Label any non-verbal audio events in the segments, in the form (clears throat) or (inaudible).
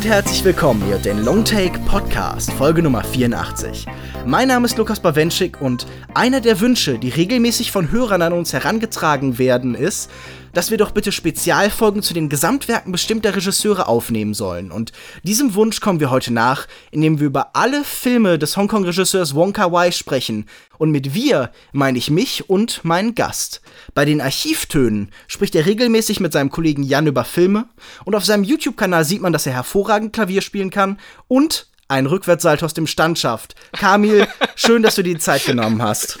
Und herzlich willkommen hier den Longtake Podcast, Folge Nummer 84. Mein Name ist Lukas Bawenschik und einer der Wünsche, die regelmäßig von Hörern an uns herangetragen werden, ist, dass wir doch bitte Spezialfolgen zu den Gesamtwerken bestimmter Regisseure aufnehmen sollen. Und diesem Wunsch kommen wir heute nach, indem wir über alle Filme des Hongkong-Regisseurs Wong Kar-wai sprechen. Und mit wir meine ich mich und meinen Gast. Bei den Archivtönen spricht er regelmäßig mit seinem Kollegen Jan über Filme und auf seinem YouTube-Kanal sieht man, dass er hervorragend Klavier spielen kann und ein Rückwärtssalto aus dem Stand schafft. Kamil, schön, dass du dir die Zeit genommen hast.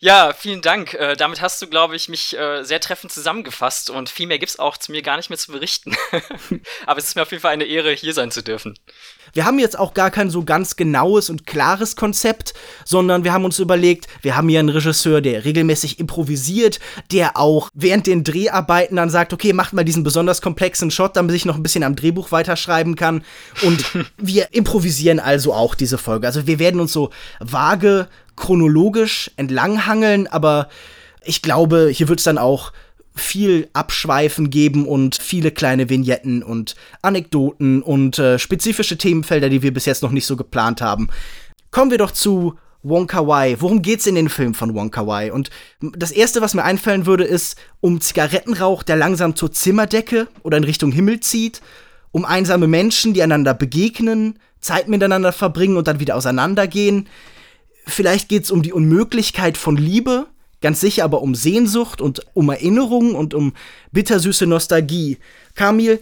Ja, vielen Dank. Äh, damit hast du, glaube ich, mich äh, sehr treffend zusammengefasst und viel mehr gibt's auch zu mir gar nicht mehr zu berichten. (laughs) Aber es ist mir auf jeden Fall eine Ehre, hier sein zu dürfen. Wir haben jetzt auch gar kein so ganz genaues und klares Konzept, sondern wir haben uns überlegt, wir haben hier einen Regisseur, der regelmäßig improvisiert, der auch während den Dreharbeiten dann sagt, okay, macht mal diesen besonders komplexen Shot, damit ich noch ein bisschen am Drehbuch weiterschreiben kann. Und (laughs) wir improvisieren also auch diese Folge. Also wir werden uns so vage chronologisch entlanghangeln, aber ich glaube, hier wird es dann auch viel Abschweifen geben und viele kleine Vignetten und Anekdoten und äh, spezifische Themenfelder, die wir bis jetzt noch nicht so geplant haben. Kommen wir doch zu Wong Kar Wai. Worum geht's in den Film von Wong Kar Wai? Und das erste, was mir einfallen würde, ist um Zigarettenrauch, der langsam zur Zimmerdecke oder in Richtung Himmel zieht, um einsame Menschen, die einander begegnen, Zeit miteinander verbringen und dann wieder auseinandergehen. Vielleicht geht es um die Unmöglichkeit von Liebe, ganz sicher aber um Sehnsucht und um Erinnerungen und um bittersüße Nostalgie. Kamil,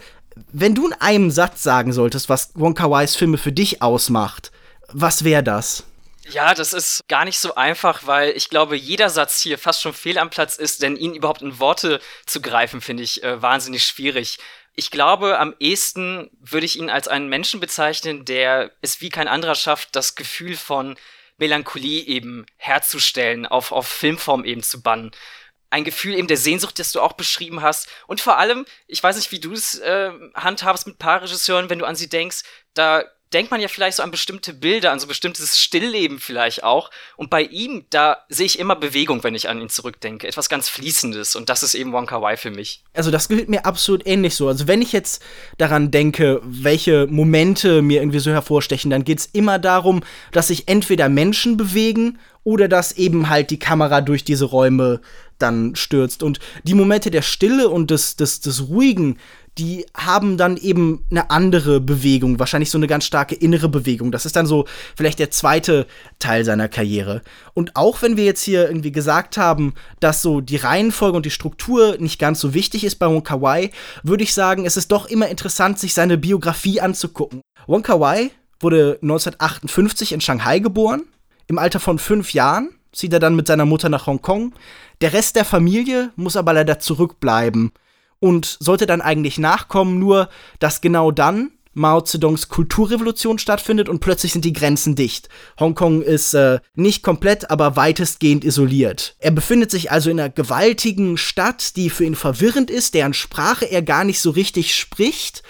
wenn du in einem Satz sagen solltest, was Wong Kar Wais Filme für dich ausmacht, was wäre das? Ja, das ist gar nicht so einfach, weil ich glaube, jeder Satz hier fast schon fehl am Platz ist, denn ihn überhaupt in Worte zu greifen, finde ich äh, wahnsinnig schwierig. Ich glaube, am ehesten würde ich ihn als einen Menschen bezeichnen, der es wie kein anderer schafft, das Gefühl von Melancholie eben herzustellen, auf, auf Filmform eben zu bannen. Ein Gefühl eben der Sehnsucht, das du auch beschrieben hast. Und vor allem, ich weiß nicht, wie du es äh, handhabst mit Paarregisseuren, wenn du an sie denkst, da denkt man ja vielleicht so an bestimmte Bilder, an so bestimmtes Stillleben vielleicht auch. Und bei ihm, da sehe ich immer Bewegung, wenn ich an ihn zurückdenke. Etwas ganz Fließendes. Und das ist eben Wong Kar Wai für mich. Also das gilt mir absolut ähnlich so. Also wenn ich jetzt daran denke, welche Momente mir irgendwie so hervorstechen, dann geht es immer darum, dass sich entweder Menschen bewegen oder dass eben halt die Kamera durch diese Räume dann stürzt. Und die Momente der Stille und des, des, des Ruhigen, die haben dann eben eine andere Bewegung, wahrscheinlich so eine ganz starke innere Bewegung. Das ist dann so vielleicht der zweite Teil seiner Karriere. Und auch wenn wir jetzt hier irgendwie gesagt haben, dass so die Reihenfolge und die Struktur nicht ganz so wichtig ist bei Wong Kar Wai, würde ich sagen, es ist doch immer interessant, sich seine Biografie anzugucken. Wong Kar Wai wurde 1958 in Shanghai geboren. Im Alter von fünf Jahren zieht er dann mit seiner Mutter nach Hongkong. Der Rest der Familie muss aber leider zurückbleiben und sollte dann eigentlich nachkommen, nur dass genau dann Mao Zedongs Kulturrevolution stattfindet und plötzlich sind die Grenzen dicht. Hongkong ist äh, nicht komplett, aber weitestgehend isoliert. Er befindet sich also in einer gewaltigen Stadt, die für ihn verwirrend ist, deren Sprache er gar nicht so richtig spricht.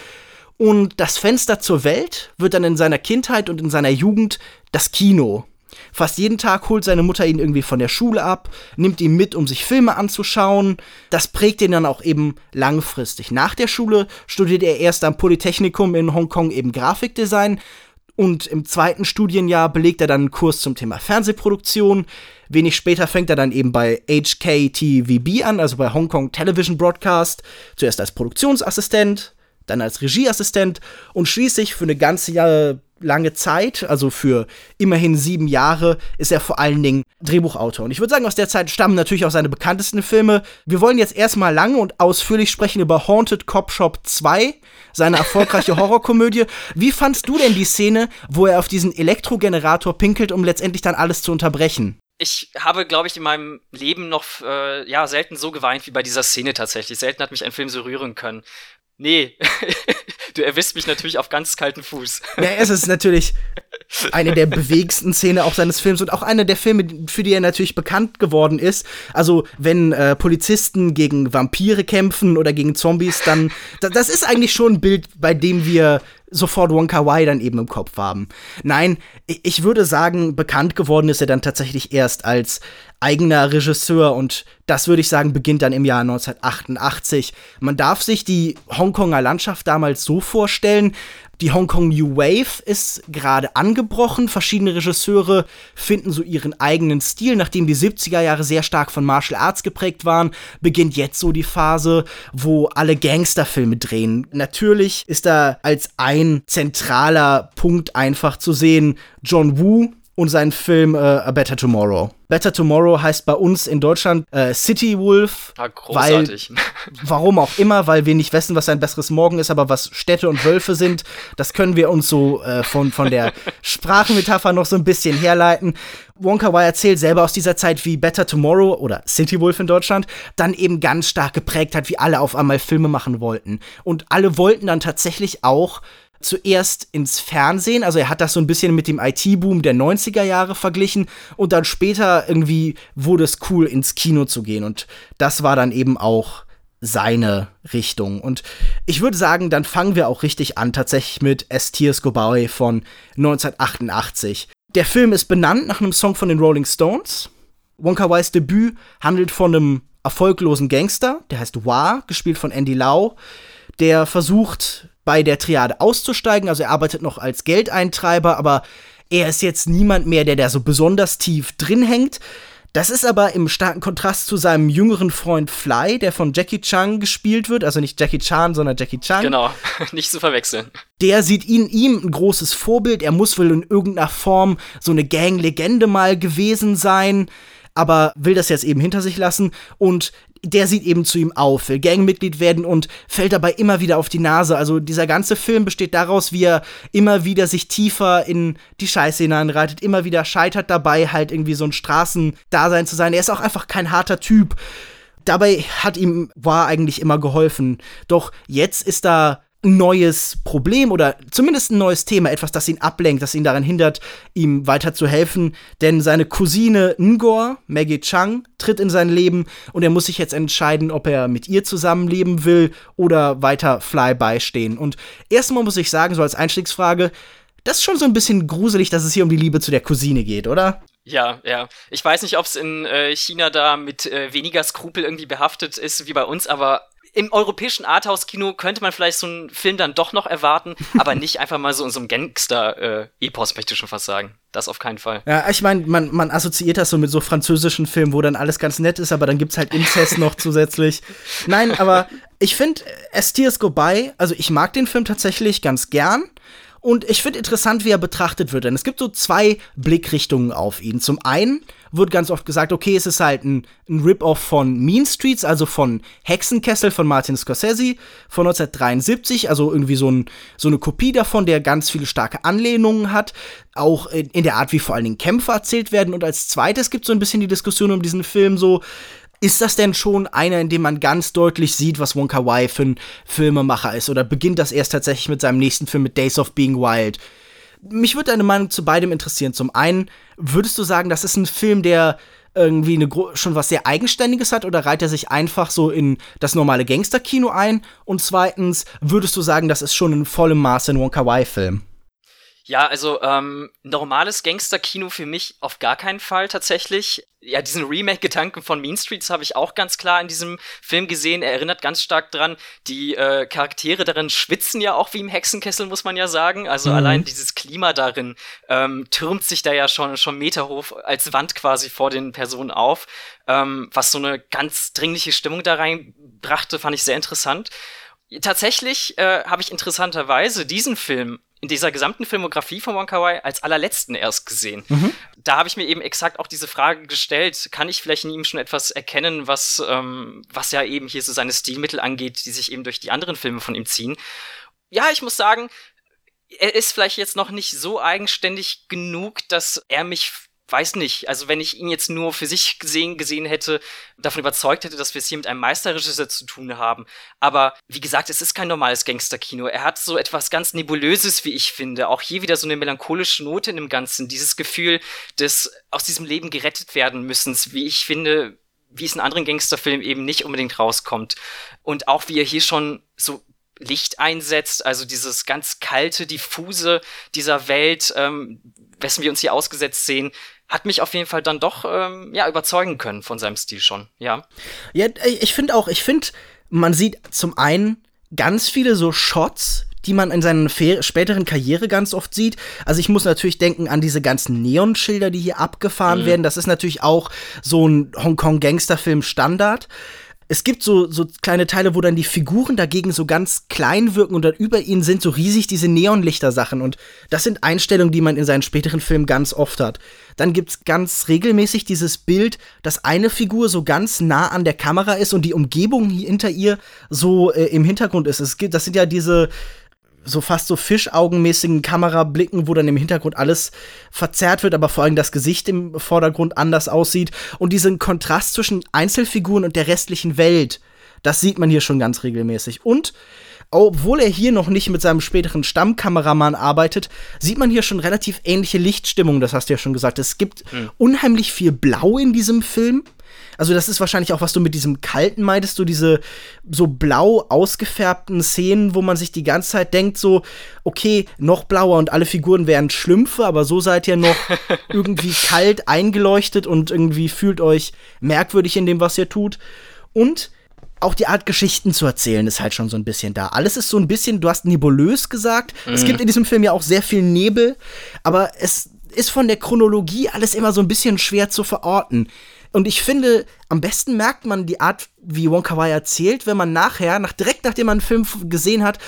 Und das Fenster zur Welt wird dann in seiner Kindheit und in seiner Jugend das Kino. Fast jeden Tag holt seine Mutter ihn irgendwie von der Schule ab, nimmt ihn mit, um sich Filme anzuschauen. Das prägt ihn dann auch eben langfristig. Nach der Schule studiert er erst am Polytechnikum in Hongkong eben Grafikdesign und im zweiten Studienjahr belegt er dann einen Kurs zum Thema Fernsehproduktion. Wenig später fängt er dann eben bei HKTVB an, also bei Hong Kong Television Broadcast, zuerst als Produktionsassistent, dann als Regieassistent und schließlich für eine ganze Jahr lange Zeit, also für immerhin sieben Jahre, ist er vor allen Dingen Drehbuchautor. Und ich würde sagen, aus der Zeit stammen natürlich auch seine bekanntesten Filme. Wir wollen jetzt erstmal lange und ausführlich sprechen über Haunted Cop Shop 2, seine erfolgreiche (laughs) Horrorkomödie. Wie fandst du denn die Szene, wo er auf diesen Elektrogenerator pinkelt, um letztendlich dann alles zu unterbrechen? ich habe, glaube ich, in meinem Leben noch äh, ja selten so geweint wie bei dieser Szene tatsächlich. Selten hat mich ein Film so rühren können. Nee, (laughs) du erwisst mich natürlich auf ganz kalten Fuß. Ja, es ist natürlich eine der bewegsten Szenen auch seines Films und auch eine der Filme, für die er natürlich bekannt geworden ist. Also, wenn äh, Polizisten gegen Vampire kämpfen oder gegen Zombies, dann, das ist eigentlich schon ein Bild, bei dem wir sofort Wong Kar Wai dann eben im Kopf haben. Nein, ich würde sagen, bekannt geworden ist er dann tatsächlich erst als eigener Regisseur und das würde ich sagen beginnt dann im Jahr 1988. Man darf sich die Hongkonger Landschaft damals so vorstellen, die Hongkong New Wave ist gerade angebrochen. Verschiedene Regisseure finden so ihren eigenen Stil. Nachdem die 70er Jahre sehr stark von Martial Arts geprägt waren, beginnt jetzt so die Phase, wo alle Gangsterfilme drehen. Natürlich ist da als ein zentraler Punkt einfach zu sehen John Woo, und seinen Film äh, A Better Tomorrow. Better Tomorrow heißt bei uns in Deutschland äh, City Wolf. Ah, großartig. Weil, warum auch immer, weil wir nicht wissen, was ein besseres Morgen ist, aber was Städte und Wölfe sind, das können wir uns so äh, von, von der (laughs) Sprachenmetapher noch so ein bisschen herleiten. Wonka Wai erzählt selber aus dieser Zeit, wie Better Tomorrow oder City Wolf in Deutschland dann eben ganz stark geprägt hat, wie alle auf einmal Filme machen wollten. Und alle wollten dann tatsächlich auch zuerst ins Fernsehen, also er hat das so ein bisschen mit dem IT-Boom der 90er Jahre verglichen und dann später irgendwie wurde es cool ins Kino zu gehen und das war dann eben auch seine Richtung. Und ich würde sagen, dann fangen wir auch richtig an, tatsächlich mit S. Tears Go By von 1988. Der Film ist benannt nach einem Song von den Rolling Stones. Wonka Wais Debüt handelt von einem erfolglosen Gangster, der heißt Wah, gespielt von Andy Lau, der versucht, bei der Triade auszusteigen. Also er arbeitet noch als Geldeintreiber, aber er ist jetzt niemand mehr, der da so besonders tief drin hängt. Das ist aber im starken Kontrast zu seinem jüngeren Freund Fly, der von Jackie Chan gespielt wird. Also nicht Jackie Chan, sondern Jackie Chan. Genau, (laughs) nicht zu verwechseln. Der sieht in ihm ein großes Vorbild. Er muss wohl in irgendeiner Form so eine Gang-Legende mal gewesen sein aber will das jetzt eben hinter sich lassen und der sieht eben zu ihm auf, will Gangmitglied werden und fällt dabei immer wieder auf die Nase. Also dieser ganze Film besteht daraus, wie er immer wieder sich tiefer in die Scheiße hineinreitet, immer wieder scheitert dabei, halt irgendwie so ein Straßendasein zu sein. Er ist auch einfach kein harter Typ. Dabei hat ihm war eigentlich immer geholfen. Doch jetzt ist da neues Problem oder zumindest ein neues Thema, etwas, das ihn ablenkt, das ihn daran hindert, ihm weiter zu helfen. Denn seine Cousine Ngor, Maggie Chang, tritt in sein Leben und er muss sich jetzt entscheiden, ob er mit ihr zusammenleben will oder weiter Fly beistehen. Und erstmal muss ich sagen, so als Einstiegsfrage, das ist schon so ein bisschen gruselig, dass es hier um die Liebe zu der Cousine geht, oder? Ja, ja. Ich weiß nicht, ob es in äh, China da mit äh, weniger Skrupel irgendwie behaftet ist wie bei uns, aber im europäischen Arthouse-Kino könnte man vielleicht so einen Film dann doch noch erwarten, (laughs) aber nicht einfach mal so in so einem Gangster-Epos, möchte ich schon fast sagen. Das auf keinen Fall. Ja, ich meine, man, man assoziiert das so mit so französischen Filmen, wo dann alles ganz nett ist, aber dann gibt's halt Inzest noch (laughs) zusätzlich. Nein, aber ich finde, As Tears Go By, also ich mag den Film tatsächlich ganz gern. Und ich finde interessant, wie er betrachtet wird. Denn es gibt so zwei Blickrichtungen auf ihn. Zum einen wird ganz oft gesagt, okay, es ist halt ein, ein Rip-Off von Mean Streets, also von Hexenkessel von Martin Scorsese von 1973, also irgendwie so, ein, so eine Kopie davon, der ganz viele starke Anlehnungen hat, auch in, in der Art, wie vor allen Dingen Kämpfe erzählt werden. Und als zweites gibt es so ein bisschen die Diskussion um diesen Film so, ist das denn schon einer, in dem man ganz deutlich sieht, was Wonka Wai für ein Filmemacher ist? Oder beginnt das erst tatsächlich mit seinem nächsten Film mit Days of Being Wild? Mich würde deine Meinung zu beidem interessieren. Zum einen, würdest du sagen, das ist ein Film, der irgendwie eine, schon was sehr Eigenständiges hat oder reiht er sich einfach so in das normale Gangsterkino ein? Und zweitens, würdest du sagen, das ist schon in vollem Maße ein Wonka Wai-Film? Ja, also ähm, normales Gangster-Kino für mich auf gar keinen Fall tatsächlich. Ja, diesen Remake-Gedanken von Mean Streets habe ich auch ganz klar in diesem Film gesehen. Er erinnert ganz stark dran. Die äh, Charaktere darin schwitzen ja auch wie im Hexenkessel, muss man ja sagen. Also mhm. allein dieses Klima darin ähm, türmt sich da ja schon, schon meterhoch als Wand quasi vor den Personen auf. Ähm, was so eine ganz dringliche Stimmung da reinbrachte, fand ich sehr interessant. Tatsächlich äh, habe ich interessanterweise diesen Film in dieser gesamten Filmografie von Wong Kar Wai als allerletzten erst gesehen. Mhm. Da habe ich mir eben exakt auch diese Frage gestellt, kann ich vielleicht in ihm schon etwas erkennen, was, ähm, was ja eben hier so seine Stilmittel angeht, die sich eben durch die anderen Filme von ihm ziehen. Ja, ich muss sagen, er ist vielleicht jetzt noch nicht so eigenständig genug, dass er mich weiß nicht, also wenn ich ihn jetzt nur für sich gesehen, gesehen hätte, davon überzeugt hätte, dass wir es hier mit einem Meisterregisseur zu tun haben. Aber wie gesagt, es ist kein normales Gangsterkino. Er hat so etwas ganz Nebulöses, wie ich finde. Auch hier wieder so eine melancholische Note in dem Ganzen. Dieses Gefühl des aus diesem Leben gerettet werden müssens, wie ich finde, wie es in anderen Gangsterfilmen eben nicht unbedingt rauskommt. Und auch wie er hier schon so Licht einsetzt, also dieses ganz kalte, diffuse dieser Welt, ähm, wessen wir uns hier ausgesetzt sehen, hat mich auf jeden Fall dann doch ähm, ja überzeugen können von seinem Stil schon, ja. Ja, ich finde auch, ich finde, man sieht zum einen ganz viele so Shots, die man in seiner späteren Karriere ganz oft sieht. Also ich muss natürlich denken an diese ganzen Neonschilder, die hier abgefahren mhm. werden. Das ist natürlich auch so ein Hongkong-Gangsterfilm-Standard es gibt so, so kleine Teile, wo dann die Figuren dagegen so ganz klein wirken und dann über ihnen sind so riesig diese Neonlichter-Sachen. Und das sind Einstellungen, die man in seinen späteren Filmen ganz oft hat. Dann gibt's ganz regelmäßig dieses Bild, dass eine Figur so ganz nah an der Kamera ist und die Umgebung hinter ihr so äh, im Hintergrund ist. Es gibt, das sind ja diese so fast so fischaugenmäßigen Kamerablicken, wo dann im Hintergrund alles verzerrt wird, aber vor allem das Gesicht im Vordergrund anders aussieht. Und diesen Kontrast zwischen Einzelfiguren und der restlichen Welt, das sieht man hier schon ganz regelmäßig. Und obwohl er hier noch nicht mit seinem späteren Stammkameramann arbeitet, sieht man hier schon relativ ähnliche Lichtstimmung, das hast du ja schon gesagt. Es gibt mhm. unheimlich viel Blau in diesem Film. Also das ist wahrscheinlich auch, was du mit diesem Kalten meintest, du diese so blau ausgefärbten Szenen, wo man sich die ganze Zeit denkt, so, okay, noch blauer und alle Figuren wären Schlümpfe, aber so seid ihr noch (laughs) irgendwie kalt eingeleuchtet und irgendwie fühlt euch merkwürdig in dem, was ihr tut. Und auch die Art, Geschichten zu erzählen, ist halt schon so ein bisschen da. Alles ist so ein bisschen, du hast nebulös gesagt. Mhm. Es gibt in diesem Film ja auch sehr viel Nebel, aber es ist von der Chronologie alles immer so ein bisschen schwer zu verorten. Und ich finde, am besten merkt man die Art, wie Wonka Wai erzählt, wenn man nachher, nach, direkt nachdem man einen Film gesehen hat,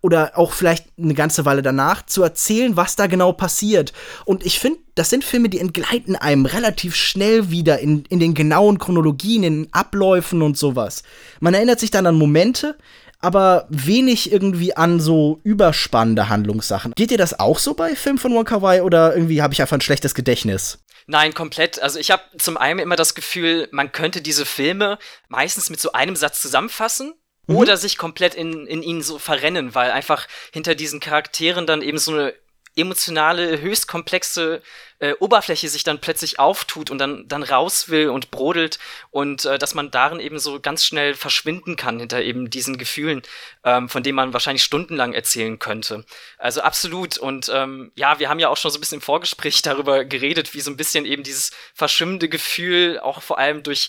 oder auch vielleicht eine ganze Weile danach, zu erzählen, was da genau passiert. Und ich finde, das sind Filme, die entgleiten einem relativ schnell wieder in, in den genauen Chronologien, in den Abläufen und sowas. Man erinnert sich dann an Momente, aber wenig irgendwie an so überspannende Handlungssachen. Geht dir das auch so bei Filmen von Wonka Wai oder irgendwie habe ich einfach ein schlechtes Gedächtnis? Nein, komplett. Also ich habe zum einen immer das Gefühl, man könnte diese Filme meistens mit so einem Satz zusammenfassen mhm. oder sich komplett in, in ihnen so verrennen, weil einfach hinter diesen Charakteren dann eben so eine emotionale, höchst komplexe äh, Oberfläche sich dann plötzlich auftut und dann, dann raus will und brodelt und äh, dass man darin eben so ganz schnell verschwinden kann hinter eben diesen Gefühlen, ähm, von denen man wahrscheinlich stundenlang erzählen könnte. Also absolut. Und ähm, ja, wir haben ja auch schon so ein bisschen im Vorgespräch darüber geredet, wie so ein bisschen eben dieses verschwimmende Gefühl auch vor allem durch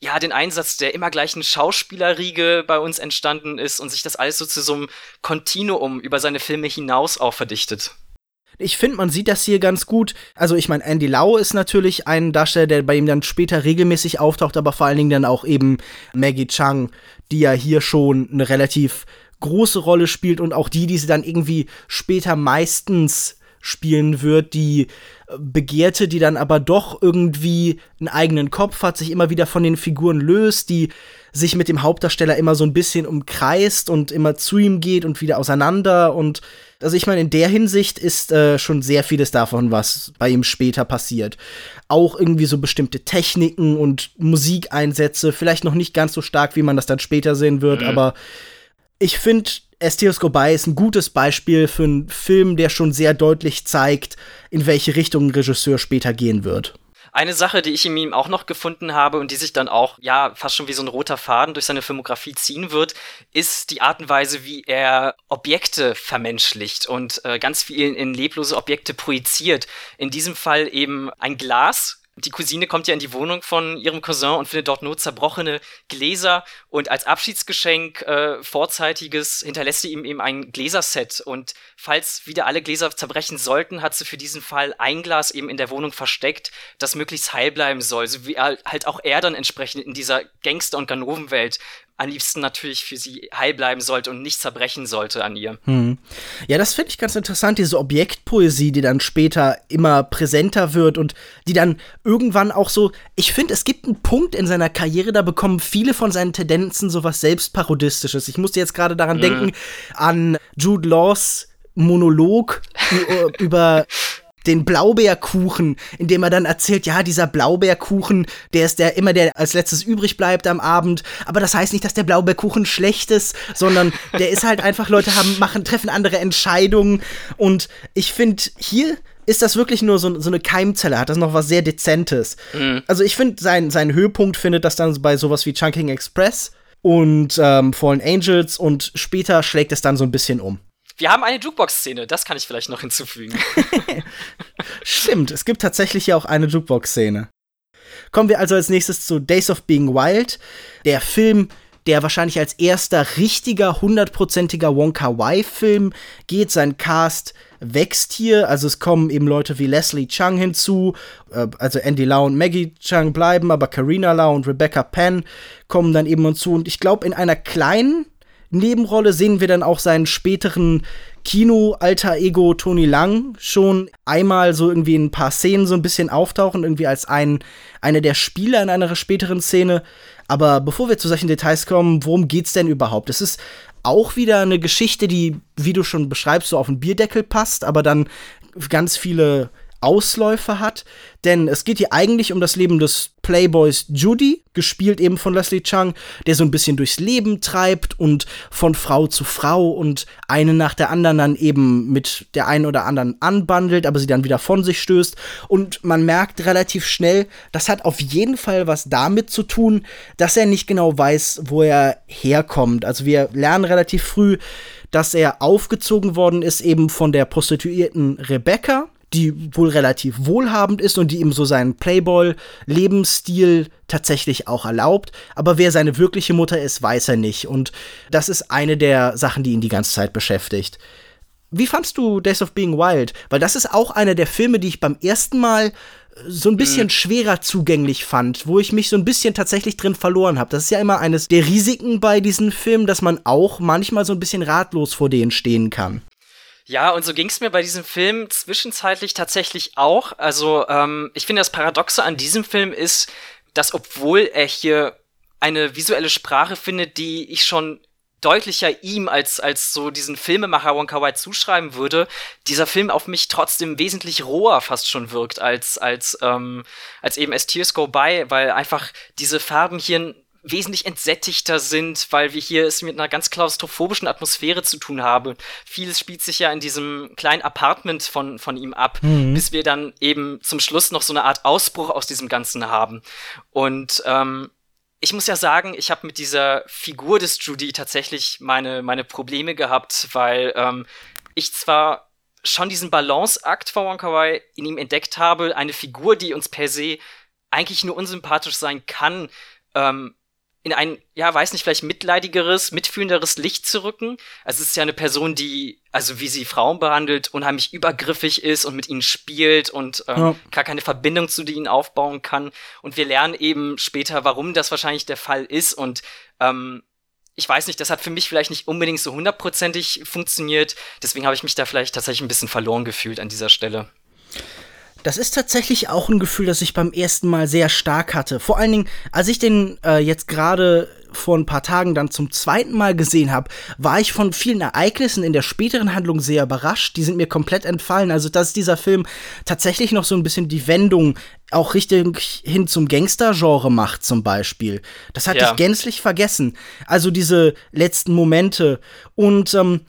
ja, den Einsatz der immer gleichen Schauspielerriege bei uns entstanden ist und sich das alles so zu so einem Kontinuum über seine Filme hinaus auch verdichtet. Ich finde, man sieht das hier ganz gut. Also, ich meine, Andy Lau ist natürlich ein Darsteller, der bei ihm dann später regelmäßig auftaucht, aber vor allen Dingen dann auch eben Maggie Chung, die ja hier schon eine relativ große Rolle spielt und auch die, die sie dann irgendwie später meistens spielen wird, die Begehrte, die dann aber doch irgendwie einen eigenen Kopf hat, sich immer wieder von den Figuren löst, die sich mit dem Hauptdarsteller immer so ein bisschen umkreist und immer zu ihm geht und wieder auseinander. Und also ich meine, in der Hinsicht ist äh, schon sehr vieles davon, was bei ihm später passiert. Auch irgendwie so bestimmte Techniken und Musikeinsätze, vielleicht noch nicht ganz so stark, wie man das dann später sehen wird, mhm. aber ich finde, Esteoscope ist ein gutes Beispiel für einen Film, der schon sehr deutlich zeigt, in welche Richtung ein Regisseur später gehen wird. Eine Sache, die ich in ihm auch noch gefunden habe und die sich dann auch, ja, fast schon wie so ein roter Faden durch seine Filmografie ziehen wird, ist die Art und Weise, wie er Objekte vermenschlicht und äh, ganz viel in, in leblose Objekte projiziert. In diesem Fall eben ein Glas, die Cousine kommt ja in die Wohnung von ihrem Cousin und findet dort nur zerbrochene Gläser und als Abschiedsgeschenk äh, vorzeitiges hinterlässt sie ihm eben ein Gläserset. Und falls wieder alle Gläser zerbrechen sollten, hat sie für diesen Fall ein Glas eben in der Wohnung versteckt, das möglichst heil bleiben soll, so wie halt auch er dann entsprechend in dieser Gangster- und Ganovenwelt am liebsten natürlich für sie heil bleiben sollte und nicht zerbrechen sollte an ihr. Hm. Ja, das finde ich ganz interessant, diese Objektpoesie, die dann später immer präsenter wird und die dann irgendwann auch so, ich finde, es gibt einen Punkt in seiner Karriere, da bekommen viele von seinen Tendenzen sowas selbstparodistisches. Ich musste jetzt gerade daran hm. denken, an Jude Laws Monolog (laughs) über den Blaubeerkuchen, in dem er dann erzählt, ja, dieser Blaubeerkuchen, der ist der immer der als letztes übrig bleibt am Abend, aber das heißt nicht, dass der Blaubeerkuchen schlecht ist, sondern der ist halt einfach Leute haben machen treffen andere Entscheidungen und ich finde hier ist das wirklich nur so, so eine Keimzelle, hat das noch was sehr Dezentes. Mhm. Also ich finde, sein, sein Höhepunkt findet das dann bei sowas wie Chunking Express und ähm, Fallen Angels und später schlägt es dann so ein bisschen um. Wir haben eine Jukebox-Szene, das kann ich vielleicht noch hinzufügen. (laughs) Stimmt, es gibt tatsächlich ja auch eine Jukebox-Szene. Kommen wir also als nächstes zu Days of Being Wild, der Film, der wahrscheinlich als erster richtiger, hundertprozentiger Wonka-Wai-Film geht. Sein Cast wächst hier, also es kommen eben Leute wie Leslie Chung hinzu, äh, also Andy Lau und Maggie Chung bleiben, aber Karina Lau und Rebecca Penn kommen dann eben hinzu. Und ich glaube, in einer kleinen Nebenrolle sehen wir dann auch seinen späteren Kino-Alter Ego Tony Lang schon einmal so irgendwie in ein paar Szenen so ein bisschen auftauchen, irgendwie als ein, eine der Spieler in einer späteren Szene. Aber bevor wir zu solchen Details kommen, worum geht's denn überhaupt? Es ist auch wieder eine Geschichte, die, wie du schon beschreibst, so auf den Bierdeckel passt, aber dann ganz viele Ausläufer hat. Denn es geht hier eigentlich um das Leben des Playboys Judy, gespielt eben von Leslie Chung, der so ein bisschen durchs Leben treibt und von Frau zu Frau und eine nach der anderen dann eben mit der einen oder anderen anbandelt, aber sie dann wieder von sich stößt. Und man merkt relativ schnell, das hat auf jeden Fall was damit zu tun, dass er nicht genau weiß, wo er herkommt. Also wir lernen relativ früh, dass er aufgezogen worden ist eben von der Prostituierten Rebecca, die wohl relativ wohlhabend ist und die ihm so seinen Playboy-Lebensstil tatsächlich auch erlaubt. Aber wer seine wirkliche Mutter ist, weiß er nicht. Und das ist eine der Sachen, die ihn die ganze Zeit beschäftigt. Wie fandst du Days of Being Wild? Weil das ist auch einer der Filme, die ich beim ersten Mal so ein bisschen mhm. schwerer zugänglich fand, wo ich mich so ein bisschen tatsächlich drin verloren habe. Das ist ja immer eines der Risiken bei diesen Filmen, dass man auch manchmal so ein bisschen ratlos vor denen stehen kann. Ja, und so ging es mir bei diesem Film zwischenzeitlich tatsächlich auch. Also ähm, ich finde, das Paradoxe an diesem Film ist, dass obwohl er hier eine visuelle Sprache findet, die ich schon deutlicher ihm als, als so diesen Filmemacher Wonka Wai zuschreiben würde, dieser Film auf mich trotzdem wesentlich roher fast schon wirkt als, als, ähm, als eben As Tears Go By, weil einfach diese Farben hier wesentlich entsättigter sind, weil wir hier es mit einer ganz klaustrophobischen Atmosphäre zu tun haben. Vieles spielt sich ja in diesem kleinen Apartment von, von ihm ab, mhm. bis wir dann eben zum Schluss noch so eine Art Ausbruch aus diesem Ganzen haben. Und ähm, ich muss ja sagen, ich habe mit dieser Figur des Judy tatsächlich meine, meine Probleme gehabt, weil ähm, ich zwar schon diesen Balanceakt von Wong Kar in ihm entdeckt habe, eine Figur, die uns per se eigentlich nur unsympathisch sein kann, ähm, in ein, ja, weiß nicht, vielleicht mitleidigeres, mitfühlenderes Licht zu rücken. Also es ist ja eine Person, die, also wie sie Frauen behandelt, unheimlich übergriffig ist und mit ihnen spielt und ähm, ja. gar keine Verbindung zu ihnen aufbauen kann. Und wir lernen eben später, warum das wahrscheinlich der Fall ist. Und ähm, ich weiß nicht, das hat für mich vielleicht nicht unbedingt so hundertprozentig funktioniert. Deswegen habe ich mich da vielleicht tatsächlich ein bisschen verloren gefühlt an dieser Stelle. Das ist tatsächlich auch ein Gefühl, das ich beim ersten Mal sehr stark hatte. Vor allen Dingen, als ich den äh, jetzt gerade vor ein paar Tagen dann zum zweiten Mal gesehen habe, war ich von vielen Ereignissen in der späteren Handlung sehr überrascht. Die sind mir komplett entfallen. Also, dass dieser Film tatsächlich noch so ein bisschen die Wendung auch richtig hin zum Gangster-Genre macht, zum Beispiel. Das hatte ja. ich gänzlich vergessen. Also, diese letzten Momente. Und ähm,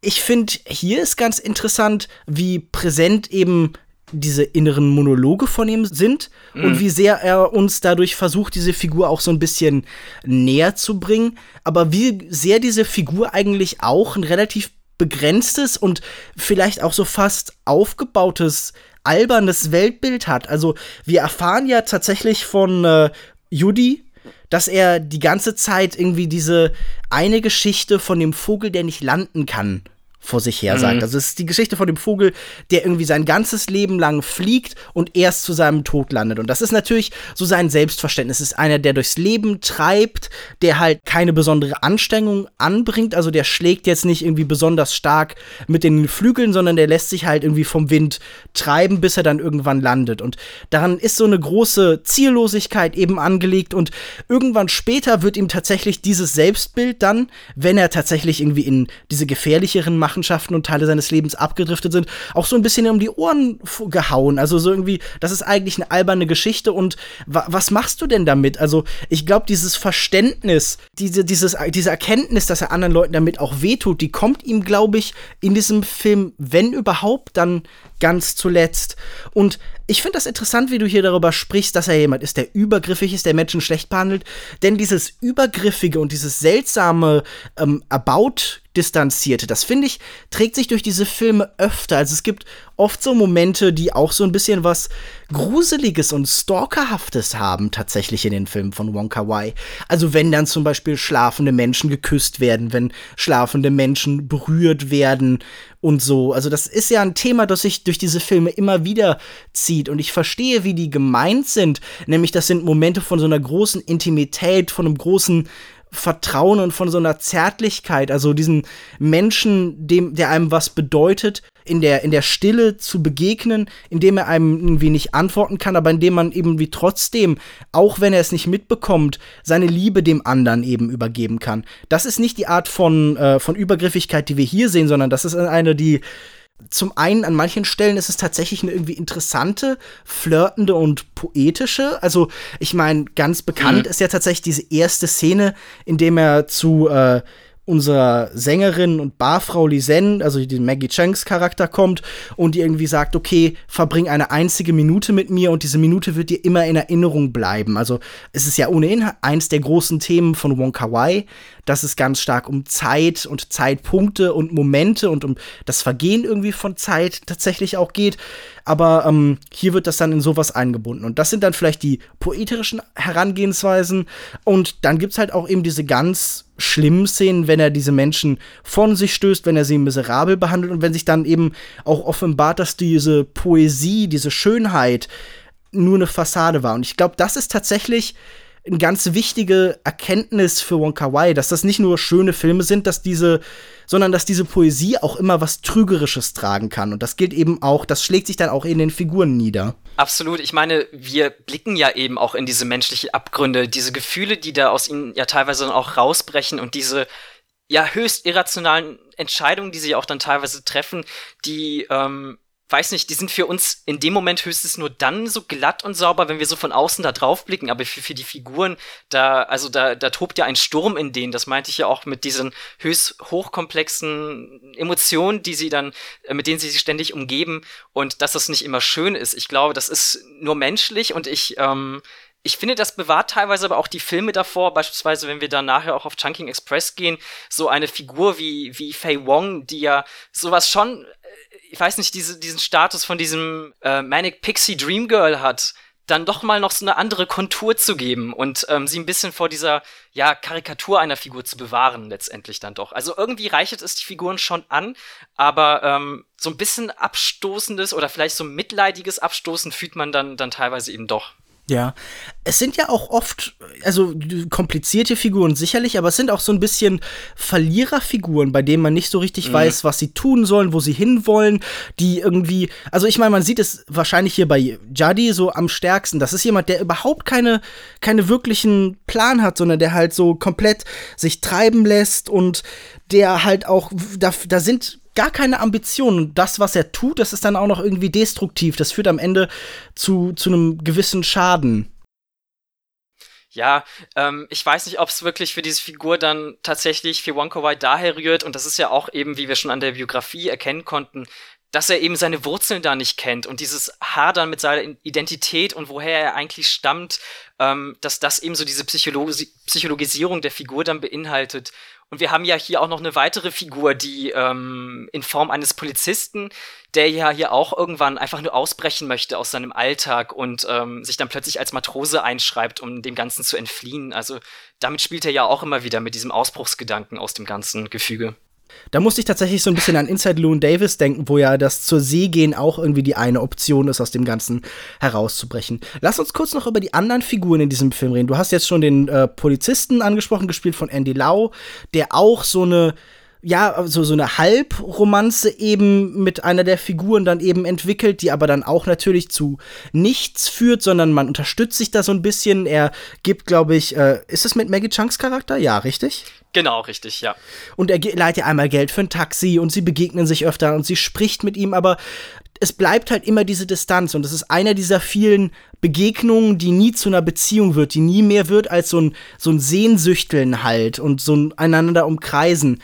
ich finde, hier ist ganz interessant, wie präsent eben diese inneren Monologe von ihm sind mhm. und wie sehr er uns dadurch versucht, diese Figur auch so ein bisschen näher zu bringen, aber wie sehr diese Figur eigentlich auch ein relativ begrenztes und vielleicht auch so fast aufgebautes albernes Weltbild hat. Also wir erfahren ja tatsächlich von äh, Judy, dass er die ganze Zeit irgendwie diese eine Geschichte von dem Vogel, der nicht landen kann, vor sich her sagt. Mhm. Also es ist die Geschichte von dem Vogel, der irgendwie sein ganzes Leben lang fliegt und erst zu seinem Tod landet. Und das ist natürlich so sein Selbstverständnis. Es ist einer, der durchs Leben treibt, der halt keine besondere Anstrengung anbringt. Also der schlägt jetzt nicht irgendwie besonders stark mit den Flügeln, sondern der lässt sich halt irgendwie vom Wind treiben, bis er dann irgendwann landet. Und daran ist so eine große Ziellosigkeit eben angelegt. Und irgendwann später wird ihm tatsächlich dieses Selbstbild dann, wenn er tatsächlich irgendwie in diese gefährlicheren Macht Machenschaften und Teile seines Lebens abgedriftet sind, auch so ein bisschen um die Ohren gehauen. Also so irgendwie, das ist eigentlich eine alberne Geschichte und wa was machst du denn damit? Also ich glaube, dieses Verständnis, diese, dieses, diese Erkenntnis, dass er anderen Leuten damit auch wehtut, die kommt ihm, glaube ich, in diesem Film, wenn überhaupt, dann ganz zuletzt. Und ich finde das interessant, wie du hier darüber sprichst, dass er jemand ist, der übergriffig ist, der Menschen schlecht behandelt. Denn dieses Übergriffige und dieses seltsame ähm, About distanzierte, das finde ich, trägt sich durch diese Filme öfter. Also es gibt oft so Momente, die auch so ein bisschen was Gruseliges und Stalkerhaftes haben, tatsächlich in den Filmen von Wonka Wai. Also wenn dann zum Beispiel schlafende Menschen geküsst werden, wenn schlafende Menschen berührt werden und so. Also das ist ja ein Thema, das sich durch diese Filme immer wieder zieht und ich verstehe, wie die gemeint sind. Nämlich das sind Momente von so einer großen Intimität, von einem großen Vertrauen und von so einer Zärtlichkeit, also diesen Menschen, dem, der einem was bedeutet, in der, in der Stille zu begegnen, indem er einem irgendwie nicht antworten kann, aber indem man eben wie trotzdem, auch wenn er es nicht mitbekommt, seine Liebe dem anderen eben übergeben kann. Das ist nicht die Art von, äh, von Übergriffigkeit, die wir hier sehen, sondern das ist eine, die zum einen an manchen Stellen ist es tatsächlich eine irgendwie interessante, flirtende und poetische. Also ich meine, ganz bekannt mhm. ist ja tatsächlich diese erste Szene, in dem er zu äh, unserer Sängerin und Barfrau Lisen, also die Maggie Changs Charakter kommt und die irgendwie sagt, okay, verbring eine einzige Minute mit mir und diese Minute wird dir immer in Erinnerung bleiben. Also es ist ja ohnehin eins der großen Themen von Wonka Wai, dass es ganz stark um Zeit und Zeitpunkte und Momente und um das Vergehen irgendwie von Zeit tatsächlich auch geht. Aber ähm, hier wird das dann in sowas eingebunden. Und das sind dann vielleicht die poetischen Herangehensweisen. Und dann gibt es halt auch eben diese ganz schlimmen Szenen, wenn er diese Menschen von sich stößt, wenn er sie miserabel behandelt und wenn sich dann eben auch offenbart, dass diese Poesie, diese Schönheit nur eine Fassade war. Und ich glaube, das ist tatsächlich eine ganz wichtige Erkenntnis für Wonka Wai, dass das nicht nur schöne Filme sind, dass diese, sondern dass diese Poesie auch immer was Trügerisches tragen kann. Und das gilt eben auch, das schlägt sich dann auch in den Figuren nieder. Absolut. Ich meine, wir blicken ja eben auch in diese menschlichen Abgründe, diese Gefühle, die da aus ihnen ja teilweise dann auch rausbrechen und diese ja höchst irrationalen Entscheidungen, die sie auch dann teilweise treffen, die ähm, weiß nicht, die sind für uns in dem Moment höchstens nur dann so glatt und sauber, wenn wir so von außen da drauf blicken. Aber für, für die Figuren, da, also da, da tobt ja ein Sturm in denen. Das meinte ich ja auch mit diesen höchst hochkomplexen Emotionen, die sie dann, äh, mit denen sie sich ständig umgeben und dass das nicht immer schön ist. Ich glaube, das ist nur menschlich und ich, ähm, ich finde, das bewahrt teilweise aber auch die Filme davor, beispielsweise, wenn wir dann nachher auch auf Chunking Express gehen, so eine Figur wie, wie Fei Wong, die ja sowas schon ich weiß nicht, diese, diesen Status von diesem äh, Manic Pixie Dream Girl hat, dann doch mal noch so eine andere Kontur zu geben und ähm, sie ein bisschen vor dieser ja Karikatur einer Figur zu bewahren letztendlich dann doch. Also irgendwie reichert es die Figuren schon an, aber ähm, so ein bisschen abstoßendes oder vielleicht so mitleidiges Abstoßen fühlt man dann dann teilweise eben doch. Ja, es sind ja auch oft, also komplizierte Figuren sicherlich, aber es sind auch so ein bisschen Verliererfiguren, bei denen man nicht so richtig mhm. weiß, was sie tun sollen, wo sie hinwollen, die irgendwie, also ich meine, man sieht es wahrscheinlich hier bei Jadi so am stärksten. Das ist jemand, der überhaupt keine, keine wirklichen Plan hat, sondern der halt so komplett sich treiben lässt und der halt auch, da, da sind gar keine Ambitionen. Das, was er tut, das ist dann auch noch irgendwie destruktiv. Das führt am Ende zu, zu einem gewissen Schaden. Ja, ähm, ich weiß nicht, ob es wirklich für diese Figur dann tatsächlich für Wonka Wai daher rührt. Und das ist ja auch eben, wie wir schon an der Biografie erkennen konnten, dass er eben seine Wurzeln da nicht kennt und dieses Hadern mit seiner Identität und woher er eigentlich stammt, ähm, dass das eben so diese Psychologi Psychologisierung der Figur dann beinhaltet. Und wir haben ja hier auch noch eine weitere Figur, die ähm, in Form eines Polizisten, der ja hier auch irgendwann einfach nur ausbrechen möchte aus seinem Alltag und ähm, sich dann plötzlich als Matrose einschreibt, um dem Ganzen zu entfliehen. Also damit spielt er ja auch immer wieder mit diesem Ausbruchsgedanken aus dem ganzen Gefüge. Da musste ich tatsächlich so ein bisschen an Inside Loon Davis denken, wo ja das zur See gehen auch irgendwie die eine Option ist, aus dem Ganzen herauszubrechen. Lass uns kurz noch über die anderen Figuren in diesem Film reden. Du hast jetzt schon den äh, Polizisten angesprochen, gespielt von Andy Lau, der auch so eine ja, so, so eine Halbromanze eben mit einer der Figuren dann eben entwickelt, die aber dann auch natürlich zu nichts führt, sondern man unterstützt sich da so ein bisschen. Er gibt, glaube ich, äh, ist es mit Maggie Chunks Charakter? Ja, richtig? Genau, richtig, ja. Und er leiht ihr einmal Geld für ein Taxi und sie begegnen sich öfter und sie spricht mit ihm, aber es bleibt halt immer diese Distanz und es ist einer dieser vielen Begegnungen, die nie zu einer Beziehung wird, die nie mehr wird als so ein, so ein Sehnsüchteln halt und so ein einander umkreisen.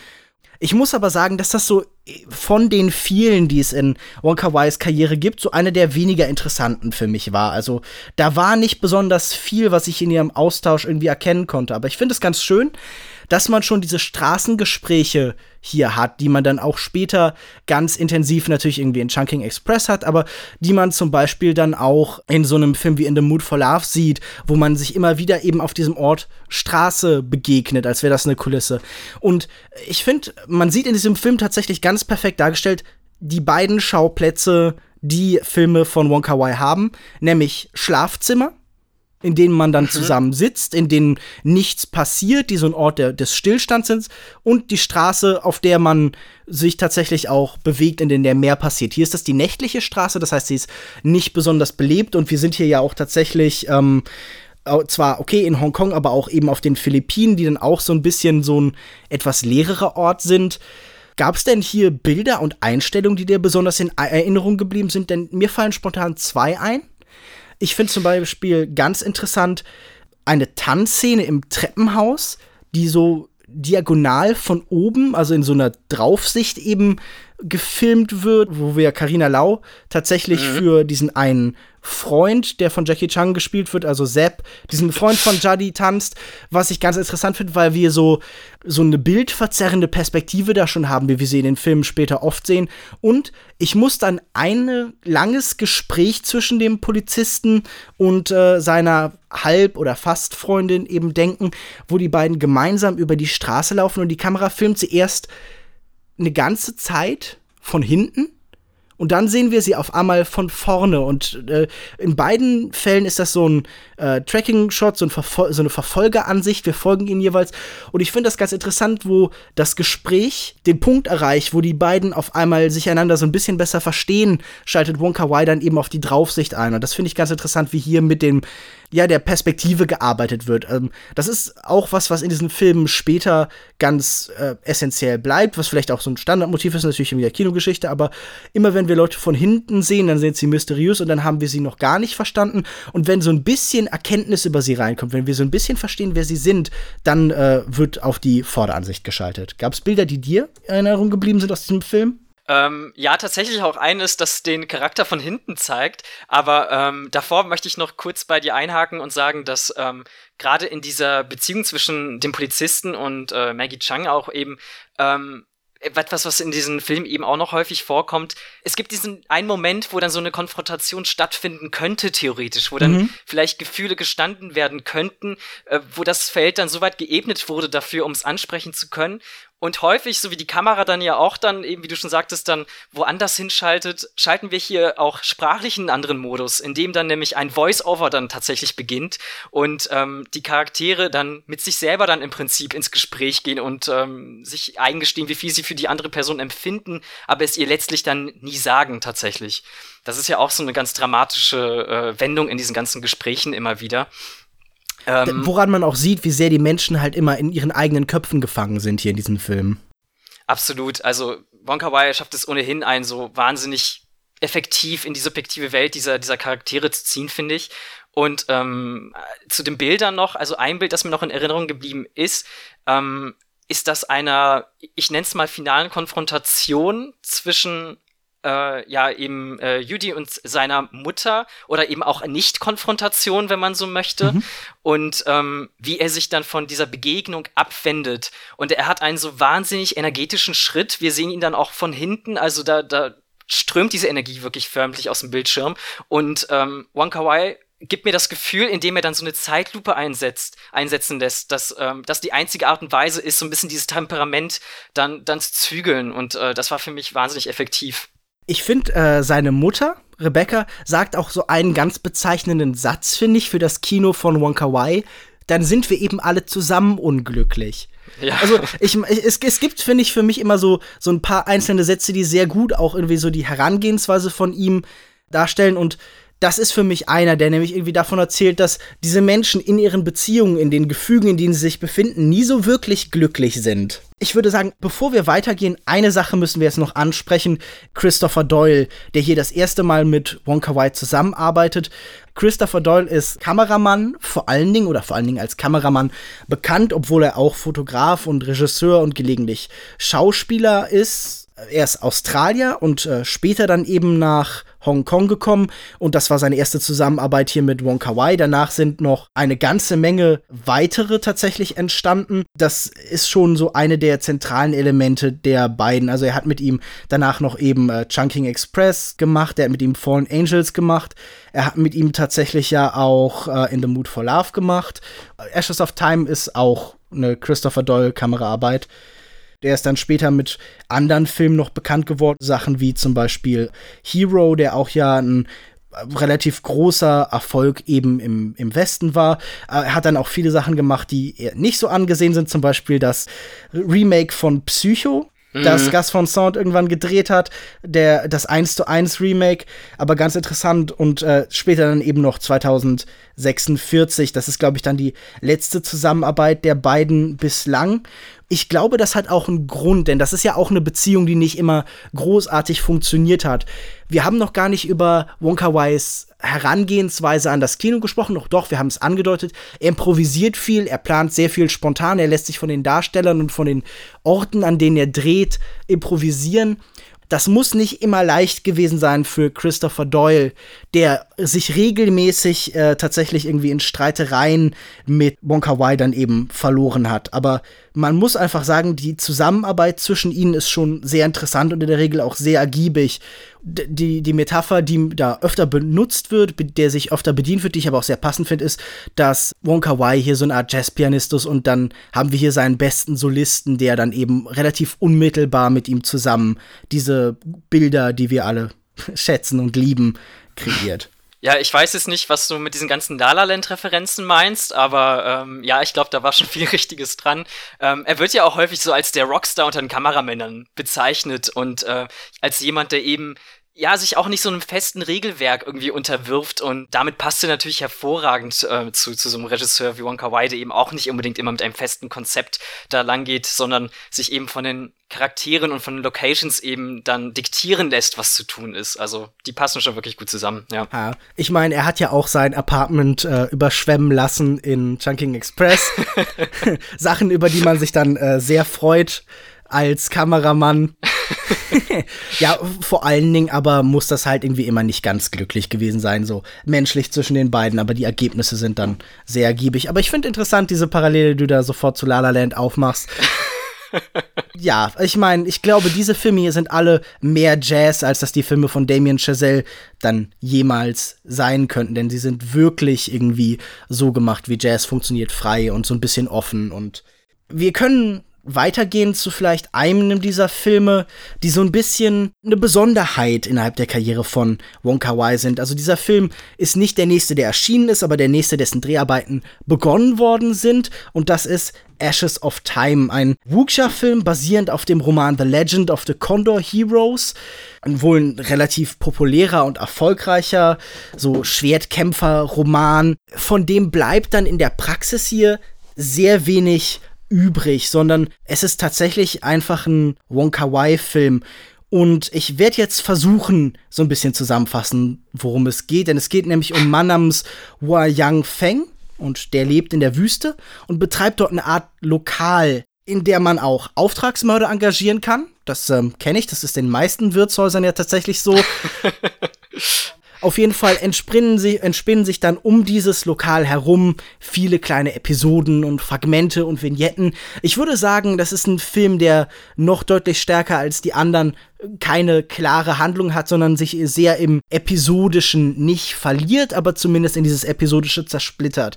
Ich muss aber sagen, dass das so von den vielen, die es in Wonka Wise Karriere gibt, so einer der weniger interessanten für mich war. Also da war nicht besonders viel, was ich in ihrem Austausch irgendwie erkennen konnte. Aber ich finde es ganz schön, dass man schon diese Straßengespräche hier hat, die man dann auch später ganz intensiv natürlich irgendwie in Chunking Express hat, aber die man zum Beispiel dann auch in so einem Film wie In the Mood for Love sieht, wo man sich immer wieder eben auf diesem Ort Straße begegnet, als wäre das eine Kulisse. Und ich finde, man sieht in diesem Film tatsächlich ganz perfekt dargestellt, die beiden Schauplätze, die Filme von Wonka Wai haben, nämlich Schlafzimmer in denen man dann mhm. zusammen sitzt, in denen nichts passiert, die so ein Ort der, des Stillstands sind, und die Straße, auf der man sich tatsächlich auch bewegt, in der mehr passiert. Hier ist das die nächtliche Straße, das heißt, sie ist nicht besonders belebt und wir sind hier ja auch tatsächlich ähm, zwar okay in Hongkong, aber auch eben auf den Philippinen, die dann auch so ein bisschen so ein etwas leererer Ort sind. Gab es denn hier Bilder und Einstellungen, die dir besonders in Erinnerung geblieben sind? Denn mir fallen spontan zwei ein. Ich finde zum Beispiel ganz interessant eine Tanzszene im Treppenhaus, die so diagonal von oben, also in so einer Draufsicht eben gefilmt wird, wo wir Karina Lau tatsächlich mhm. für diesen einen Freund, der von Jackie Chan gespielt wird, also Sepp, diesen Freund von Jaddy tanzt, was ich ganz interessant finde, weil wir so, so eine bildverzerrende Perspektive da schon haben, wie wir sie in den Filmen später oft sehen. Und ich muss dann ein langes Gespräch zwischen dem Polizisten und äh, seiner Halb- oder Fast-Freundin eben denken, wo die beiden gemeinsam über die Straße laufen und die Kamera filmt sie erst eine ganze Zeit von hinten und dann sehen wir sie auf einmal von vorne. Und äh, in beiden Fällen ist das so ein äh, Tracking-Shot, so, ein so, eine Verfolgeransicht. Wir folgen ihnen jeweils. Und ich finde das ganz interessant, wo das Gespräch den Punkt erreicht, wo die beiden auf einmal sich einander so ein bisschen besser verstehen, schaltet Wonka Wai dann eben auf die Draufsicht ein. Und das finde ich ganz interessant, wie hier mit dem ja, der Perspektive gearbeitet wird. Ähm, das ist auch was, was in diesen Filmen später ganz äh, essentiell bleibt, was vielleicht auch so ein Standardmotiv ist, natürlich in der Kinogeschichte, aber immer wenn wir Leute von hinten sehen, dann sind sie mysteriös und dann haben wir sie noch gar nicht verstanden. Und wenn so ein bisschen Erkenntnis über sie reinkommt, wenn wir so ein bisschen verstehen, wer sie sind, dann äh, wird auf die Vorderansicht geschaltet. Gab es Bilder, die dir in Erinnerung geblieben sind aus diesem Film? Ähm, ja, tatsächlich auch eines, das den Charakter von hinten zeigt. Aber ähm, davor möchte ich noch kurz bei dir einhaken und sagen, dass ähm, gerade in dieser Beziehung zwischen dem Polizisten und äh, Maggie Chang auch eben ähm, etwas, was in diesem Film eben auch noch häufig vorkommt. Es gibt diesen einen Moment, wo dann so eine Konfrontation stattfinden könnte, theoretisch, wo dann mhm. vielleicht Gefühle gestanden werden könnten, äh, wo das Feld dann so weit geebnet wurde dafür, um es ansprechen zu können. Und häufig, so wie die Kamera dann ja auch dann, eben wie du schon sagtest, dann woanders hinschaltet, schalten wir hier auch sprachlich einen anderen Modus, in dem dann nämlich ein Voice-Over dann tatsächlich beginnt und ähm, die Charaktere dann mit sich selber dann im Prinzip ins Gespräch gehen und ähm, sich eingestehen, wie viel sie für die andere Person empfinden, aber es ihr letztlich dann nie sagen tatsächlich. Das ist ja auch so eine ganz dramatische äh, Wendung in diesen ganzen Gesprächen immer wieder. Ähm, Woran man auch sieht, wie sehr die Menschen halt immer in ihren eigenen Köpfen gefangen sind hier in diesem Film. Absolut. Also Wonka Wai schafft es ohnehin, einen so wahnsinnig effektiv in die subjektive Welt dieser, dieser Charaktere zu ziehen, finde ich. Und ähm, zu den Bildern noch, also ein Bild, das mir noch in Erinnerung geblieben ist, ähm, ist das einer, ich nenne es mal finalen Konfrontation zwischen äh, ja eben äh, Judy und seiner Mutter oder eben auch Nicht-Konfrontation, wenn man so möchte. Mhm. Und ähm, wie er sich dann von dieser Begegnung abwendet. Und er hat einen so wahnsinnig energetischen Schritt. Wir sehen ihn dann auch von hinten, also da, da strömt diese Energie wirklich förmlich aus dem Bildschirm. Und ähm, Wonka Wai gibt mir das Gefühl, indem er dann so eine Zeitlupe einsetzt, einsetzen lässt, dass ähm, das die einzige Art und Weise ist, so ein bisschen dieses Temperament dann, dann zu zügeln. Und äh, das war für mich wahnsinnig effektiv. Ich finde, äh, seine Mutter, Rebecca, sagt auch so einen ganz bezeichnenden Satz, finde ich, für das Kino von Wonka Wai. Dann sind wir eben alle zusammen unglücklich. Ja. Also ich, es, es gibt, finde ich, für mich immer so, so ein paar einzelne Sätze, die sehr gut auch irgendwie so die Herangehensweise von ihm darstellen. Und das ist für mich einer, der nämlich irgendwie davon erzählt, dass diese Menschen in ihren Beziehungen, in den Gefügen, in denen sie sich befinden, nie so wirklich glücklich sind. Ich würde sagen, bevor wir weitergehen, eine Sache müssen wir jetzt noch ansprechen. Christopher Doyle, der hier das erste Mal mit Wonka White zusammenarbeitet. Christopher Doyle ist Kameramann, vor allen Dingen oder vor allen Dingen als Kameramann bekannt, obwohl er auch Fotograf und Regisseur und gelegentlich Schauspieler ist er ist Australier und äh, später dann eben nach Hongkong gekommen und das war seine erste Zusammenarbeit hier mit Wong Kar Wai. Danach sind noch eine ganze Menge weitere tatsächlich entstanden. Das ist schon so eine der zentralen Elemente der beiden. Also er hat mit ihm danach noch eben äh, Chunking Express gemacht, er hat mit ihm Fallen Angels gemacht, er hat mit ihm tatsächlich ja auch äh, In the Mood for Love gemacht. Ashes of Time ist auch eine Christopher Doyle Kameraarbeit. Der ist dann später mit anderen Filmen noch bekannt geworden. Sachen wie zum Beispiel Hero, der auch ja ein relativ großer Erfolg eben im, im Westen war. Er hat dann auch viele Sachen gemacht, die nicht so angesehen sind, zum Beispiel das Remake von Psycho, das mhm. Gas von Sound irgendwann gedreht hat, der das 1 zu 1 Remake, aber ganz interessant und äh, später dann eben noch 2046, das ist glaube ich dann die letzte Zusammenarbeit der beiden bislang ich glaube, das hat auch einen Grund, denn das ist ja auch eine Beziehung, die nicht immer großartig funktioniert hat. Wir haben noch gar nicht über Wonka Wise Herangehensweise an das Kino gesprochen, doch doch, wir haben es angedeutet. Er improvisiert viel, er plant sehr viel spontan, er lässt sich von den Darstellern und von den Orten, an denen er dreht, improvisieren das muss nicht immer leicht gewesen sein für Christopher Doyle, der sich regelmäßig äh, tatsächlich irgendwie in Streitereien mit Wonka Wai dann eben verloren hat. Aber man muss einfach sagen, die Zusammenarbeit zwischen ihnen ist schon sehr interessant und in der Regel auch sehr ergiebig. Die, die Metapher, die da öfter benutzt wird, der sich öfter bedient wird, die ich aber auch sehr passend finde, ist, dass Wonka Wai hier so eine Art Jazzpianist ist und dann haben wir hier seinen besten Solisten, der dann eben relativ unmittelbar mit ihm zusammen diese Bilder, die wir alle (laughs) schätzen und lieben, kreiert. Ja, ich weiß jetzt nicht, was du mit diesen ganzen La La Land-Referenzen meinst, aber ähm, ja, ich glaube, da war schon (laughs) viel Richtiges dran. Ähm, er wird ja auch häufig so als der Rockstar unter den Kameramännern bezeichnet und äh, als jemand, der eben ja, sich auch nicht so einem festen Regelwerk irgendwie unterwirft und damit passt er natürlich hervorragend äh, zu, zu so einem Regisseur wie Wonka Wai, der eben auch nicht unbedingt immer mit einem festen Konzept da lang geht, sondern sich eben von den Charakteren und von den Locations eben dann diktieren lässt, was zu tun ist. Also die passen schon wirklich gut zusammen, ja. ja ich meine, er hat ja auch sein Apartment äh, überschwemmen lassen in Chunking Express. (laughs) (laughs) Sachen, über die man sich dann äh, sehr freut als Kameramann. (laughs) ja, vor allen Dingen aber muss das halt irgendwie immer nicht ganz glücklich gewesen sein, so menschlich zwischen den beiden, aber die Ergebnisse sind dann sehr ergiebig. Aber ich finde interessant, diese Parallele, die du da sofort zu La La Land aufmachst. (laughs) ja, ich meine, ich glaube, diese Filme hier sind alle mehr Jazz, als dass die Filme von Damien Chazelle dann jemals sein könnten, denn sie sind wirklich irgendwie so gemacht, wie Jazz funktioniert, frei und so ein bisschen offen und wir können weitergehen zu vielleicht einem dieser Filme, die so ein bisschen eine Besonderheit innerhalb der Karriere von Wong Kar Wai sind. Also dieser Film ist nicht der nächste, der erschienen ist, aber der nächste, dessen Dreharbeiten begonnen worden sind. Und das ist Ashes of Time, ein Wuxia-Film basierend auf dem Roman The Legend of the Condor Heroes. Ein wohl ein relativ populärer und erfolgreicher, so Schwertkämpfer-Roman. Von dem bleibt dann in der Praxis hier sehr wenig übrig, sondern es ist tatsächlich einfach ein Wonka Wai-Film. Und ich werde jetzt versuchen, so ein bisschen zusammenfassen, worum es geht. Denn es geht nämlich um Mann namens Hua Yang Feng. Und der lebt in der Wüste und betreibt dort eine Art Lokal, in der man auch Auftragsmörder engagieren kann. Das ähm, kenne ich, das ist den meisten Wirtshäusern ja tatsächlich so. (laughs) Auf jeden Fall entspinnen, sie, entspinnen sich dann um dieses Lokal herum viele kleine Episoden und Fragmente und Vignetten. Ich würde sagen, das ist ein Film, der noch deutlich stärker als die anderen keine klare Handlung hat, sondern sich sehr im Episodischen nicht verliert, aber zumindest in dieses Episodische zersplittert.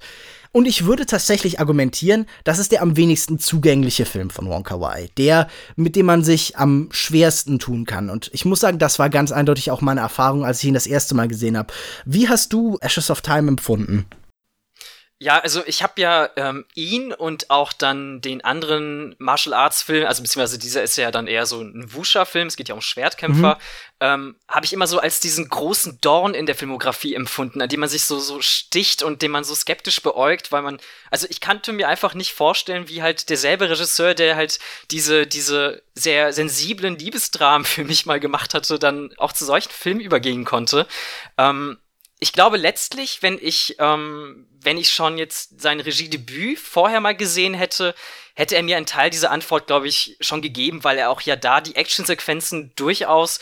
Und ich würde tatsächlich argumentieren, das ist der am wenigsten zugängliche Film von Wonka Wai. Der, mit dem man sich am schwersten tun kann. Und ich muss sagen, das war ganz eindeutig auch meine Erfahrung, als ich ihn das erste Mal gesehen habe. Wie hast du Ashes of Time empfunden? Ja, also ich habe ja ähm, ihn und auch dann den anderen Martial Arts Film, also beziehungsweise dieser ist ja dann eher so ein Wusha-Film, es geht ja um Schwertkämpfer, mhm. ähm, habe ich immer so als diesen großen Dorn in der Filmografie empfunden, an dem man sich so so sticht und den man so skeptisch beäugt, weil man, also ich kannte mir einfach nicht vorstellen, wie halt derselbe Regisseur, der halt diese diese sehr sensiblen Liebesdramen für mich mal gemacht hatte, dann auch zu solchen Filmen übergehen konnte. Ähm, ich glaube letztlich, wenn ich, ähm, wenn ich schon jetzt sein Regiedebüt vorher mal gesehen hätte, hätte er mir einen Teil dieser Antwort, glaube ich, schon gegeben, weil er auch ja da die Actionsequenzen durchaus,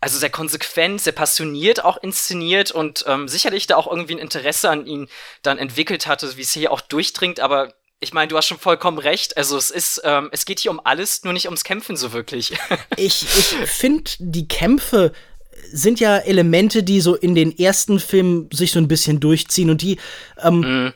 also sehr konsequent, sehr passioniert auch inszeniert und ähm, sicherlich da auch irgendwie ein Interesse an ihn dann entwickelt hatte, wie es hier auch durchdringt, aber ich meine, du hast schon vollkommen recht. Also es ist, ähm, es geht hier um alles, nur nicht ums Kämpfen so wirklich. (laughs) ich ich finde die Kämpfe sind ja Elemente, die so in den ersten Filmen sich so ein bisschen durchziehen und die ähm, mhm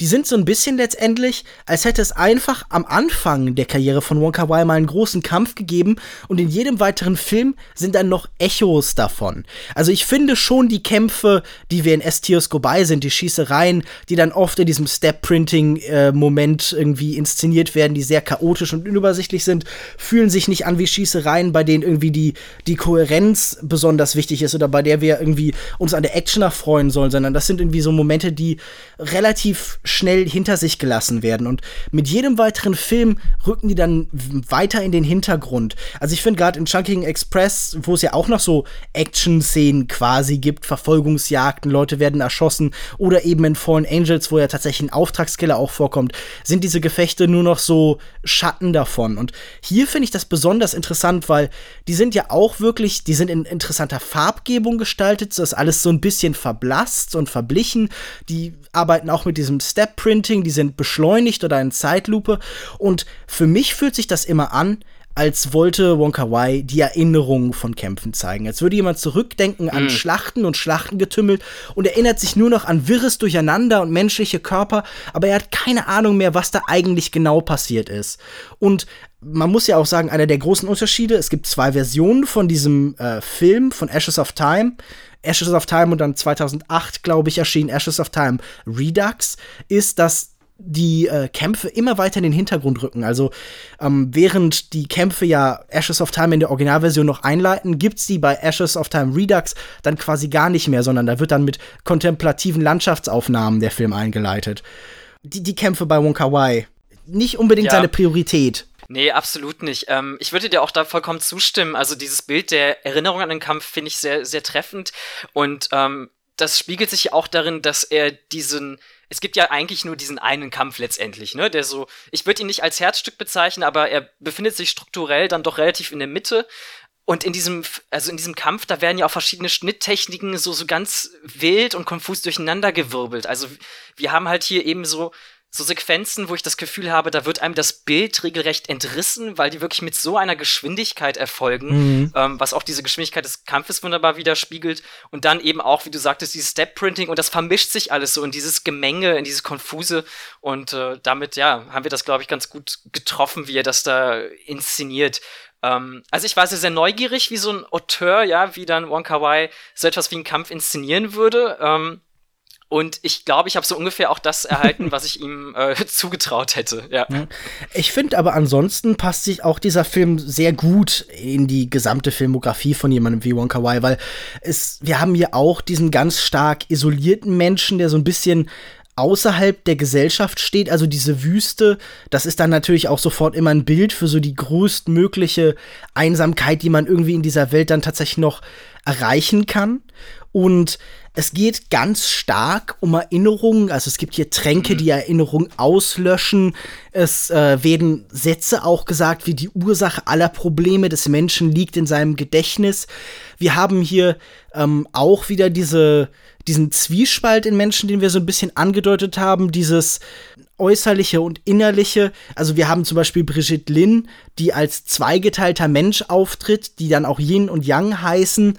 die sind so ein bisschen letztendlich, als hätte es einfach am Anfang der Karriere von Wonka Wai mal einen großen Kampf gegeben und in jedem weiteren Film sind dann noch Echos davon. Also ich finde schon die Kämpfe, die wir in S-Tiers vorbei sind, die Schießereien, die dann oft in diesem Step-Printing-Moment irgendwie inszeniert werden, die sehr chaotisch und unübersichtlich sind, fühlen sich nicht an wie Schießereien, bei denen irgendwie die, die Kohärenz besonders wichtig ist oder bei der wir irgendwie uns an der Action erfreuen sollen, sondern das sind irgendwie so Momente, die relativ schnell hinter sich gelassen werden. Und mit jedem weiteren Film rücken die dann weiter in den Hintergrund. Also ich finde gerade in Chunking Express, wo es ja auch noch so Action-Szenen quasi gibt, Verfolgungsjagden, Leute werden erschossen, oder eben in Fallen Angels, wo ja tatsächlich ein Auftragskiller auch vorkommt, sind diese Gefechte nur noch so Schatten davon. Und hier finde ich das besonders interessant, weil die sind ja auch wirklich, die sind in interessanter Farbgebung gestaltet, das ist alles so ein bisschen verblasst und verblichen. Die arbeiten auch mit diesem Step Step-Printing, die sind beschleunigt oder in Zeitlupe. Und für mich fühlt sich das immer an, als wollte Wonka Wai die Erinnerungen von Kämpfen zeigen. Als würde jemand zurückdenken an mhm. Schlachten und Schlachtengetümmel und erinnert sich nur noch an wirres Durcheinander und menschliche Körper, aber er hat keine Ahnung mehr, was da eigentlich genau passiert ist. Und man muss ja auch sagen, einer der großen Unterschiede, es gibt zwei Versionen von diesem äh, Film, von Ashes of Time. Ashes of Time und dann 2008, glaube ich, erschien Ashes of Time Redux, ist, dass die äh, Kämpfe immer weiter in den Hintergrund rücken. Also ähm, während die Kämpfe ja Ashes of Time in der Originalversion noch einleiten, gibt's die bei Ashes of Time Redux dann quasi gar nicht mehr, sondern da wird dann mit kontemplativen Landschaftsaufnahmen der Film eingeleitet. Die, die Kämpfe bei Wonka Wai, nicht unbedingt ja. seine Priorität. Nee, absolut nicht. Ähm, ich würde dir auch da vollkommen zustimmen. Also dieses Bild der Erinnerung an den Kampf finde ich sehr, sehr treffend. Und ähm, das spiegelt sich ja auch darin, dass er diesen, es gibt ja eigentlich nur diesen einen Kampf letztendlich, ne? Der so, ich würde ihn nicht als Herzstück bezeichnen, aber er befindet sich strukturell dann doch relativ in der Mitte. Und in diesem, also in diesem Kampf, da werden ja auch verschiedene Schnitttechniken so, so ganz wild und konfus durcheinandergewirbelt. Also wir haben halt hier eben so so Sequenzen, wo ich das Gefühl habe, da wird einem das Bild regelrecht entrissen, weil die wirklich mit so einer Geschwindigkeit erfolgen, mhm. ähm, was auch diese Geschwindigkeit des Kampfes wunderbar widerspiegelt. Und dann eben auch, wie du sagtest, dieses Step-Printing und das vermischt sich alles so in dieses Gemenge, in dieses Konfuse. Und äh, damit, ja, haben wir das, glaube ich, ganz gut getroffen, wie er das da inszeniert. Ähm, also ich war sehr, sehr neugierig, wie so ein Auteur, ja, wie dann Wonka Wai so etwas wie einen Kampf inszenieren würde. Ähm, und ich glaube, ich habe so ungefähr auch das erhalten, (laughs) was ich ihm äh, (laughs) zugetraut hätte. Ja. Ich finde aber ansonsten passt sich auch dieser Film sehr gut in die gesamte Filmografie von jemandem wie Wonka Wai, weil es, wir haben hier auch diesen ganz stark isolierten Menschen, der so ein bisschen außerhalb der Gesellschaft steht, also diese Wüste, das ist dann natürlich auch sofort immer ein Bild für so die größtmögliche Einsamkeit, die man irgendwie in dieser Welt dann tatsächlich noch erreichen kann. Und es geht ganz stark um Erinnerungen. Also es gibt hier Tränke, die Erinnerungen auslöschen. Es äh, werden Sätze auch gesagt, wie die Ursache aller Probleme des Menschen liegt in seinem Gedächtnis. Wir haben hier ähm, auch wieder diese, diesen Zwiespalt in Menschen, den wir so ein bisschen angedeutet haben, dieses äußerliche und innerliche. Also wir haben zum Beispiel Brigitte Lin, die als zweigeteilter Mensch auftritt, die dann auch Yin und Yang heißen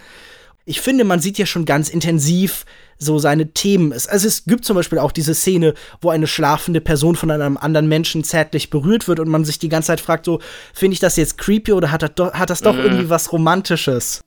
ich finde, man sieht ja schon ganz intensiv so seine Themen. Also es gibt zum Beispiel auch diese Szene, wo eine schlafende Person von einem anderen Menschen zärtlich berührt wird und man sich die ganze Zeit fragt, so, finde ich das jetzt creepy oder hat das, do hat das doch mhm. irgendwie was Romantisches?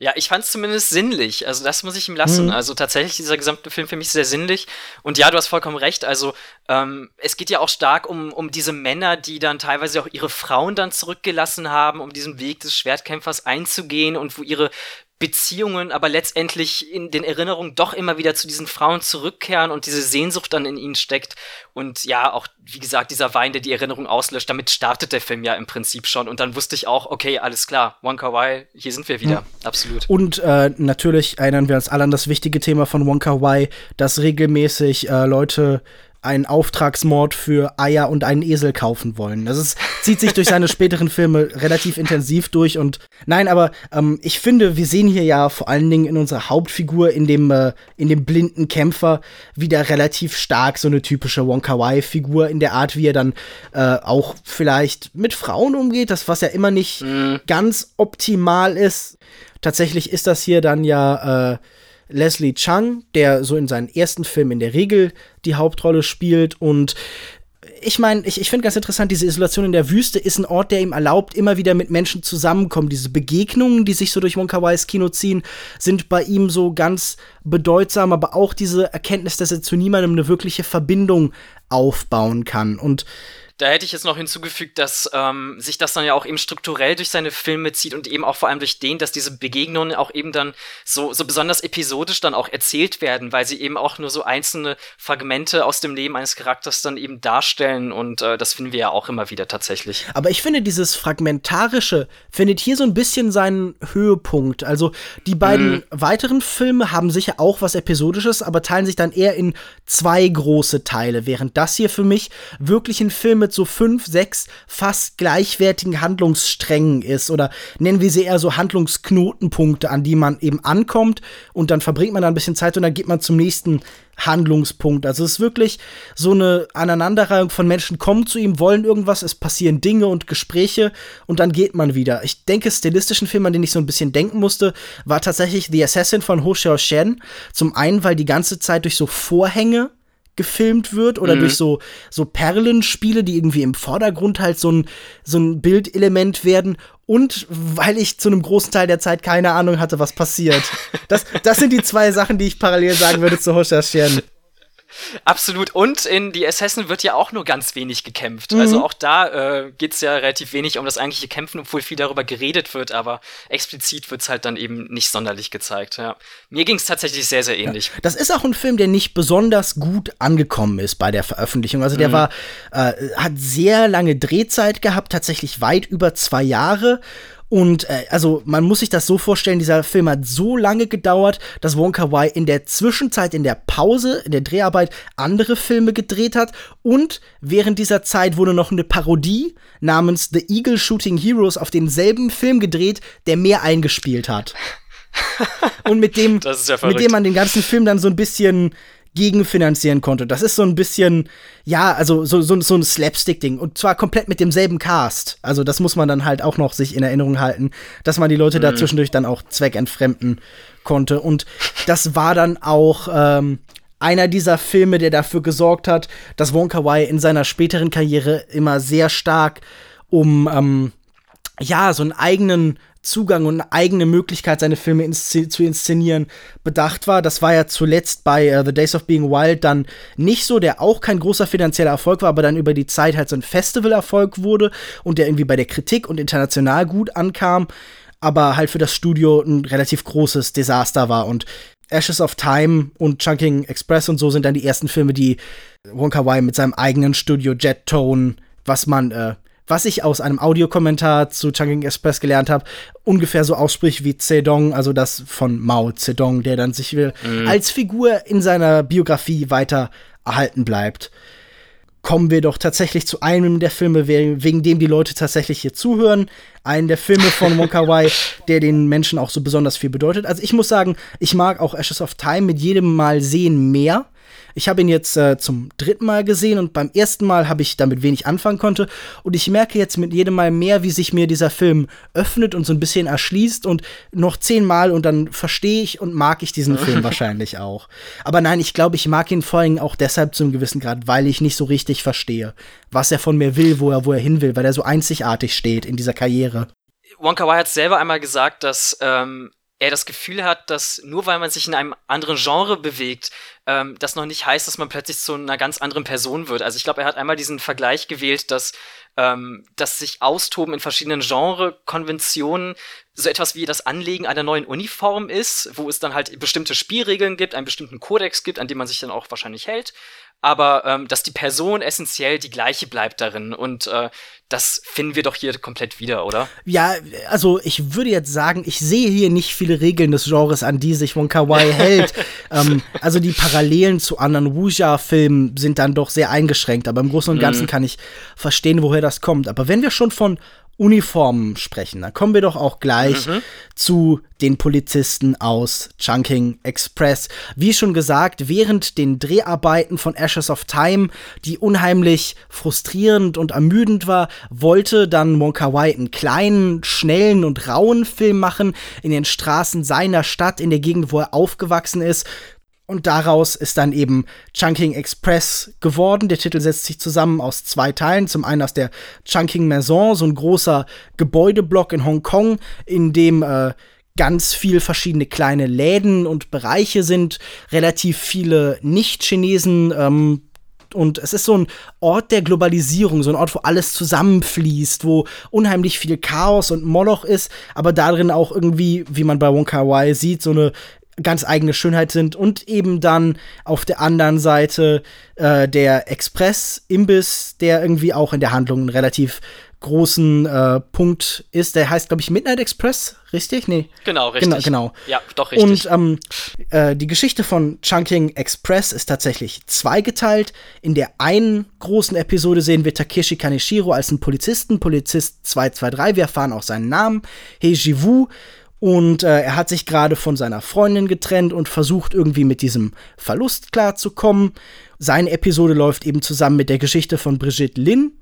Ja, ich fand es zumindest sinnlich. Also das muss ich ihm lassen. Mhm. Also tatsächlich dieser gesamte Film für mich sehr sinnlich. Und ja, du hast vollkommen recht. Also ähm, es geht ja auch stark um, um diese Männer, die dann teilweise auch ihre Frauen dann zurückgelassen haben, um diesen Weg des Schwertkämpfers einzugehen und wo ihre Beziehungen aber letztendlich in den Erinnerungen doch immer wieder zu diesen Frauen zurückkehren und diese Sehnsucht dann in ihnen steckt. Und ja, auch, wie gesagt, dieser Wein, der die Erinnerung auslöscht, damit startet der Film ja im Prinzip schon. Und dann wusste ich auch, okay, alles klar, Wonka Wai, hier sind wir wieder. Mhm. Absolut. Und äh, natürlich erinnern wir uns alle an das wichtige Thema von Wonka Wai, dass regelmäßig äh, Leute einen Auftragsmord für Eier und einen Esel kaufen wollen. Das ist, zieht sich durch seine (laughs) späteren Filme relativ intensiv durch und nein, aber ähm, ich finde, wir sehen hier ja vor allen Dingen in unserer Hauptfigur, in dem, äh, in dem blinden Kämpfer, wieder relativ stark so eine typische Wonka-Wai-Figur in der Art, wie er dann äh, auch vielleicht mit Frauen umgeht, das was ja immer nicht mhm. ganz optimal ist. Tatsächlich ist das hier dann ja äh, Leslie Chung, der so in seinen ersten Filmen in der Regel die Hauptrolle spielt und ich meine, ich, ich finde ganz interessant, diese Isolation in der Wüste ist ein Ort, der ihm erlaubt, immer wieder mit Menschen zusammenkommen. Diese Begegnungen, die sich so durch Wonka Wais Kino ziehen, sind bei ihm so ganz bedeutsam, aber auch diese Erkenntnis, dass er zu niemandem eine wirkliche Verbindung aufbauen kann. Und da hätte ich jetzt noch hinzugefügt, dass ähm, sich das dann ja auch eben strukturell durch seine Filme zieht und eben auch vor allem durch den, dass diese Begegnungen auch eben dann so, so besonders episodisch dann auch erzählt werden, weil sie eben auch nur so einzelne Fragmente aus dem Leben eines Charakters dann eben darstellen und äh, das finden wir ja auch immer wieder tatsächlich. Aber ich finde, dieses Fragmentarische findet hier so ein bisschen seinen Höhepunkt. Also die beiden mhm. weiteren Filme haben sicher auch was Episodisches, aber teilen sich dann eher in zwei große Teile, während das hier für mich wirklich ein Film mit so fünf, sechs fast gleichwertigen Handlungssträngen ist oder nennen wir sie eher so Handlungsknotenpunkte, an die man eben ankommt und dann verbringt man da ein bisschen Zeit und dann geht man zum nächsten Handlungspunkt. Also es ist wirklich so eine Aneinanderreihung von Menschen kommen zu ihm, wollen irgendwas, es passieren Dinge und Gespräche und dann geht man wieder. Ich denke, stilistischen Film, an den ich so ein bisschen denken musste, war tatsächlich The Assassin von Ho Xiao Shen. Zum einen, weil die ganze Zeit durch so Vorhänge gefilmt wird oder mhm. durch so, so Perlenspiele, die irgendwie im Vordergrund halt so ein, so ein Bildelement werden und weil ich zu einem großen Teil der Zeit keine Ahnung hatte, was passiert. Das, das sind die zwei Sachen, die ich parallel sagen würde zu Hoshashian. Absolut. Und in die Assassin wird ja auch nur ganz wenig gekämpft. Mhm. Also auch da äh, geht es ja relativ wenig um das eigentliche Kämpfen, obwohl viel darüber geredet wird, aber explizit wird es halt dann eben nicht sonderlich gezeigt. Ja. Mir ging es tatsächlich sehr, sehr ähnlich. Ja. Das ist auch ein Film, der nicht besonders gut angekommen ist bei der Veröffentlichung. Also der mhm. war, äh, hat sehr lange Drehzeit gehabt, tatsächlich weit über zwei Jahre und äh, also man muss sich das so vorstellen, dieser Film hat so lange gedauert, dass Wonka Wai in der Zwischenzeit, in der Pause, in der Dreharbeit andere Filme gedreht hat. Und während dieser Zeit wurde noch eine Parodie namens The Eagle Shooting Heroes auf denselben Film gedreht, der mehr eingespielt hat. (laughs) Und mit dem, ja mit dem man den ganzen Film dann so ein bisschen gegenfinanzieren konnte. Das ist so ein bisschen, ja, also so, so, so ein Slapstick-Ding. Und zwar komplett mit demselben Cast. Also das muss man dann halt auch noch sich in Erinnerung halten, dass man die Leute mhm. da zwischendurch dann auch zweckentfremden konnte. Und das war dann auch ähm, einer dieser Filme, der dafür gesorgt hat, dass Wonka Wai in seiner späteren Karriere immer sehr stark um ähm, ja, so einen eigenen Zugang und eine eigene Möglichkeit, seine Filme inszen zu inszenieren, bedacht war. Das war ja zuletzt bei uh, The Days of Being Wild dann nicht so, der auch kein großer finanzieller Erfolg war, aber dann über die Zeit halt so ein Festivalerfolg wurde und der irgendwie bei der Kritik und international gut ankam, aber halt für das Studio ein relativ großes Desaster war und Ashes of Time und Chunking Express und so sind dann die ersten Filme, die Wonka Wai mit seinem eigenen Studio Jet Tone, was man äh, was ich aus einem Audiokommentar zu Chungking Express gelernt habe, ungefähr so ausspricht wie Zedong, also das von Mao Zedong, der dann sich will, mhm. als Figur in seiner Biografie weiter erhalten bleibt. Kommen wir doch tatsächlich zu einem der Filme, wegen dem die Leute tatsächlich hier zuhören. Einen der Filme von Wonka Wai, (laughs) der den Menschen auch so besonders viel bedeutet. Also ich muss sagen, ich mag auch Ashes of Time mit jedem Mal sehen mehr. Ich habe ihn jetzt äh, zum dritten Mal gesehen und beim ersten Mal habe ich damit wenig anfangen konnte. Und ich merke jetzt mit jedem Mal mehr, wie sich mir dieser Film öffnet und so ein bisschen erschließt und noch zehnmal und dann verstehe ich und mag ich diesen Film (laughs) wahrscheinlich auch. Aber nein, ich glaube, ich mag ihn vor allem auch deshalb zu einem gewissen Grad, weil ich nicht so richtig verstehe, was er von mir will, wo er, wo er hin will, weil er so einzigartig steht in dieser Karriere. Wonka Wai hat selber einmal gesagt, dass ähm, er das Gefühl hat, dass nur weil man sich in einem anderen Genre bewegt, ähm, das noch nicht heißt, dass man plötzlich zu einer ganz anderen Person wird. Also ich glaube, er hat einmal diesen Vergleich gewählt, dass ähm, das sich austoben in verschiedenen Genre-Konventionen so etwas wie das Anlegen einer neuen Uniform ist, wo es dann halt bestimmte Spielregeln gibt, einen bestimmten Kodex gibt, an dem man sich dann auch wahrscheinlich hält aber ähm, dass die Person essentiell die gleiche bleibt darin. Und äh, das finden wir doch hier komplett wieder, oder? Ja, also ich würde jetzt sagen, ich sehe hier nicht viele Regeln des Genres, an die sich Wong Kar Wai (laughs) hält. ähm, also die Parallelen zu anderen Wuxia-Filmen sind dann doch sehr eingeschränkt. Aber im Großen und Ganzen mm. kann ich verstehen, woher das kommt. Aber wenn wir schon von Uniformen sprechen. Dann kommen wir doch auch gleich mhm. zu den Polizisten aus Chunking Express. Wie schon gesagt, während den Dreharbeiten von Ashes of Time, die unheimlich frustrierend und ermüdend war, wollte dann Wonka Wai einen kleinen, schnellen und rauen Film machen in den Straßen seiner Stadt, in der Gegend, wo er aufgewachsen ist. Und daraus ist dann eben Chunking Express geworden. Der Titel setzt sich zusammen aus zwei Teilen. Zum einen aus der Chunking Maison, so ein großer Gebäudeblock in Hongkong, in dem äh, ganz viel verschiedene kleine Läden und Bereiche sind, relativ viele Nicht-Chinesen. Ähm, und es ist so ein Ort der Globalisierung, so ein Ort, wo alles zusammenfließt, wo unheimlich viel Chaos und Moloch ist, aber darin auch irgendwie, wie man bei Wonka Wai sieht, so eine ganz eigene Schönheit sind und eben dann auf der anderen Seite äh, der Express-Imbiss, der irgendwie auch in der Handlung einen relativ großen äh, Punkt ist. Der heißt, glaube ich, Midnight Express, richtig? Nee. Genau, richtig. Genau, genau. Ja, doch, richtig. Und ähm, äh, die Geschichte von Chunking Express ist tatsächlich zweigeteilt. In der einen großen Episode sehen wir Takeshi Kaneshiro als einen Polizisten, Polizist 223. Wir erfahren auch seinen Namen. Heiji Wu und äh, er hat sich gerade von seiner Freundin getrennt und versucht irgendwie mit diesem Verlust klarzukommen. Seine Episode läuft eben zusammen mit der Geschichte von Brigitte Lin.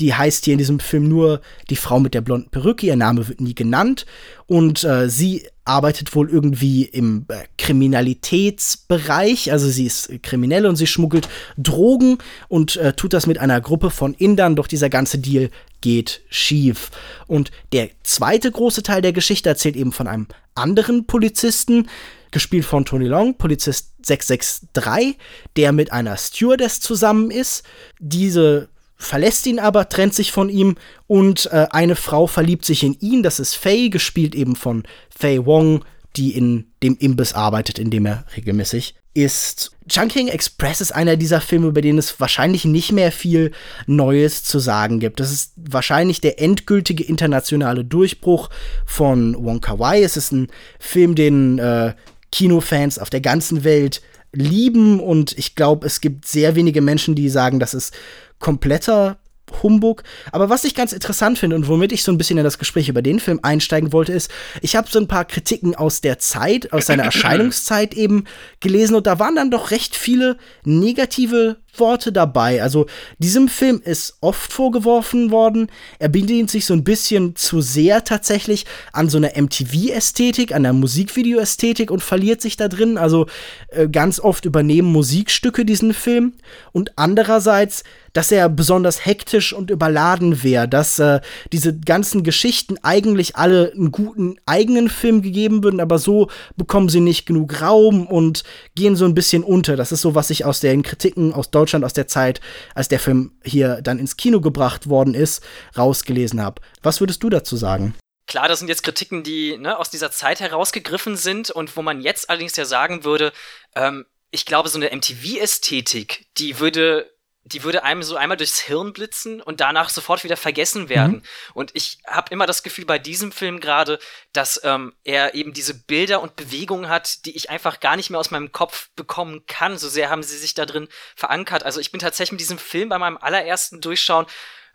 Die heißt hier in diesem Film nur die Frau mit der blonden Perücke. Ihr Name wird nie genannt. Und äh, sie arbeitet wohl irgendwie im äh, Kriminalitätsbereich. Also sie ist kriminell und sie schmuggelt Drogen und äh, tut das mit einer Gruppe von Indern. Doch dieser ganze Deal geht schief. Und der zweite große Teil der Geschichte erzählt eben von einem anderen Polizisten, gespielt von Tony Long, Polizist 663, der mit einer Stewardess zusammen ist. Diese verlässt ihn aber, trennt sich von ihm und äh, eine Frau verliebt sich in ihn. Das ist Faye, gespielt eben von Faye Wong, die in dem Imbiss arbeitet, in dem er regelmäßig ist. Chunking Express ist einer dieser Filme, über den es wahrscheinlich nicht mehr viel Neues zu sagen gibt. Das ist wahrscheinlich der endgültige internationale Durchbruch von Wong Kar Wai. Es ist ein Film, den äh, Kinofans auf der ganzen Welt lieben und ich glaube, es gibt sehr wenige Menschen, die sagen, das ist kompletter Humbug. Aber was ich ganz interessant finde und womit ich so ein bisschen in das Gespräch über den Film einsteigen wollte, ist, ich habe so ein paar Kritiken aus der Zeit, aus seiner (clears throat) Erscheinungszeit eben gelesen und da waren dann doch recht viele negative Worte dabei. Also diesem Film ist oft vorgeworfen worden, er bedient sich so ein bisschen zu sehr tatsächlich an so einer MTV-Ästhetik, an der Musikvideo-Ästhetik und verliert sich da drin. Also äh, ganz oft übernehmen Musikstücke diesen Film und andererseits dass er besonders hektisch und überladen wäre, dass äh, diese ganzen Geschichten eigentlich alle einen guten eigenen Film gegeben würden, aber so bekommen sie nicht genug Raum und gehen so ein bisschen unter. Das ist so, was ich aus den Kritiken aus Deutschland aus der Zeit, als der Film hier dann ins Kino gebracht worden ist, rausgelesen habe. Was würdest du dazu sagen? Klar, das sind jetzt Kritiken, die ne, aus dieser Zeit herausgegriffen sind und wo man jetzt allerdings ja sagen würde, ähm, ich glaube, so eine MTV-Ästhetik, die würde die würde einem so einmal durchs Hirn blitzen und danach sofort wieder vergessen werden. Mhm. Und ich habe immer das Gefühl bei diesem Film gerade, dass ähm, er eben diese Bilder und Bewegungen hat, die ich einfach gar nicht mehr aus meinem Kopf bekommen kann. So sehr haben sie sich da drin verankert. Also ich bin tatsächlich mit diesem Film bei meinem allerersten Durchschauen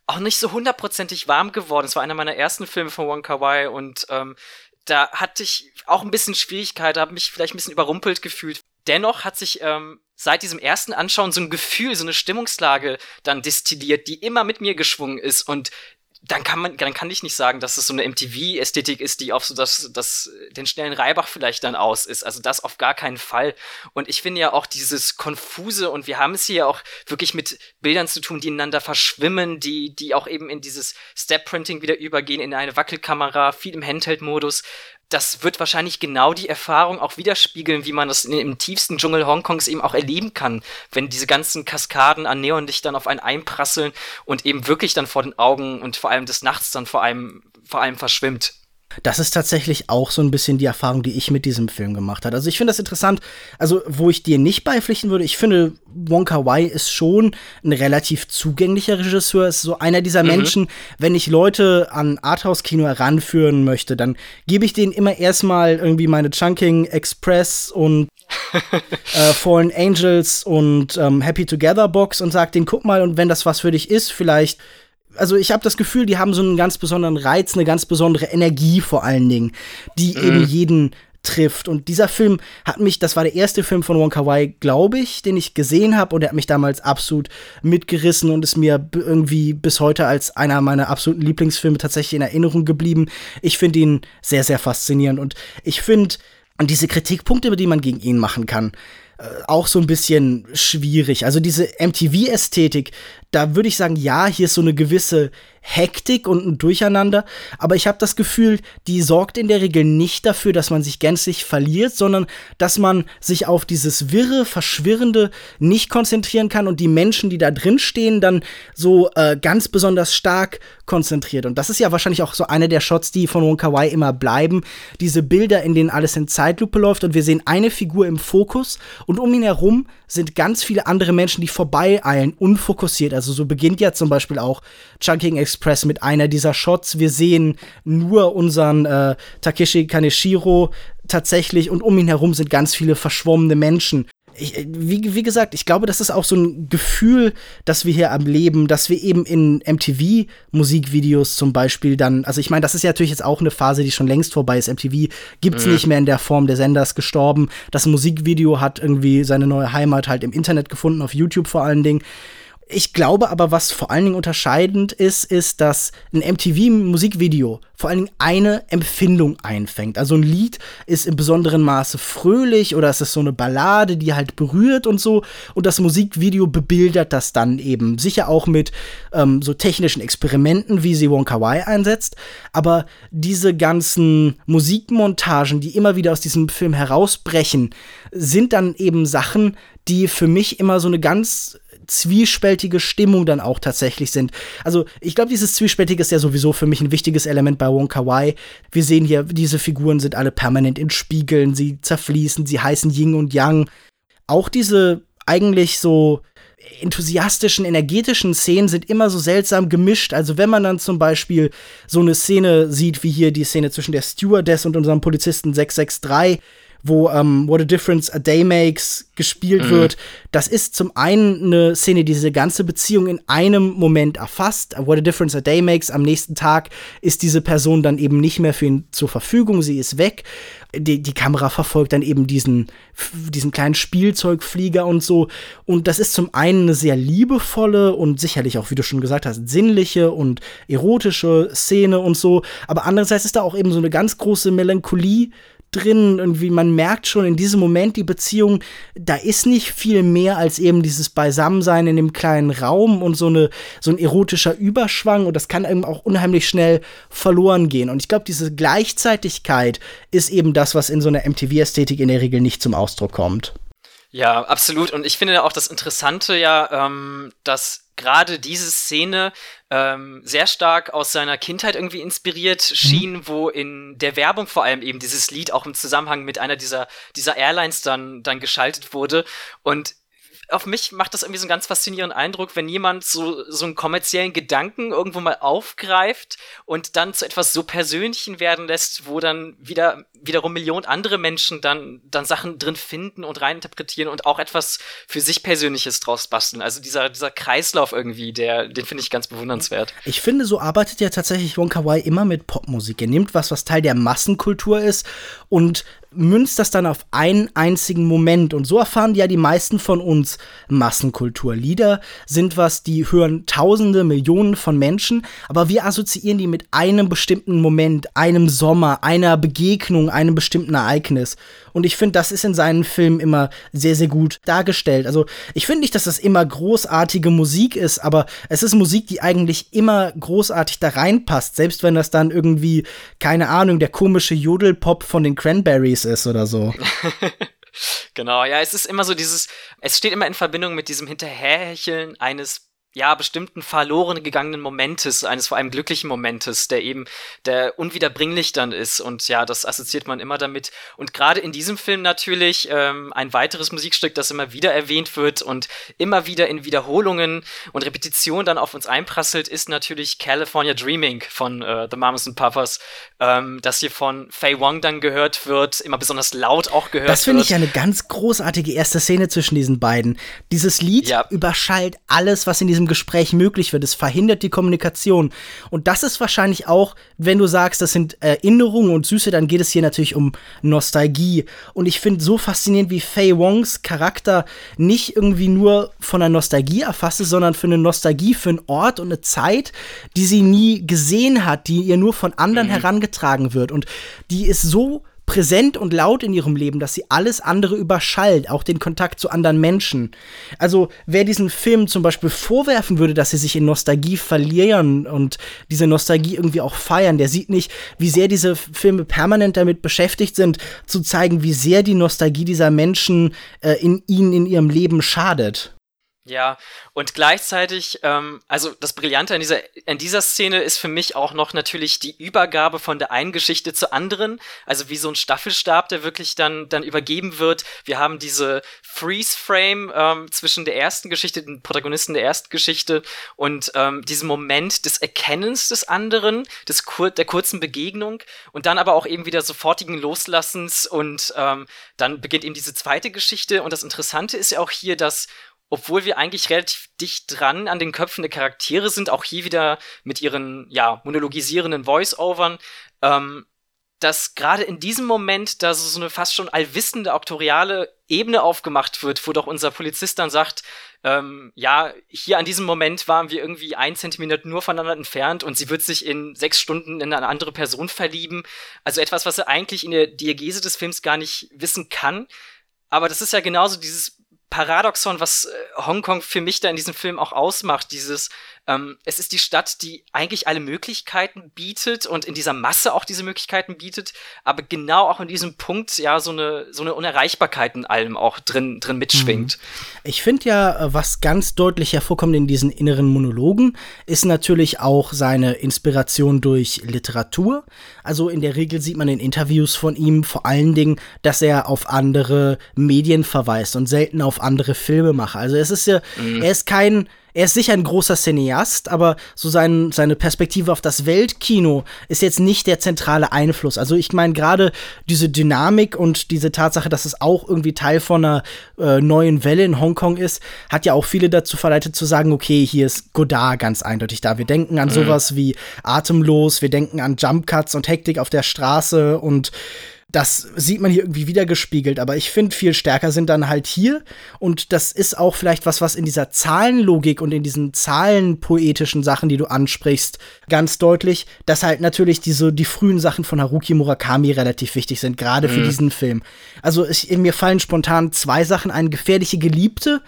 auch nicht so hundertprozentig warm geworden. Es war einer meiner ersten Filme von Wong Kar Wai und ähm, da hatte ich auch ein bisschen Schwierigkeit, habe mich vielleicht ein bisschen überrumpelt gefühlt. Dennoch hat sich ähm, seit diesem ersten Anschauen so ein Gefühl, so eine Stimmungslage dann destilliert, die immer mit mir geschwungen ist und dann kann man, dann kann ich nicht sagen, dass es so eine MTV-Ästhetik ist, die auf so das, das, den schnellen Reibach vielleicht dann aus ist. Also das auf gar keinen Fall. Und ich finde ja auch dieses konfuse und wir haben es hier auch wirklich mit Bildern zu tun, die ineinander verschwimmen, die, die auch eben in dieses Step-Printing wieder übergehen, in eine Wackelkamera, viel im Handheld-Modus. Das wird wahrscheinlich genau die Erfahrung auch widerspiegeln, wie man das im tiefsten Dschungel Hongkongs eben auch erleben kann, wenn diese ganzen Kaskaden an Neonlichtern auf einen einprasseln und eben wirklich dann vor den Augen und vor allem des Nachts dann vor allem, vor allem verschwimmt. Das ist tatsächlich auch so ein bisschen die Erfahrung, die ich mit diesem Film gemacht habe. Also ich finde das interessant, also wo ich dir nicht beipflichten würde, ich finde, Wonka Wai ist schon ein relativ zugänglicher Regisseur, ist so einer dieser mhm. Menschen, wenn ich Leute an Arthouse-Kino heranführen möchte, dann gebe ich denen immer erstmal irgendwie meine Chunking Express und (laughs) äh, Fallen Angels und ähm, Happy Together Box und sag denen, guck mal, und wenn das was für dich ist, vielleicht also ich habe das Gefühl, die haben so einen ganz besonderen Reiz, eine ganz besondere Energie vor allen Dingen, die mhm. eben jeden trifft. Und dieser Film hat mich, das war der erste Film von Wong Kar Wai, glaube ich, den ich gesehen habe und er hat mich damals absolut mitgerissen und ist mir irgendwie bis heute als einer meiner absoluten Lieblingsfilme tatsächlich in Erinnerung geblieben. Ich finde ihn sehr, sehr faszinierend und ich finde, diese Kritikpunkte, die man gegen ihn machen kann, äh, auch so ein bisschen schwierig. Also diese MTV-Ästhetik, da würde ich sagen, ja, hier ist so eine gewisse Hektik und ein Durcheinander, aber ich habe das Gefühl, die sorgt in der Regel nicht dafür, dass man sich gänzlich verliert, sondern dass man sich auf dieses wirre, verschwirrende nicht konzentrieren kann und die Menschen, die da drin stehen, dann so äh, ganz besonders stark konzentriert. Und das ist ja wahrscheinlich auch so eine der Shots, die von Wong Kar Wai immer bleiben, diese Bilder, in denen alles in Zeitlupe läuft und wir sehen eine Figur im Fokus und um ihn herum sind ganz viele andere Menschen, die vorbeieilen, unfokussiert. Also so beginnt ja zum Beispiel auch Chunking Express mit einer dieser Shots. Wir sehen nur unseren äh, Takeshi Kaneshiro tatsächlich und um ihn herum sind ganz viele verschwommene Menschen ich, wie, wie gesagt, ich glaube, das ist auch so ein Gefühl, dass wir hier am Leben, dass wir eben in MTV-Musikvideos zum Beispiel dann, also ich meine, das ist ja natürlich jetzt auch eine Phase, die schon längst vorbei ist. MTV gibt's mhm. nicht mehr in der Form, der Sender ist gestorben. Das Musikvideo hat irgendwie seine neue Heimat halt im Internet gefunden, auf YouTube vor allen Dingen. Ich glaube aber, was vor allen Dingen unterscheidend ist, ist, dass ein MTV-Musikvideo vor allen Dingen eine Empfindung einfängt. Also ein Lied ist im besonderen Maße fröhlich oder es ist so eine Ballade, die halt berührt und so. Und das Musikvideo bebildert das dann eben. Sicher auch mit ähm, so technischen Experimenten, wie sie Wonka Wai einsetzt. Aber diese ganzen Musikmontagen, die immer wieder aus diesem Film herausbrechen, sind dann eben Sachen, die für mich immer so eine ganz zwiespältige Stimmung dann auch tatsächlich sind. Also ich glaube, dieses Zwiespältige ist ja sowieso für mich ein wichtiges Element bei Wong Kar Wai. Wir sehen hier, diese Figuren sind alle permanent in Spiegeln, sie zerfließen, sie heißen Yin und Yang. Auch diese eigentlich so enthusiastischen, energetischen Szenen sind immer so seltsam gemischt. Also wenn man dann zum Beispiel so eine Szene sieht, wie hier die Szene zwischen der Stewardess und unserem Polizisten 663, wo ähm, What a Difference a Day Makes gespielt mhm. wird. Das ist zum einen eine Szene, die diese ganze Beziehung in einem Moment erfasst. What a Difference a Day Makes. Am nächsten Tag ist diese Person dann eben nicht mehr für ihn zur Verfügung. Sie ist weg. Die, die Kamera verfolgt dann eben diesen, diesen kleinen Spielzeugflieger und so. Und das ist zum einen eine sehr liebevolle und sicherlich auch, wie du schon gesagt hast, sinnliche und erotische Szene und so. Aber andererseits ist da auch eben so eine ganz große Melancholie drin. Irgendwie, man merkt schon in diesem Moment die Beziehung, da ist nicht viel mehr als eben dieses Beisammensein in dem kleinen Raum und so, eine, so ein erotischer Überschwang. Und das kann eben auch unheimlich schnell verloren gehen. Und ich glaube, diese Gleichzeitigkeit ist eben das, was in so einer MTV-Ästhetik in der Regel nicht zum Ausdruck kommt. Ja, absolut. Und ich finde auch das Interessante ja, ähm, dass gerade diese Szene ähm, sehr stark aus seiner Kindheit irgendwie inspiriert mhm. schien, wo in der Werbung vor allem eben dieses Lied auch im Zusammenhang mit einer dieser, dieser Airlines dann, dann geschaltet wurde. Und auf mich macht das irgendwie so einen ganz faszinierenden Eindruck, wenn jemand so, so einen kommerziellen Gedanken irgendwo mal aufgreift und dann zu etwas so Persönlichen werden lässt, wo dann wieder, wiederum Millionen andere Menschen dann, dann Sachen drin finden und reininterpretieren und auch etwas für sich Persönliches draus basteln. Also dieser, dieser Kreislauf irgendwie, der, den finde ich ganz bewundernswert. Ich finde, so arbeitet ja tatsächlich Wong Kar Wai immer mit Popmusik. Er nimmt was, was Teil der Massenkultur ist und münzt das dann auf einen einzigen Moment. Und so erfahren ja die meisten von uns Massenkultur. Lieder sind was, die hören Tausende, Millionen von Menschen, aber wir assoziieren die mit einem bestimmten Moment, einem Sommer, einer Begegnung, einem bestimmten Ereignis. Und ich finde, das ist in seinen Filmen immer sehr, sehr gut dargestellt. Also ich finde nicht, dass das immer großartige Musik ist, aber es ist Musik, die eigentlich immer großartig da reinpasst, selbst wenn das dann irgendwie, keine Ahnung, der komische Jodelpop von den Cranberries ist oder so. (laughs) Genau, ja, es ist immer so dieses, es steht immer in Verbindung mit diesem Hinterherhecheln eines ja, bestimmten verloren gegangenen Momentes, eines vor allem glücklichen Momentes, der eben, der unwiederbringlich dann ist. Und ja, das assoziiert man immer damit. Und gerade in diesem Film natürlich ähm, ein weiteres Musikstück, das immer wieder erwähnt wird und immer wieder in Wiederholungen und Repetitionen dann auf uns einprasselt, ist natürlich California Dreaming von äh, The Mamas and Papas, ähm, das hier von Fei Wong dann gehört wird, immer besonders laut auch gehört das wird. Das finde ich eine ganz großartige erste Szene zwischen diesen beiden. Dieses Lied ja. überschallt alles, was in diesem Gespräch möglich wird. Es verhindert die Kommunikation. Und das ist wahrscheinlich auch, wenn du sagst, das sind Erinnerungen und Süße, dann geht es hier natürlich um Nostalgie. Und ich finde so faszinierend, wie Faye Wongs Charakter nicht irgendwie nur von der Nostalgie erfasst ist, sondern für eine Nostalgie für einen Ort und eine Zeit, die sie nie gesehen hat, die ihr nur von anderen mhm. herangetragen wird. Und die ist so präsent und laut in ihrem Leben, dass sie alles andere überschallt, auch den Kontakt zu anderen Menschen. Also wer diesen Film zum Beispiel vorwerfen würde, dass sie sich in Nostalgie verlieren und diese Nostalgie irgendwie auch feiern, der sieht nicht, wie sehr diese Filme permanent damit beschäftigt sind, zu zeigen, wie sehr die Nostalgie dieser Menschen äh, in ihnen in ihrem Leben schadet. Ja, und gleichzeitig, ähm, also das Brillante an dieser, an dieser Szene ist für mich auch noch natürlich die Übergabe von der einen Geschichte zur anderen, also wie so ein Staffelstab, der wirklich dann, dann übergeben wird. Wir haben diese Freeze-Frame ähm, zwischen der ersten Geschichte, den Protagonisten der ersten Geschichte und ähm, diesem Moment des Erkennens des anderen, des kur der kurzen Begegnung und dann aber auch eben wieder sofortigen Loslassens und ähm, dann beginnt eben diese zweite Geschichte und das Interessante ist ja auch hier, dass obwohl wir eigentlich relativ dicht dran an den Köpfen der Charaktere sind, auch hier wieder mit ihren, ja, monologisierenden Voice-Overn, ähm, dass gerade in diesem Moment da so, eine fast schon allwissende, auktoriale Ebene aufgemacht wird, wo doch unser Polizist dann sagt, ähm, ja, hier an diesem Moment waren wir irgendwie ein Zentimeter nur voneinander entfernt und sie wird sich in sechs Stunden in eine andere Person verlieben. Also etwas, was er eigentlich in der Diagese des Films gar nicht wissen kann. Aber das ist ja genauso dieses Paradoxon, was äh, Hongkong für mich da in diesem Film auch ausmacht, dieses ähm, es ist die Stadt, die eigentlich alle Möglichkeiten bietet und in dieser Masse auch diese Möglichkeiten bietet, aber genau auch in diesem Punkt ja so eine, so eine Unerreichbarkeit in allem auch drin, drin mitschwingt. Mhm. Ich finde ja, äh, was ganz deutlich hervorkommt in diesen inneren Monologen, ist natürlich auch seine Inspiration durch Literatur. Also in der Regel sieht man in Interviews von ihm vor allen Dingen, dass er auf andere Medien verweist und selten auf andere Filme macht. Also es ist ja, mhm. er ist kein er ist sicher ein großer Cineast, aber so sein, seine Perspektive auf das Weltkino ist jetzt nicht der zentrale Einfluss. Also ich meine gerade diese Dynamik und diese Tatsache, dass es auch irgendwie Teil von einer äh, neuen Welle in Hongkong ist, hat ja auch viele dazu verleitet zu sagen, okay, hier ist Godard ganz eindeutig da. Wir denken an mhm. sowas wie Atemlos, wir denken an Jump Cuts und Hektik auf der Straße und das sieht man hier irgendwie wiedergespiegelt, aber ich finde, viel stärker sind dann halt hier. Und das ist auch vielleicht was, was in dieser Zahlenlogik und in diesen zahlenpoetischen Sachen, die du ansprichst, ganz deutlich, dass halt natürlich diese, die frühen Sachen von Haruki Murakami relativ wichtig sind, gerade mhm. für diesen Film. Also ich, mir fallen spontan zwei Sachen ein. Gefährliche Geliebte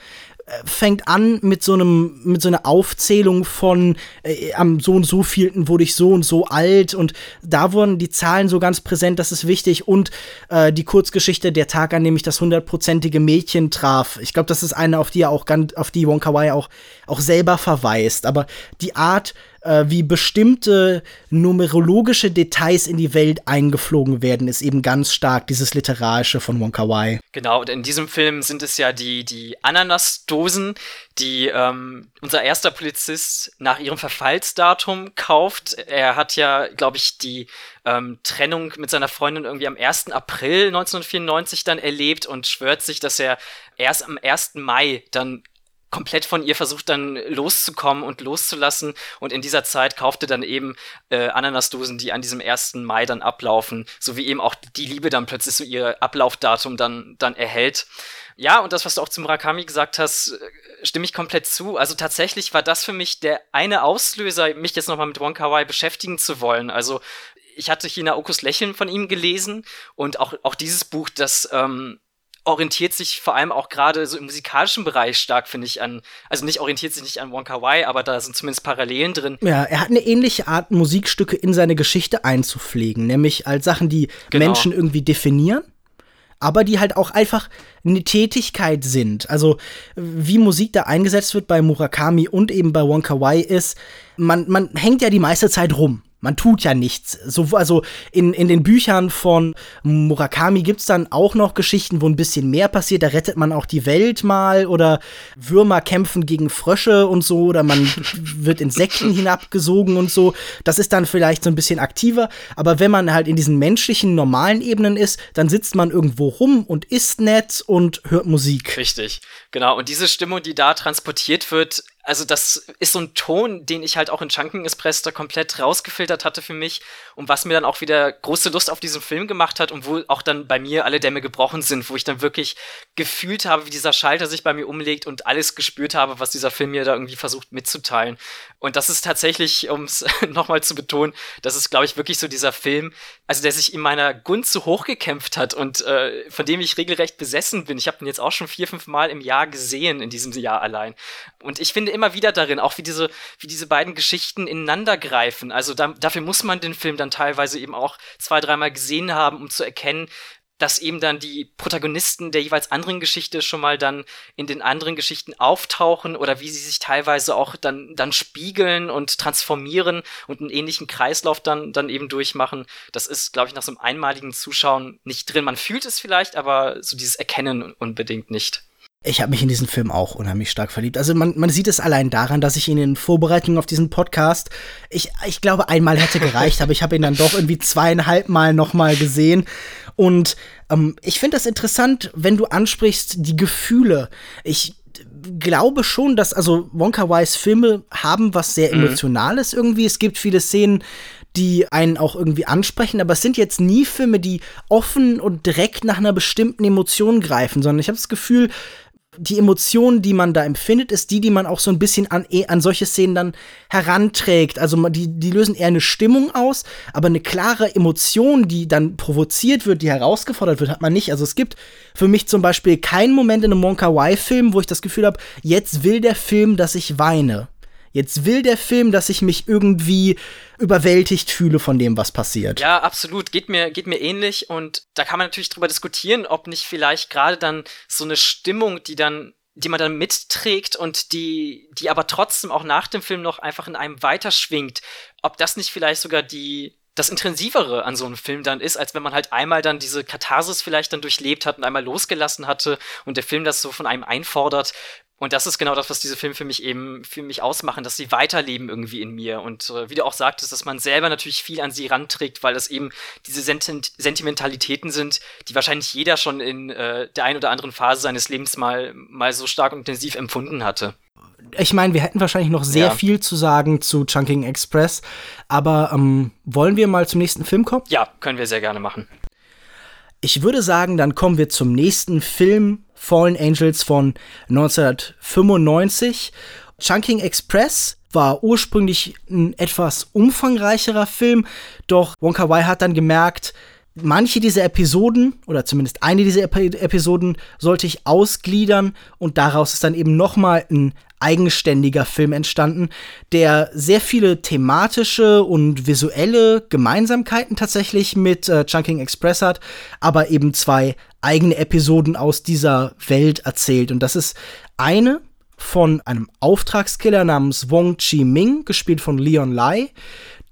fängt an mit so einem mit so einer Aufzählung von äh, am so und so vielten wurde ich so und so alt und da wurden die Zahlen so ganz präsent, das ist wichtig und äh, die Kurzgeschichte der Tag, an dem ich das hundertprozentige Mädchen traf. Ich glaube, das ist eine, auf die er auch ganz, auf die Wonka Wai auch auch selber verweist, aber die Art äh, wie bestimmte numerologische Details in die Welt eingeflogen werden, ist eben ganz stark dieses Literarische von Wonka Wai. Genau, und in diesem Film sind es ja die, die Ananasdosen, die ähm, unser erster Polizist nach ihrem Verfallsdatum kauft. Er hat ja, glaube ich, die ähm, Trennung mit seiner Freundin irgendwie am 1. April 1994 dann erlebt und schwört sich, dass er erst am 1. Mai dann komplett von ihr versucht dann loszukommen und loszulassen und in dieser Zeit kaufte dann eben äh, Ananasdosen, die an diesem 1. Mai dann ablaufen, so wie eben auch die Liebe dann plötzlich so ihr Ablaufdatum dann, dann erhält. Ja, und das, was du auch zu Murakami gesagt hast, äh, stimme ich komplett zu. Also tatsächlich war das für mich der eine Auslöser, mich jetzt nochmal mit Wonka Wai beschäftigen zu wollen. Also ich hatte hier Naokos Lächeln von ihm gelesen und auch, auch dieses Buch, das ähm, orientiert sich vor allem auch gerade so im musikalischen Bereich stark, finde ich, an, also nicht orientiert sich nicht an Wonka Wai, aber da sind zumindest Parallelen drin. Ja, er hat eine ähnliche Art, Musikstücke in seine Geschichte einzupflegen, nämlich als Sachen, die genau. Menschen irgendwie definieren aber die halt auch einfach eine Tätigkeit sind. Also wie Musik da eingesetzt wird bei Murakami und eben bei Wonka Wai ist, man, man hängt ja die meiste Zeit rum. Man tut ja nichts. So, also in, in den Büchern von Murakami gibt's dann auch noch Geschichten, wo ein bisschen mehr passiert. Da rettet man auch die Welt mal oder Würmer kämpfen gegen Frösche und so oder man (laughs) wird Insekten hinabgesogen und so. Das ist dann vielleicht so ein bisschen aktiver. Aber wenn man halt in diesen menschlichen, normalen Ebenen ist, dann sitzt man irgendwo rum und isst nett und hört Musik. Richtig, genau. Und diese Stimmung, die da transportiert wird, also das ist so ein Ton, den ich halt auch in Chunking Express da komplett rausgefiltert hatte für mich und was mir dann auch wieder große Lust auf diesen Film gemacht hat und wo auch dann bei mir alle Dämme gebrochen sind, wo ich dann wirklich gefühlt habe, wie dieser Schalter sich bei mir umlegt und alles gespürt habe, was dieser Film mir da irgendwie versucht mitzuteilen. Und das ist tatsächlich, um es (laughs) nochmal zu betonen, das ist, glaube ich, wirklich so dieser Film, also der sich in meiner Gunst so hochgekämpft hat und äh, von dem ich regelrecht besessen bin. Ich habe ihn jetzt auch schon vier, fünf Mal im Jahr gesehen, in diesem Jahr allein. Und ich finde immer wieder darin, auch wie diese, wie diese beiden Geschichten ineinander greifen. Also da, dafür muss man den Film dann teilweise eben auch zwei, dreimal gesehen haben, um zu erkennen, dass eben dann die Protagonisten der jeweils anderen Geschichte schon mal dann in den anderen Geschichten auftauchen oder wie sie sich teilweise auch dann, dann spiegeln und transformieren und einen ähnlichen Kreislauf dann, dann eben durchmachen. Das ist, glaube ich, nach so einem einmaligen Zuschauen nicht drin. Man fühlt es vielleicht, aber so dieses Erkennen unbedingt nicht. Ich habe mich in diesen Film auch unheimlich stark verliebt. Also man, man sieht es allein daran, dass ich ihn in Vorbereitung auf diesen Podcast, ich, ich glaube, einmal hätte gereicht, aber ich habe ihn dann doch irgendwie zweieinhalb Mal nochmal gesehen. Und ähm, ich finde das interessant, wenn du ansprichst, die Gefühle. Ich glaube schon, dass also Wonka Wise Filme haben was sehr mhm. Emotionales mhm. irgendwie. Es gibt viele Szenen, die einen auch irgendwie ansprechen, aber es sind jetzt nie Filme, die offen und direkt nach einer bestimmten Emotion greifen, sondern ich habe das Gefühl, die Emotion, die man da empfindet, ist die, die man auch so ein bisschen an, eh, an solche Szenen dann heranträgt. Also die, die lösen eher eine Stimmung aus, aber eine klare Emotion, die dann provoziert wird, die herausgefordert wird, hat man nicht. Also es gibt für mich zum Beispiel keinen Moment in einem Monka Y-Film, wo ich das Gefühl habe, jetzt will der Film, dass ich weine. Jetzt will der Film, dass ich mich irgendwie überwältigt fühle von dem, was passiert. Ja, absolut. Geht mir, geht mir ähnlich. Und da kann man natürlich drüber diskutieren, ob nicht vielleicht gerade dann so eine Stimmung, die dann die man dann mitträgt und die, die aber trotzdem auch nach dem Film noch einfach in einem weiterschwingt, ob das nicht vielleicht sogar die, das Intensivere an so einem Film dann ist, als wenn man halt einmal dann diese Katharsis vielleicht dann durchlebt hat und einmal losgelassen hatte und der Film das so von einem einfordert. Und das ist genau das, was diese Filme für mich eben für mich ausmachen, dass sie weiterleben irgendwie in mir. Und äh, wie du auch sagtest, dass man selber natürlich viel an sie ranträgt, weil es eben diese Sentiment Sentimentalitäten sind, die wahrscheinlich jeder schon in äh, der einen oder anderen Phase seines Lebens mal, mal so stark und intensiv empfunden hatte. Ich meine, wir hätten wahrscheinlich noch sehr ja. viel zu sagen zu Chunking Express, aber ähm, wollen wir mal zum nächsten Film kommen? Ja, können wir sehr gerne machen. Ich würde sagen, dann kommen wir zum nächsten Film, Fallen Angels von 1995. Chunking Express war ursprünglich ein etwas umfangreicherer Film, doch Wonka Wai hat dann gemerkt, manche dieser Episoden oder zumindest eine dieser Episoden sollte ich ausgliedern und daraus ist dann eben noch mal ein eigenständiger Film entstanden, der sehr viele thematische und visuelle Gemeinsamkeiten tatsächlich mit äh, Chunking Express hat, aber eben zwei eigene Episoden aus dieser Welt erzählt. Und das ist eine von einem Auftragskiller namens Wong Chi Ming, gespielt von Leon Lai,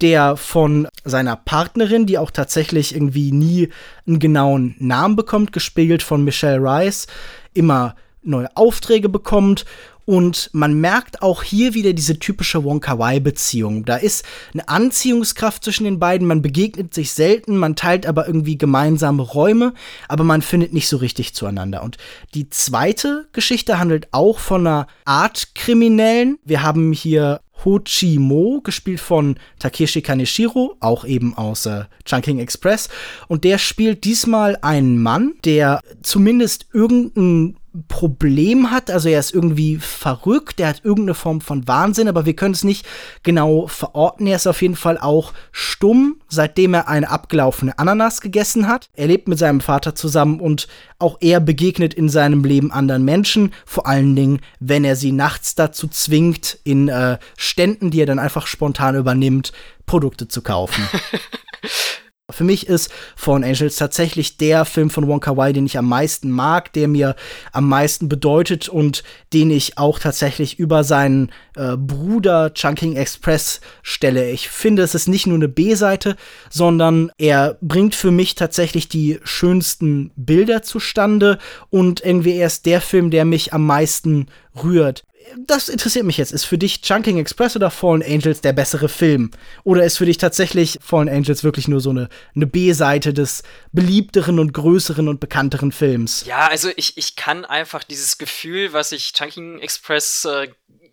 der von seiner Partnerin, die auch tatsächlich irgendwie nie einen genauen Namen bekommt, gespielt von Michelle Rice, immer neue Aufträge bekommt und man merkt auch hier wieder diese typische Wonka-Wai-Beziehung. Da ist eine Anziehungskraft zwischen den beiden, man begegnet sich selten, man teilt aber irgendwie gemeinsame Räume, aber man findet nicht so richtig zueinander. Und die zweite Geschichte handelt auch von einer Art Kriminellen. Wir haben hier Ho Chi Mo, gespielt von Takeshi Kaneshiro, auch eben aus äh, Chunking Express. Und der spielt diesmal einen Mann, der zumindest irgendein Problem hat. Also er ist irgendwie verrückt, er hat irgendeine Form von Wahnsinn, aber wir können es nicht genau verorten. Er ist auf jeden Fall auch stumm, seitdem er eine abgelaufene Ananas gegessen hat. Er lebt mit seinem Vater zusammen und auch er begegnet in seinem Leben anderen Menschen, vor allen Dingen, wenn er sie nachts dazu zwingt, in äh, Ständen, die er dann einfach spontan übernimmt, Produkte zu kaufen. (laughs) Für mich ist Fallen Angels tatsächlich der Film von Wonka Wai, den ich am meisten mag, der mir am meisten bedeutet und den ich auch tatsächlich über seinen äh, Bruder Chunking Express stelle. Ich finde, es ist nicht nur eine B-Seite, sondern er bringt für mich tatsächlich die schönsten Bilder zustande und irgendwie erst der Film, der mich am meisten rührt das interessiert mich jetzt. Ist für dich Chunking Express oder Fallen Angels der bessere Film? Oder ist für dich tatsächlich Fallen Angels wirklich nur so eine, eine B-Seite des beliebteren und größeren und bekannteren Films? Ja, also ich, ich kann einfach dieses Gefühl, was ich Chunking Express äh,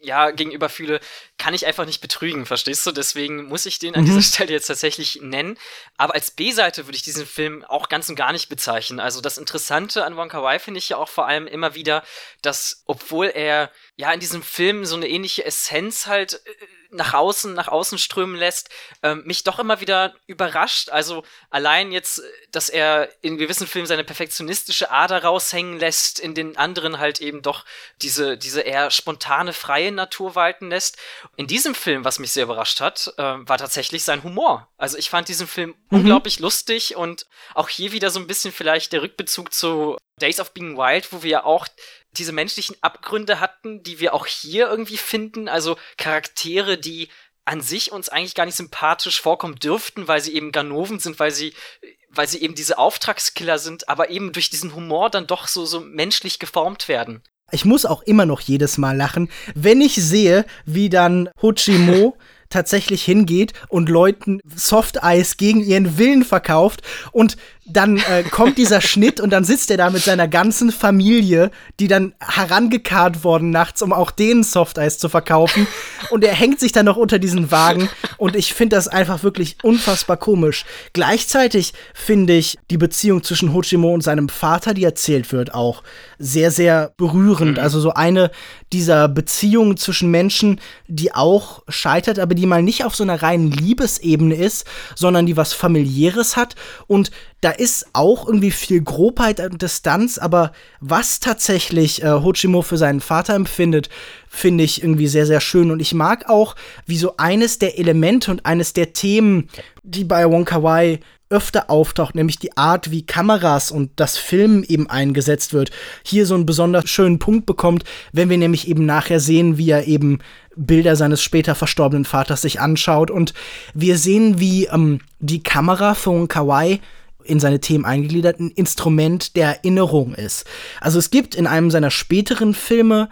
ja, gegenüber fühle, kann ich einfach nicht betrügen, verstehst du? Deswegen muss ich den an mhm. dieser Stelle jetzt tatsächlich nennen. Aber als B-Seite würde ich diesen Film auch ganz und gar nicht bezeichnen. Also das Interessante an Wonka Wai finde ich ja auch vor allem immer wieder, dass obwohl er ja in diesem Film so eine ähnliche Essenz halt äh, nach außen, nach außen strömen lässt, ähm, mich doch immer wieder überrascht. Also allein jetzt, dass er in gewissen Filmen seine perfektionistische Ader raushängen lässt, in den anderen halt eben doch diese, diese eher spontane, freie Natur walten lässt. In diesem Film, was mich sehr überrascht hat, äh, war tatsächlich sein Humor. Also ich fand diesen Film mhm. unglaublich lustig und auch hier wieder so ein bisschen vielleicht der Rückbezug zu Days of Being Wild, wo wir ja auch diese menschlichen Abgründe hatten, die wir auch hier irgendwie finden. Also Charaktere, die an sich uns eigentlich gar nicht sympathisch vorkommen dürften, weil sie eben Ganoven sind, weil sie, weil sie eben diese Auftragskiller sind, aber eben durch diesen Humor dann doch so, so menschlich geformt werden. Ich muss auch immer noch jedes Mal lachen, wenn ich sehe, wie dann Hochimo (laughs) tatsächlich hingeht und Leuten Soft Eis gegen ihren Willen verkauft und dann äh, kommt dieser Schnitt und dann sitzt er da mit seiner ganzen Familie, die dann herangekarrt worden nachts, um auch denen Softeis zu verkaufen. Und er hängt sich dann noch unter diesen Wagen. Und ich finde das einfach wirklich unfassbar komisch. Gleichzeitig finde ich die Beziehung zwischen Hochimo und seinem Vater, die erzählt wird, auch sehr, sehr berührend. Mhm. Also so eine dieser Beziehungen zwischen Menschen, die auch scheitert, aber die mal nicht auf so einer reinen Liebesebene ist, sondern die was familiäres hat und da ist auch irgendwie viel Grobheit und Distanz, aber was tatsächlich äh, Hochimo für seinen Vater empfindet, finde ich irgendwie sehr, sehr schön. Und ich mag auch, wie so eines der Elemente und eines der Themen, die bei Wonka Wai öfter auftaucht, nämlich die Art, wie Kameras und das Film eben eingesetzt wird, hier so einen besonders schönen Punkt bekommt, wenn wir nämlich eben nachher sehen, wie er eben Bilder seines später verstorbenen Vaters sich anschaut und wir sehen, wie ähm, die Kamera von Kawaii in seine Themen eingegliedert ein Instrument der Erinnerung ist. Also es gibt in einem seiner späteren Filme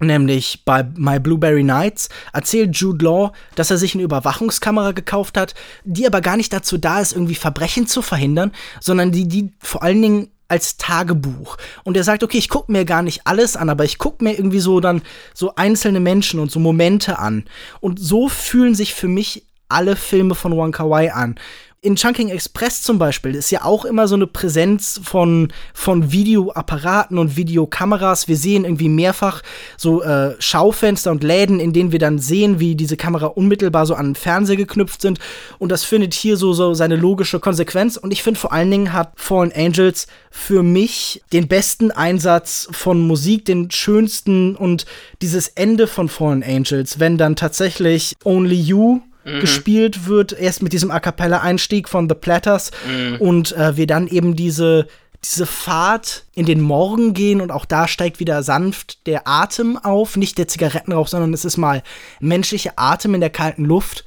Nämlich bei My Blueberry Nights erzählt Jude Law, dass er sich eine Überwachungskamera gekauft hat, die aber gar nicht dazu da ist, irgendwie Verbrechen zu verhindern, sondern die, die vor allen Dingen als Tagebuch. Und er sagt, okay, ich gucke mir gar nicht alles an, aber ich gucke mir irgendwie so dann so einzelne Menschen und so Momente an. Und so fühlen sich für mich alle Filme von Wong Wai an in Chunking Express zum Beispiel ist ja auch immer so eine Präsenz von, von Videoapparaten und Videokameras. Wir sehen irgendwie mehrfach so äh, Schaufenster und Läden, in denen wir dann sehen, wie diese Kamera unmittelbar so an den Fernseher geknüpft sind. Und das findet hier so, so seine logische Konsequenz. Und ich finde vor allen Dingen hat Fallen Angels für mich den besten Einsatz von Musik, den schönsten und dieses Ende von Fallen Angels, wenn dann tatsächlich Only You mhm. gespielt wird, erst mit diesem A cappella-Einstieg von The Platters mhm. und äh, wir dann eben diese diese Fahrt in den Morgen gehen und auch da steigt wieder sanft der Atem auf, nicht der Zigarettenrauch, sondern es ist mal menschlicher Atem in der kalten Luft.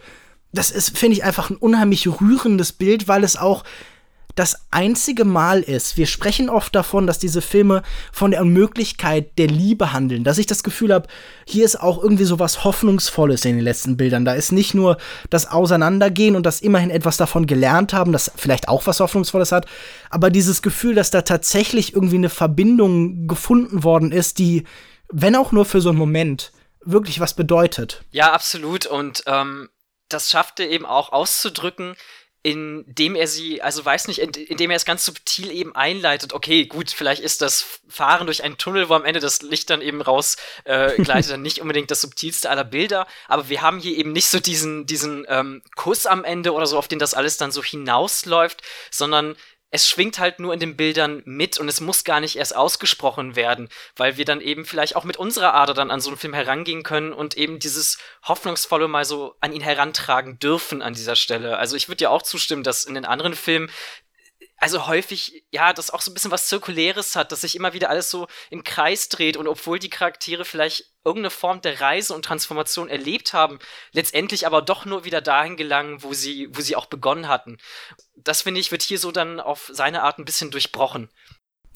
Das ist, finde ich, einfach ein unheimlich rührendes Bild, weil es auch das einzige Mal ist. Wir sprechen oft davon, dass diese Filme von der Unmöglichkeit der Liebe handeln. Dass ich das Gefühl habe, hier ist auch irgendwie so was Hoffnungsvolles in den letzten Bildern. Da ist nicht nur das Auseinandergehen und das immerhin etwas davon gelernt haben, das vielleicht auch was Hoffnungsvolles hat, aber dieses Gefühl, dass da tatsächlich irgendwie eine Verbindung gefunden worden ist, die, wenn auch nur für so einen Moment, wirklich was bedeutet. Ja, absolut. Und ähm, das schaffte eben auch auszudrücken, indem er sie, also weiß nicht, indem er es ganz subtil eben einleitet, okay, gut, vielleicht ist das Fahren durch einen Tunnel, wo am Ende das Licht dann eben rausgleitet, äh, (laughs) dann nicht unbedingt das subtilste aller Bilder, aber wir haben hier eben nicht so diesen, diesen ähm, Kuss am Ende oder so, auf den das alles dann so hinausläuft, sondern es schwingt halt nur in den Bildern mit und es muss gar nicht erst ausgesprochen werden, weil wir dann eben vielleicht auch mit unserer Ader dann an so einen Film herangehen können und eben dieses Hoffnungsvolle mal so an ihn herantragen dürfen an dieser Stelle. Also ich würde ja auch zustimmen, dass in den anderen Filmen also häufig, ja, das auch so ein bisschen was Zirkuläres hat, dass sich immer wieder alles so im Kreis dreht und obwohl die Charaktere vielleicht irgendeine Form der Reise und Transformation erlebt haben, letztendlich aber doch nur wieder dahin gelangen, wo sie, wo sie auch begonnen hatten. Das finde ich, wird hier so dann auf seine Art ein bisschen durchbrochen.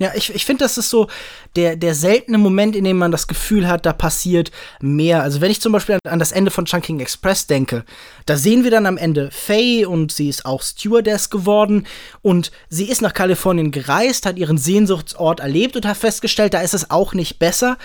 Ja, ich, ich finde, das ist so der, der seltene Moment, in dem man das Gefühl hat, da passiert mehr. Also wenn ich zum Beispiel an, an das Ende von Chunking Express denke, da sehen wir dann am Ende Faye und sie ist auch Stewardess geworden und sie ist nach Kalifornien gereist, hat ihren Sehnsuchtsort erlebt und hat festgestellt, da ist es auch nicht besser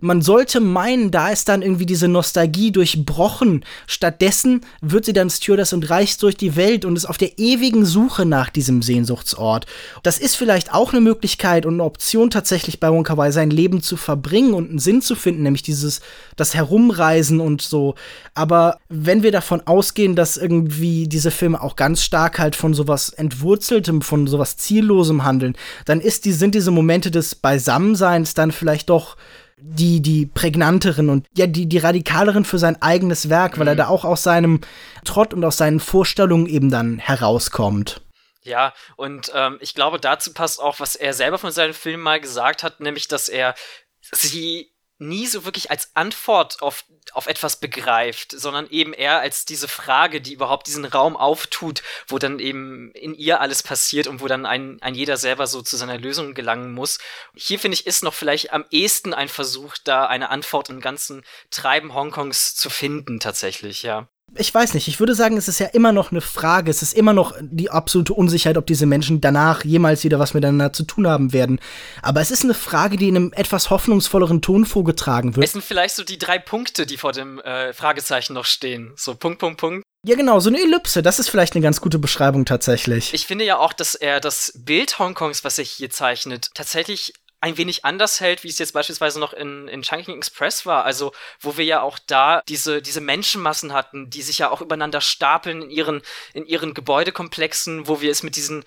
man sollte meinen, da ist dann irgendwie diese Nostalgie durchbrochen. Stattdessen wird sie dann Stewardess und reist durch die Welt und ist auf der ewigen Suche nach diesem Sehnsuchtsort. Das ist vielleicht auch eine Möglichkeit und eine Option tatsächlich bei Wonka Wai sein Leben zu verbringen und einen Sinn zu finden, nämlich dieses das Herumreisen und so. Aber wenn wir davon ausgehen, dass irgendwie diese Filme auch ganz stark halt von sowas entwurzeltem, von sowas ziellosem handeln, dann ist die, sind diese Momente des Beisammenseins dann vielleicht doch die, die prägnanteren und ja, die, die radikaleren für sein eigenes Werk, weil er mhm. da auch aus seinem Trott und aus seinen Vorstellungen eben dann herauskommt. Ja, und ähm, ich glaube, dazu passt auch, was er selber von seinen Filmen mal gesagt hat, nämlich, dass er sie nie so wirklich als Antwort auf, auf etwas begreift, sondern eben eher als diese Frage, die überhaupt diesen Raum auftut, wo dann eben in ihr alles passiert und wo dann ein, ein jeder selber so zu seiner Lösung gelangen muss. Hier finde ich, ist noch vielleicht am ehesten ein Versuch, da eine Antwort im ganzen Treiben Hongkongs zu finden, tatsächlich, ja ich weiß nicht, ich würde sagen, es ist ja immer noch eine Frage, es ist immer noch die absolute Unsicherheit, ob diese Menschen danach jemals wieder was miteinander zu tun haben werden. Aber es ist eine Frage, die in einem etwas hoffnungsvolleren Ton vorgetragen wird. Es sind vielleicht so die drei Punkte, die vor dem äh, Fragezeichen noch stehen. So Punkt, Punkt, Punkt. Ja, genau, so eine Ellipse, das ist vielleicht eine ganz gute Beschreibung tatsächlich. Ich finde ja auch, dass er das Bild Hongkongs, was er hier zeichnet, tatsächlich ein wenig anders hält, wie es jetzt beispielsweise noch in, in Chunking Express war. Also, wo wir ja auch da diese, diese Menschenmassen hatten, die sich ja auch übereinander stapeln in ihren, in ihren Gebäudekomplexen, wo wir es mit diesen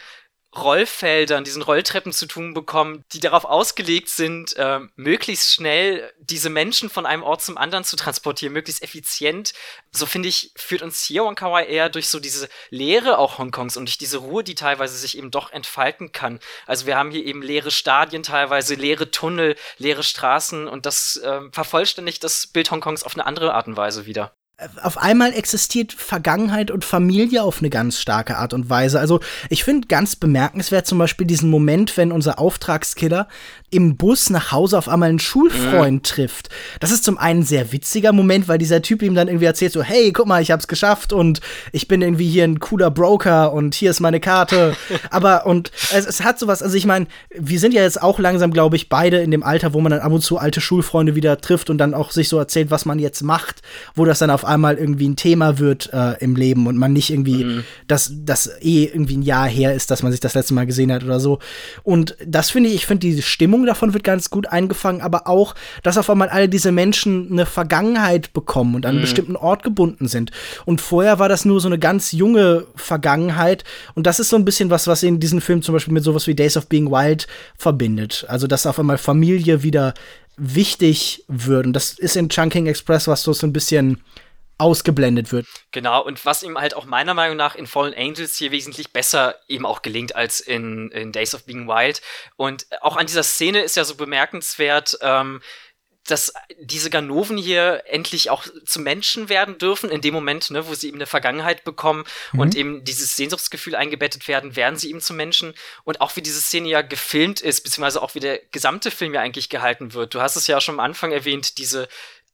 Rollfeldern, diesen Rolltreppen zu tun bekommen, die darauf ausgelegt sind, äh, möglichst schnell diese Menschen von einem Ort zum anderen zu transportieren, möglichst effizient. So finde ich, führt uns hier Wonkawai eher durch so diese Leere auch Hongkongs und durch diese Ruhe, die teilweise sich eben doch entfalten kann. Also wir haben hier eben leere Stadien teilweise, leere Tunnel, leere Straßen und das äh, vervollständigt das Bild Hongkongs auf eine andere Art und Weise wieder auf einmal existiert Vergangenheit und Familie auf eine ganz starke Art und Weise. Also ich finde ganz bemerkenswert zum Beispiel diesen Moment, wenn unser Auftragskiller im Bus nach Hause auf einmal einen Schulfreund mhm. trifft. Das ist zum einen ein sehr witziger Moment, weil dieser Typ ihm dann irgendwie erzählt so, hey, guck mal, ich hab's geschafft und ich bin irgendwie hier ein cooler Broker und hier ist meine Karte. (laughs) Aber und es, es hat sowas, also ich meine, wir sind ja jetzt auch langsam, glaube ich, beide in dem Alter, wo man dann ab und zu alte Schulfreunde wieder trifft und dann auch sich so erzählt, was man jetzt macht, wo das dann auf einmal irgendwie ein Thema wird äh, im Leben und man nicht irgendwie, mhm. dass das eh irgendwie ein Jahr her ist, dass man sich das letzte Mal gesehen hat oder so. Und das finde ich, ich finde die Stimmung Stimmung davon wird ganz gut eingefangen, aber auch, dass auf einmal alle diese Menschen eine Vergangenheit bekommen und an einen mhm. bestimmten Ort gebunden sind. Und vorher war das nur so eine ganz junge Vergangenheit. Und das ist so ein bisschen was, was in diesem Film zum Beispiel mit sowas wie Days of Being Wild verbindet. Also, dass auf einmal Familie wieder wichtig wird. Und das ist in Chunking Express was so ein bisschen ausgeblendet wird. Genau, und was ihm halt auch meiner Meinung nach in Fallen Angels hier wesentlich besser eben auch gelingt als in, in Days of Being Wild. Und auch an dieser Szene ist ja so bemerkenswert, ähm, dass diese Ganoven hier endlich auch zu Menschen werden dürfen, in dem Moment, ne, wo sie eben eine Vergangenheit bekommen mhm. und eben dieses Sehnsuchtsgefühl eingebettet werden, werden sie eben zu Menschen. Und auch wie diese Szene ja gefilmt ist, beziehungsweise auch wie der gesamte Film ja eigentlich gehalten wird. Du hast es ja schon am Anfang erwähnt, diese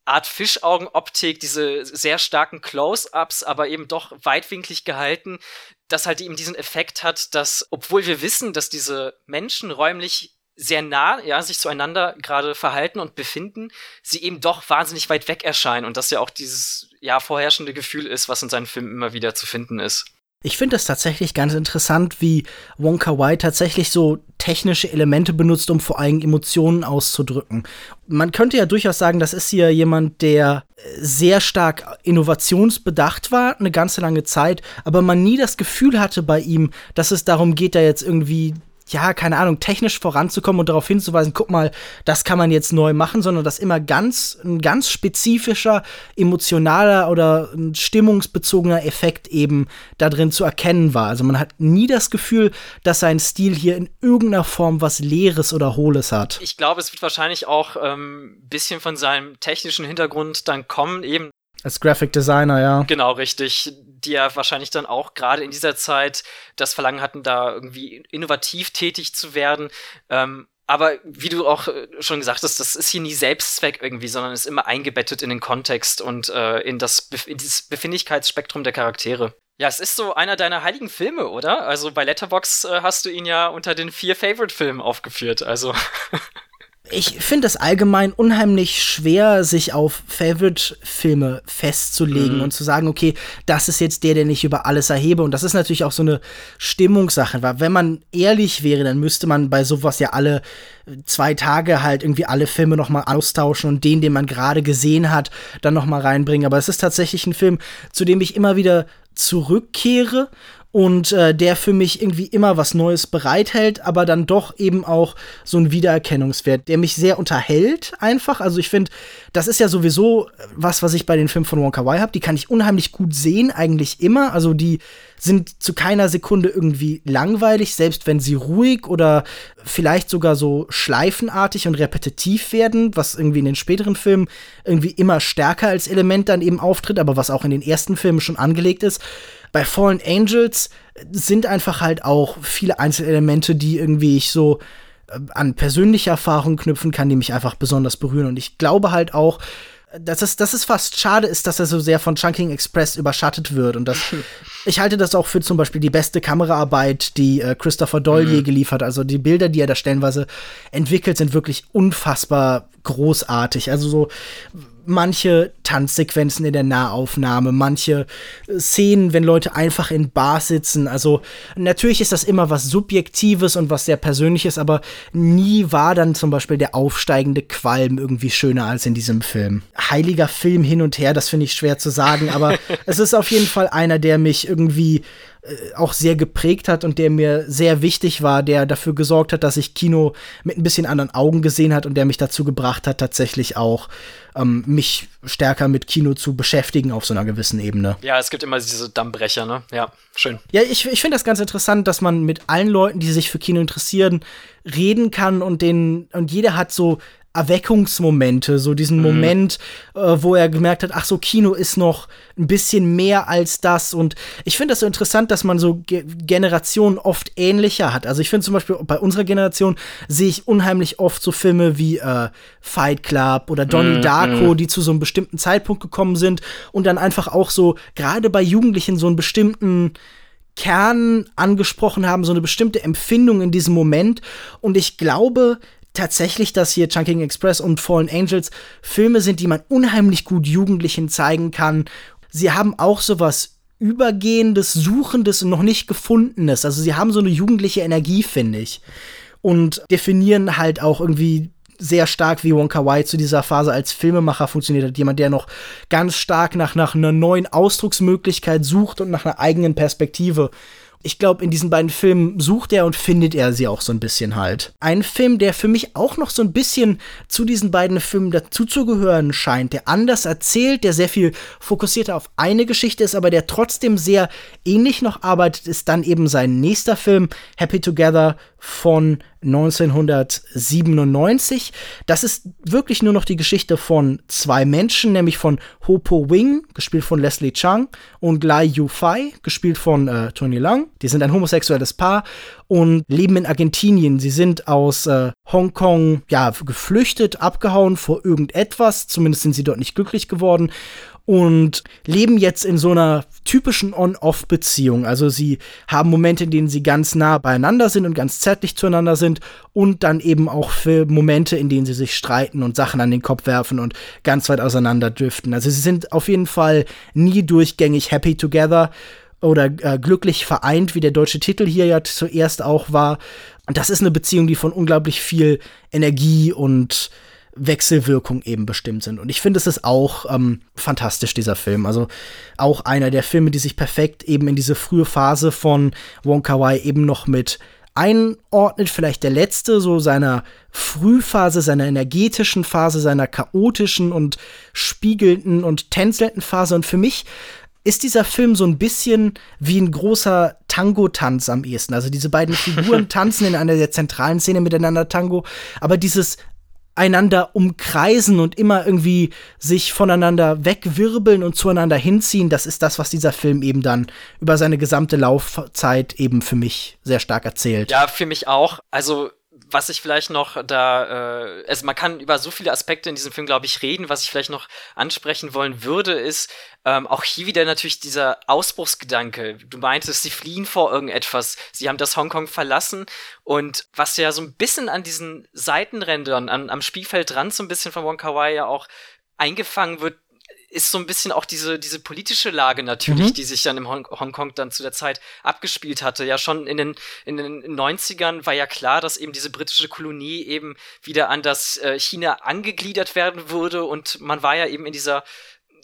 Art Fischaugenoptik, diese sehr starken Close-ups, aber eben doch weitwinklig gehalten, das halt eben diesen Effekt hat, dass, obwohl wir wissen, dass diese Menschen räumlich sehr nah, ja, sich zueinander gerade verhalten und befinden, sie eben doch wahnsinnig weit weg erscheinen und das ja auch dieses, ja, vorherrschende Gefühl ist, was in seinen Filmen immer wieder zu finden ist. Ich finde es tatsächlich ganz interessant, wie Wonka Wai tatsächlich so technische Elemente benutzt, um vor allem Emotionen auszudrücken. Man könnte ja durchaus sagen, das ist hier jemand, der sehr stark innovationsbedacht war, eine ganze lange Zeit, aber man nie das Gefühl hatte bei ihm, dass es darum geht, da jetzt irgendwie ja, keine Ahnung, technisch voranzukommen und darauf hinzuweisen, guck mal, das kann man jetzt neu machen, sondern dass immer ganz, ein ganz spezifischer, emotionaler oder stimmungsbezogener Effekt eben da drin zu erkennen war. Also man hat nie das Gefühl, dass sein Stil hier in irgendeiner Form was Leeres oder Hohles hat. Ich glaube, es wird wahrscheinlich auch ein ähm, bisschen von seinem technischen Hintergrund dann kommen, eben als Graphic Designer, ja. Genau, richtig. Die ja wahrscheinlich dann auch gerade in dieser Zeit das Verlangen hatten, da irgendwie innovativ tätig zu werden. Ähm, aber wie du auch äh, schon gesagt hast, das ist hier nie Selbstzweck irgendwie, sondern ist immer eingebettet in den Kontext und äh, in, das in dieses Befindlichkeitsspektrum der Charaktere. Ja, es ist so einer deiner heiligen Filme, oder? Also bei Letterbox äh, hast du ihn ja unter den vier Favorite-Filmen aufgeführt. Also (laughs) ich finde es allgemein unheimlich schwer, sich auf Favorite-Filme festzulegen mhm. und zu sagen, okay, das ist jetzt der, den ich über alles erhebe. Und das ist natürlich auch so eine Stimmungssache, weil wenn man ehrlich wäre, dann müsste man bei sowas ja alle zwei Tage halt irgendwie alle Filme noch mal austauschen und den, den man gerade gesehen hat, dann noch mal reinbringen. Aber es ist tatsächlich ein Film, zu dem ich immer wieder zurückkehre und äh, der für mich irgendwie immer was Neues bereithält, aber dann doch eben auch so ein Wiedererkennungswert, der mich sehr unterhält einfach. Also ich finde, das ist ja sowieso was, was ich bei den Filmen von Wonka Wai habe. Die kann ich unheimlich gut sehen, eigentlich immer. Also die sind zu keiner Sekunde irgendwie langweilig, selbst wenn sie ruhig oder vielleicht sogar so schleifenartig und repetitiv werden, was irgendwie in den späteren Filmen irgendwie immer stärker als Element dann eben auftritt, aber was auch in den ersten Filmen schon angelegt ist bei Fallen Angels sind einfach halt auch viele Einzelelemente, die irgendwie ich so äh, an persönliche Erfahrungen knüpfen kann, die mich einfach besonders berühren. Und ich glaube halt auch, dass es, dass es fast schade ist, dass er so sehr von Chunking Express überschattet wird. Und das, (laughs) ich halte das auch für zum Beispiel die beste Kameraarbeit, die äh, Christopher Doyle mhm. je geliefert. Also die Bilder, die er da stellenweise entwickelt, sind wirklich unfassbar großartig. Also so manche Tanzsequenzen in der Nahaufnahme, manche äh, Szenen, wenn Leute einfach in Bars sitzen. Also natürlich ist das immer was Subjektives und was sehr Persönliches, aber nie war dann zum Beispiel der aufsteigende Qualm irgendwie schöner als in diesem Film. Heiliger Film hin und her, das finde ich schwer zu sagen, aber (laughs) es ist auf jeden Fall einer, der mich irgendwie äh, auch sehr geprägt hat und der mir sehr wichtig war, der dafür gesorgt hat, dass ich Kino mit ein bisschen anderen Augen gesehen hat und der mich dazu gebracht hat, tatsächlich auch ähm, mich stärker mit Kino zu beschäftigen auf so einer gewissen Ebene. Ja, es gibt immer diese Dammbrecher, ne? Ja, schön. Ja, ich, ich finde das ganz interessant, dass man mit allen Leuten, die sich für Kino interessieren, reden kann und den und jeder hat so Erweckungsmomente, so diesen mhm. Moment, äh, wo er gemerkt hat, ach so, Kino ist noch ein bisschen mehr als das. Und ich finde das so interessant, dass man so Ge Generationen oft ähnlicher hat. Also ich finde zum Beispiel bei unserer Generation sehe ich unheimlich oft so Filme wie äh, Fight Club oder Donnie mhm. Darko, mhm. die zu so einem bestimmten Zeitpunkt gekommen sind und dann einfach auch so, gerade bei Jugendlichen, so einen bestimmten Kern angesprochen haben, so eine bestimmte Empfindung in diesem Moment. Und ich glaube, tatsächlich, dass hier Chunking Express und Fallen Angels Filme sind, die man unheimlich gut Jugendlichen zeigen kann. Sie haben auch sowas Übergehendes, Suchendes und noch nicht Gefundenes. Also sie haben so eine jugendliche Energie, finde ich. Und definieren halt auch irgendwie sehr stark, wie Wonka Wai zu dieser Phase als Filmemacher funktioniert hat. Jemand, der noch ganz stark nach, nach einer neuen Ausdrucksmöglichkeit sucht und nach einer eigenen Perspektive ich glaube, in diesen beiden Filmen sucht er und findet er sie auch so ein bisschen halt. Ein Film, der für mich auch noch so ein bisschen zu diesen beiden Filmen dazuzugehören scheint, der anders erzählt, der sehr viel fokussierter auf eine Geschichte ist, aber der trotzdem sehr ähnlich noch arbeitet, ist dann eben sein nächster Film, Happy Together von 1997. Das ist wirklich nur noch die Geschichte von zwei Menschen, nämlich von Ho Po Wing, gespielt von Leslie Chang, und Lai Yu Fai, gespielt von äh, Tony Lang. Die sind ein homosexuelles Paar und leben in Argentinien. Sie sind aus äh, Hongkong ja geflüchtet, abgehauen vor irgendetwas. Zumindest sind sie dort nicht glücklich geworden und leben jetzt in so einer typischen On-Off-Beziehung. Also sie haben Momente, in denen sie ganz nah beieinander sind und ganz zärtlich zueinander sind und dann eben auch für Momente, in denen sie sich streiten und Sachen an den Kopf werfen und ganz weit auseinander driften. Also sie sind auf jeden Fall nie durchgängig happy together oder äh, glücklich vereint, wie der deutsche Titel hier ja zuerst auch war. Und das ist eine Beziehung, die von unglaublich viel Energie und Wechselwirkung eben bestimmt sind. Und ich finde, es ist auch ähm, fantastisch, dieser Film. Also auch einer der Filme, die sich perfekt eben in diese frühe Phase von Wong Kar Wai eben noch mit einordnet, vielleicht der letzte, so seiner Frühphase, seiner energetischen Phase, seiner chaotischen und spiegelnden und tänzelnden Phase. Und für mich ist dieser Film so ein bisschen wie ein großer Tango-Tanz am ehesten. Also diese beiden Figuren (laughs) tanzen in einer der zentralen Szene miteinander Tango, aber dieses einander umkreisen und immer irgendwie sich voneinander wegwirbeln und zueinander hinziehen, das ist das, was dieser Film eben dann über seine gesamte Laufzeit eben für mich sehr stark erzählt. Ja, für mich auch. Also was ich vielleicht noch da, äh, also man kann über so viele Aspekte in diesem Film, glaube ich, reden. Was ich vielleicht noch ansprechen wollen würde, ist ähm, auch hier wieder natürlich dieser Ausbruchsgedanke. Du meintest, sie fliehen vor irgendetwas. Sie haben das Hongkong verlassen. Und was ja so ein bisschen an diesen Seitenrändern, an, am Spielfeldrand so ein bisschen von Wong Kar Wai ja auch eingefangen wird, ist so ein bisschen auch diese, diese politische Lage natürlich, mhm. die sich dann im Hong Hongkong dann zu der Zeit abgespielt hatte. Ja, schon in den, in den 90ern war ja klar, dass eben diese britische Kolonie eben wieder an das äh, China angegliedert werden würde und man war ja eben in dieser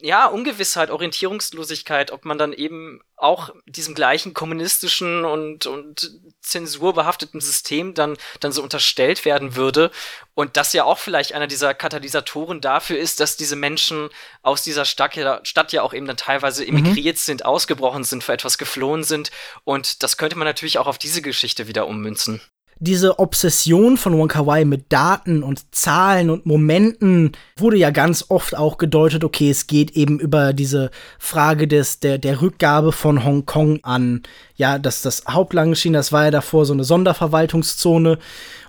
ja, Ungewissheit, Orientierungslosigkeit, ob man dann eben auch diesem gleichen kommunistischen und, und zensurbehafteten System dann, dann so unterstellt werden würde. Und das ja auch vielleicht einer dieser Katalysatoren dafür ist, dass diese Menschen aus dieser Stadt ja, Stadt ja auch eben dann teilweise mhm. emigriert mhm. sind, ausgebrochen sind, für etwas geflohen sind. Und das könnte man natürlich auch auf diese Geschichte wieder ummünzen diese Obsession von Wong Kar Wai mit Daten und Zahlen und Momenten wurde ja ganz oft auch gedeutet, okay, es geht eben über diese Frage des, der, der Rückgabe von Hongkong an, ja, das, das Hauptlange China, das war ja davor so eine Sonderverwaltungszone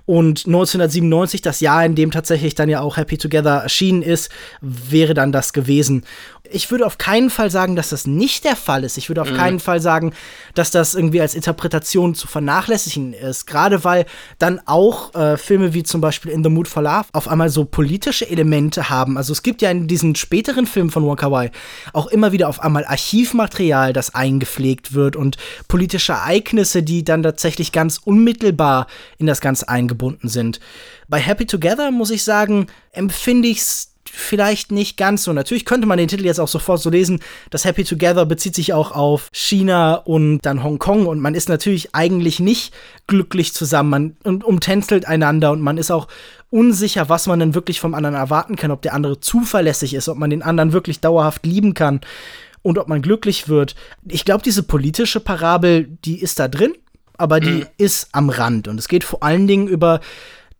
und 1997, das Jahr, in dem tatsächlich dann ja auch Happy Together erschienen ist, wäre dann das gewesen. Ich würde auf keinen Fall sagen, dass das nicht der Fall ist. Ich würde auf mhm. keinen Fall sagen, dass das irgendwie als Interpretation zu vernachlässigen ist. Gerade weil dann auch äh, Filme wie zum Beispiel In the Mood for Love auf einmal so politische Elemente haben. Also es gibt ja in diesen späteren Filmen von Wong Kar Wai auch immer wieder auf einmal Archivmaterial, das eingepflegt wird und politische Ereignisse, die dann tatsächlich ganz unmittelbar in das Ganze eingebunden gebunden sind. Bei Happy Together muss ich sagen, empfinde ich es vielleicht nicht ganz so. Natürlich könnte man den Titel jetzt auch sofort so lesen. Das Happy Together bezieht sich auch auf China und dann Hongkong und man ist natürlich eigentlich nicht glücklich zusammen. Man umtänzelt einander und man ist auch unsicher, was man denn wirklich vom anderen erwarten kann, ob der andere zuverlässig ist, ob man den anderen wirklich dauerhaft lieben kann und ob man glücklich wird. Ich glaube, diese politische Parabel, die ist da drin aber die mhm. ist am Rand. Und es geht vor allen Dingen über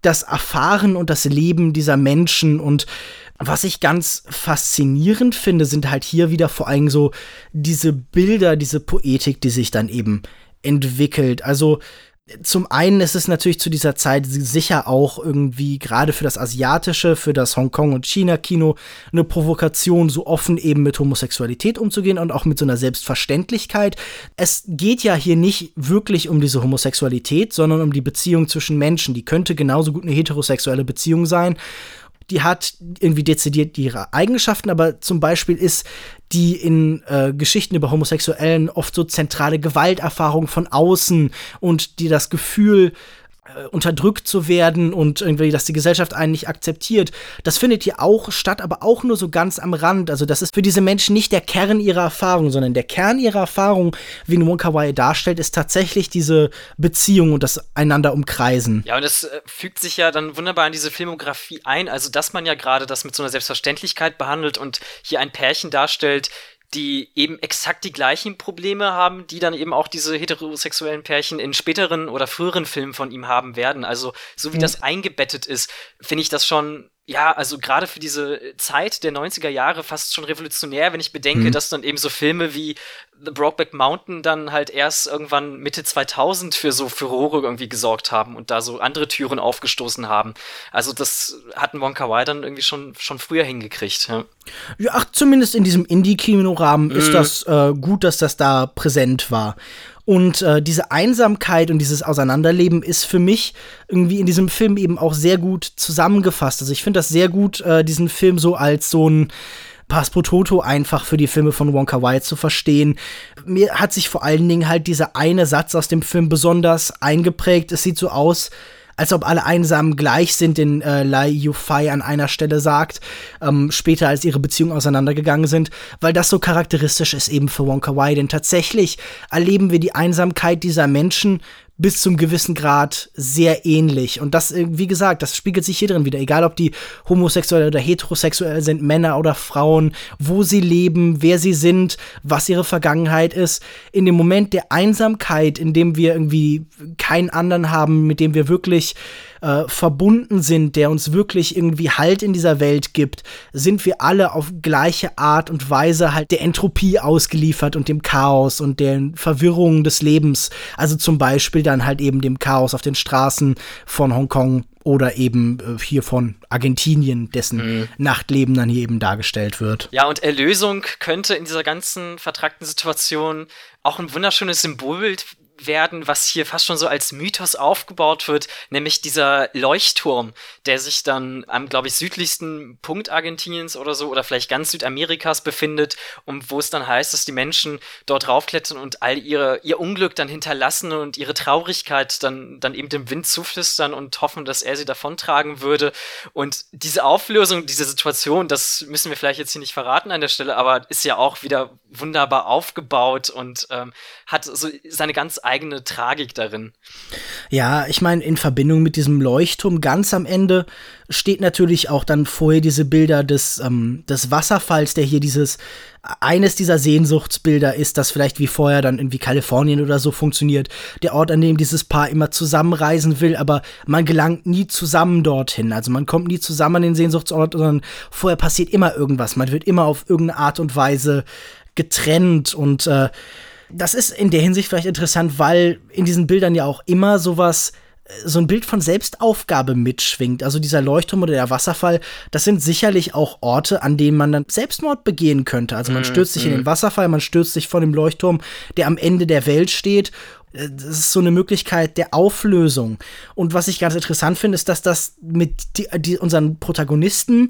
das Erfahren und das Leben dieser Menschen. Und was ich ganz faszinierend finde, sind halt hier wieder vor allem so diese Bilder, diese Poetik, die sich dann eben entwickelt. Also zum einen ist es natürlich zu dieser Zeit sicher auch irgendwie gerade für das asiatische, für das Hongkong- und China-Kino eine Provokation, so offen eben mit Homosexualität umzugehen und auch mit so einer Selbstverständlichkeit. Es geht ja hier nicht wirklich um diese Homosexualität, sondern um die Beziehung zwischen Menschen. Die könnte genauso gut eine heterosexuelle Beziehung sein die hat irgendwie dezidiert ihre Eigenschaften, aber zum Beispiel ist die in äh, Geschichten über Homosexuellen oft so zentrale Gewalterfahrung von außen und die das Gefühl unterdrückt zu werden und irgendwie, dass die Gesellschaft einen nicht akzeptiert. Das findet hier auch statt, aber auch nur so ganz am Rand. Also das ist für diese Menschen nicht der Kern ihrer Erfahrung, sondern der Kern ihrer Erfahrung, wie ihn Wonka Wai darstellt, ist tatsächlich diese Beziehung und das einander umkreisen. Ja, und es äh, fügt sich ja dann wunderbar in diese Filmografie ein, also dass man ja gerade das mit so einer Selbstverständlichkeit behandelt und hier ein Pärchen darstellt, die eben exakt die gleichen Probleme haben, die dann eben auch diese heterosexuellen Pärchen in späteren oder früheren Filmen von ihm haben werden. Also so wie mhm. das eingebettet ist, finde ich das schon ja, also gerade für diese Zeit der 90er Jahre fast schon revolutionär, wenn ich bedenke, mhm. dass dann eben so Filme wie The Brokeback Mountain dann halt erst irgendwann Mitte 2000 für so Furore irgendwie gesorgt haben und da so andere Türen aufgestoßen haben. Also das hatten Wonka Wai dann irgendwie schon, schon früher hingekriegt. Ja, ja ach, zumindest in diesem Indie-Kino-Rahmen mhm. ist das äh, gut, dass das da präsent war. Und äh, diese Einsamkeit und dieses Auseinanderleben ist für mich irgendwie in diesem Film eben auch sehr gut zusammengefasst. Also ich finde das sehr gut, äh, diesen Film so als so ein Pass pro Toto einfach für die Filme von Wonka Wai zu verstehen. Mir hat sich vor allen Dingen halt dieser eine Satz aus dem Film besonders eingeprägt. Es sieht so aus, als ob alle Einsamen gleich sind, den äh, Lai Yufei an einer Stelle sagt, ähm, später als ihre Beziehungen auseinandergegangen sind, weil das so charakteristisch ist eben für Wonka Wai, denn tatsächlich erleben wir die Einsamkeit dieser Menschen bis zum gewissen Grad sehr ähnlich. Und das, äh, wie gesagt, das spiegelt sich hier drin wieder. Egal, ob die homosexuell oder heterosexuell sind, Männer oder Frauen, wo sie leben, wer sie sind, was ihre Vergangenheit ist. In dem Moment der Einsamkeit, in dem wir irgendwie keinen anderen haben, mit dem wir wirklich äh, verbunden sind, der uns wirklich irgendwie Halt in dieser Welt gibt, sind wir alle auf gleiche Art und Weise halt der Entropie ausgeliefert und dem Chaos und den Verwirrungen des Lebens. Also zum Beispiel dann halt eben dem Chaos auf den Straßen von Hongkong oder eben äh, hier von Argentinien, dessen mhm. Nachtleben dann hier eben dargestellt wird. Ja, und Erlösung könnte in dieser ganzen vertragten Situation auch ein wunderschönes Symbolbild werden, was hier fast schon so als Mythos aufgebaut wird, nämlich dieser Leuchtturm, der sich dann am, glaube ich, südlichsten Punkt Argentiniens oder so oder vielleicht ganz Südamerikas befindet und wo es dann heißt, dass die Menschen dort raufklettern und all ihre, ihr Unglück dann hinterlassen und ihre Traurigkeit dann, dann eben dem Wind zuflüstern und hoffen, dass er sie davontragen würde. Und diese Auflösung, diese Situation, das müssen wir vielleicht jetzt hier nicht verraten an der Stelle, aber ist ja auch wieder wunderbar aufgebaut und ähm, hat so seine ganz eigene Tragik darin. Ja, ich meine, in Verbindung mit diesem Leuchtturm ganz am Ende steht natürlich auch dann vorher diese Bilder des, ähm, des Wasserfalls, der hier dieses, eines dieser Sehnsuchtsbilder ist, das vielleicht wie vorher dann irgendwie Kalifornien oder so funktioniert. Der Ort, an dem dieses Paar immer zusammenreisen will, aber man gelangt nie zusammen dorthin. Also man kommt nie zusammen an den Sehnsuchtsort, sondern vorher passiert immer irgendwas. Man wird immer auf irgendeine Art und Weise getrennt und äh, das ist in der Hinsicht vielleicht interessant, weil in diesen Bildern ja auch immer sowas äh, so ein Bild von Selbstaufgabe mitschwingt. Also dieser Leuchtturm oder der Wasserfall, das sind sicherlich auch Orte, an denen man dann Selbstmord begehen könnte. Also man mhm, stürzt sich in den mhm. Wasserfall, man stürzt sich von dem Leuchtturm, der am Ende der Welt steht. Äh, das ist so eine Möglichkeit der Auflösung. Und was ich ganz interessant finde, ist, dass das mit die, die unseren Protagonisten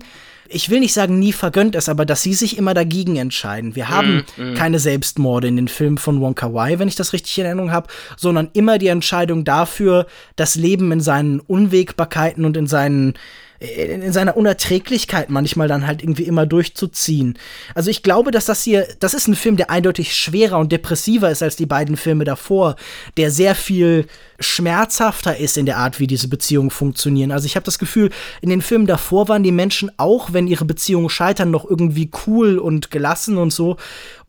ich will nicht sagen, nie vergönnt ist, aber dass sie sich immer dagegen entscheiden. Wir haben mm, mm. keine Selbstmorde in den Filmen von Wonka Wai, wenn ich das richtig in Erinnerung habe, sondern immer die Entscheidung dafür, das Leben in seinen Unwägbarkeiten und in seinen in, in seiner Unerträglichkeit manchmal dann halt irgendwie immer durchzuziehen. Also ich glaube, dass das hier, das ist ein Film, der eindeutig schwerer und depressiver ist als die beiden Filme davor, der sehr viel schmerzhafter ist in der Art, wie diese Beziehungen funktionieren. Also ich habe das Gefühl, in den Filmen davor waren die Menschen auch, wenn ihre Beziehungen scheitern, noch irgendwie cool und gelassen und so,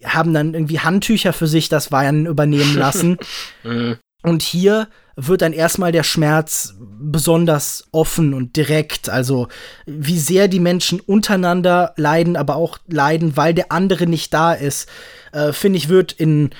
haben dann irgendwie Handtücher für sich das Weinen übernehmen lassen. (laughs) Mhm. und hier wird dann erstmal der Schmerz besonders offen und direkt. Also wie sehr die Menschen untereinander leiden, aber auch leiden, weil der andere nicht da ist, äh, finde ich, wird in,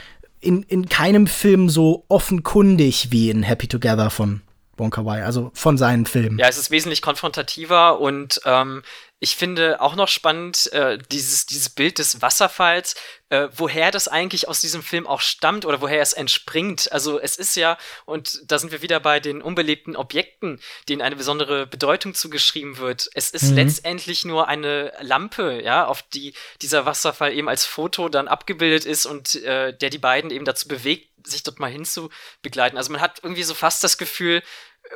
in, in keinem Film so offenkundig wie in Happy Together von Wonka Wai, also von seinen Filmen. Ja, es ist wesentlich konfrontativer und ähm, ich finde auch noch spannend äh, dieses, dieses Bild des Wasserfalls, äh, woher das eigentlich aus diesem Film auch stammt oder woher es entspringt. Also es ist ja, und da sind wir wieder bei den unbelebten Objekten, denen eine besondere Bedeutung zugeschrieben wird. Es ist mhm. letztendlich nur eine Lampe, ja, auf die dieser Wasserfall eben als Foto dann abgebildet ist und äh, der die beiden eben dazu bewegt, sich dort mal hinzubegleiten. Also man hat irgendwie so fast das Gefühl,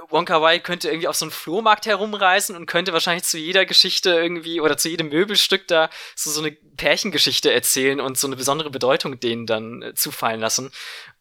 Wonka Wai könnte irgendwie auf so einen Flohmarkt herumreisen und könnte wahrscheinlich zu jeder Geschichte irgendwie oder zu jedem Möbelstück da so, so eine Pärchengeschichte erzählen und so eine besondere Bedeutung denen dann äh, zufallen lassen.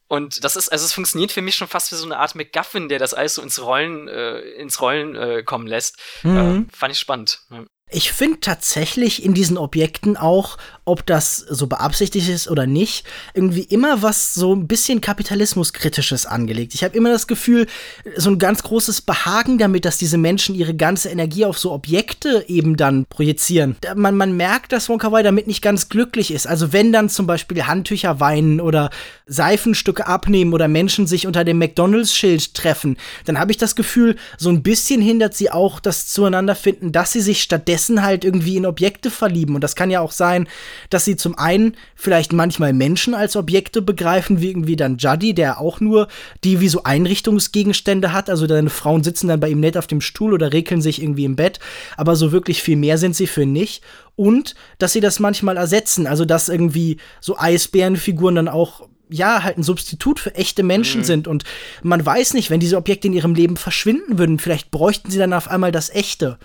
Und das ist, also es funktioniert für mich schon fast wie so eine Art McGuffin, der das alles so ins Rollen, äh, ins Rollen äh, kommen lässt. Mhm. Äh, fand ich spannend. Ja. Ich finde tatsächlich in diesen Objekten auch, ob das so beabsichtigt ist oder nicht, irgendwie immer was so ein bisschen Kapitalismuskritisches angelegt. Ich habe immer das Gefühl, so ein ganz großes Behagen damit, dass diese Menschen ihre ganze Energie auf so Objekte eben dann projizieren. Man, man merkt, dass Wonka Wai damit nicht ganz glücklich ist. Also wenn dann zum Beispiel Handtücher weinen oder Seifenstücke abnehmen oder Menschen sich unter dem McDonalds-Schild treffen, dann habe ich das Gefühl, so ein bisschen hindert sie auch das Zueinanderfinden, dass sie sich stattdessen stattdessen halt irgendwie in Objekte verlieben. Und das kann ja auch sein, dass sie zum einen vielleicht manchmal Menschen als Objekte begreifen, wie irgendwie dann Juddy, der auch nur die wie so Einrichtungsgegenstände hat. Also deine Frauen sitzen dann bei ihm nett auf dem Stuhl oder regeln sich irgendwie im Bett. Aber so wirklich viel mehr sind sie für nicht und dass sie das manchmal ersetzen, also dass irgendwie so Eisbärenfiguren dann auch ja, halt ein Substitut für echte Menschen mhm. sind. Und man weiß nicht, wenn diese Objekte in ihrem Leben verschwinden würden, vielleicht bräuchten sie dann auf einmal das Echte.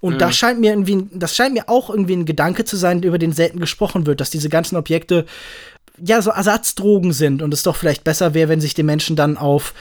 Und mhm. das scheint mir irgendwie, das scheint mir auch irgendwie ein Gedanke zu sein, über den selten gesprochen wird, dass diese ganzen Objekte ja so Ersatzdrogen sind und es doch vielleicht besser wäre, wenn sich die Menschen dann auf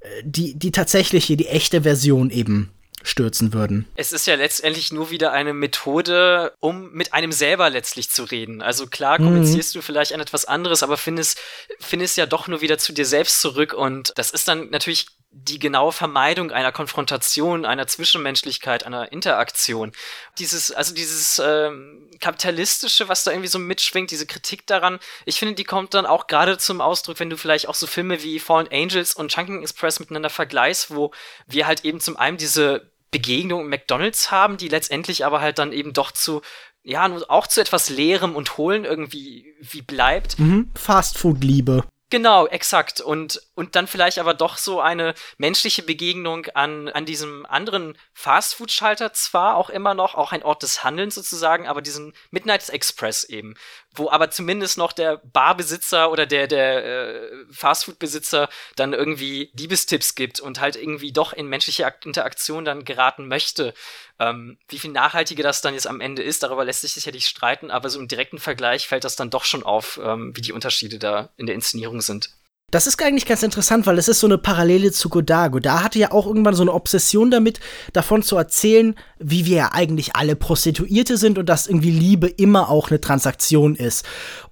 äh, die, die tatsächliche, die echte Version eben stürzen würden. Es ist ja letztendlich nur wieder eine Methode, um mit einem selber letztlich zu reden. Also klar mhm. kommunizierst mhm. du vielleicht an etwas anderes, aber findest, findest ja doch nur wieder zu dir selbst zurück und das ist dann natürlich die genaue Vermeidung einer Konfrontation, einer Zwischenmenschlichkeit, einer Interaktion. Dieses, also dieses ähm, kapitalistische, was da irgendwie so mitschwingt, diese Kritik daran, ich finde, die kommt dann auch gerade zum Ausdruck, wenn du vielleicht auch so Filme wie Fallen Angels und Chunking Express miteinander vergleichst, wo wir halt eben zum einen diese Begegnung im McDonalds haben, die letztendlich aber halt dann eben doch zu ja, auch zu etwas Leerem und Hohlen irgendwie wie bleibt. Mhm. Fastfood-Liebe. Genau, exakt. Und, und dann vielleicht aber doch so eine menschliche Begegnung an, an diesem anderen Fastfood-Schalter zwar auch immer noch, auch ein Ort des Handelns sozusagen, aber diesen Midnight Express eben, wo aber zumindest noch der Barbesitzer oder der, der äh, Fastfood-Besitzer dann irgendwie Liebestipps gibt und halt irgendwie doch in menschliche Interaktion dann geraten möchte. Ähm, wie viel nachhaltiger das dann jetzt am Ende ist, darüber lässt sich sicherlich streiten, aber so im direkten Vergleich fällt das dann doch schon auf, ähm, wie die Unterschiede da in der Inszenierung sind. Das ist eigentlich ganz interessant, weil es ist so eine Parallele zu Godard. Godard hatte ja auch irgendwann so eine Obsession damit, davon zu erzählen, wie wir ja eigentlich alle Prostituierte sind und dass irgendwie Liebe immer auch eine Transaktion ist.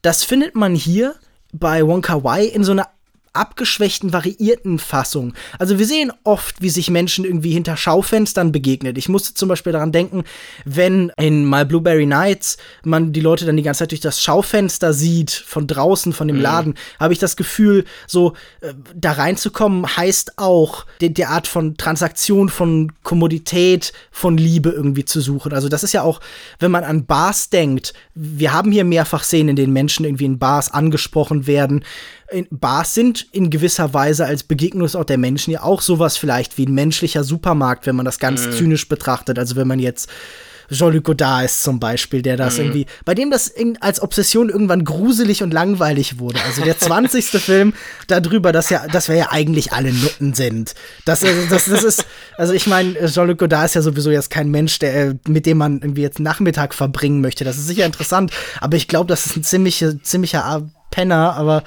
Das findet man hier bei Wonka Wai in so einer abgeschwächten, variierten Fassung. Also wir sehen oft, wie sich Menschen irgendwie hinter Schaufenstern begegnet. Ich musste zum Beispiel daran denken, wenn in My Blueberry Nights man die Leute dann die ganze Zeit durch das Schaufenster sieht, von draußen, von dem mhm. Laden, habe ich das Gefühl, so äh, da reinzukommen, heißt auch, die, die Art von Transaktion, von Kommodität, von Liebe irgendwie zu suchen. Also das ist ja auch, wenn man an Bars denkt, wir haben hier mehrfach Szenen, in denen Menschen irgendwie in Bars angesprochen werden, Bars sind in gewisser Weise als Begegnungsort der Menschen ja auch sowas vielleicht wie ein menschlicher Supermarkt, wenn man das ganz mhm. zynisch betrachtet. Also wenn man jetzt Jean-Luc Godard ist zum Beispiel, der das mhm. irgendwie, bei dem das in, als Obsession irgendwann gruselig und langweilig wurde. Also der (laughs) 20. Film darüber, dass ja, dass wir ja eigentlich alle Nutten sind. Das, das, das ist, also ich meine, Jean-Luc Godard ist ja sowieso jetzt kein Mensch, der, mit dem man irgendwie jetzt Nachmittag verbringen möchte. Das ist sicher interessant, aber ich glaube, das ist ein ziemlicher, ziemlicher Penner, aber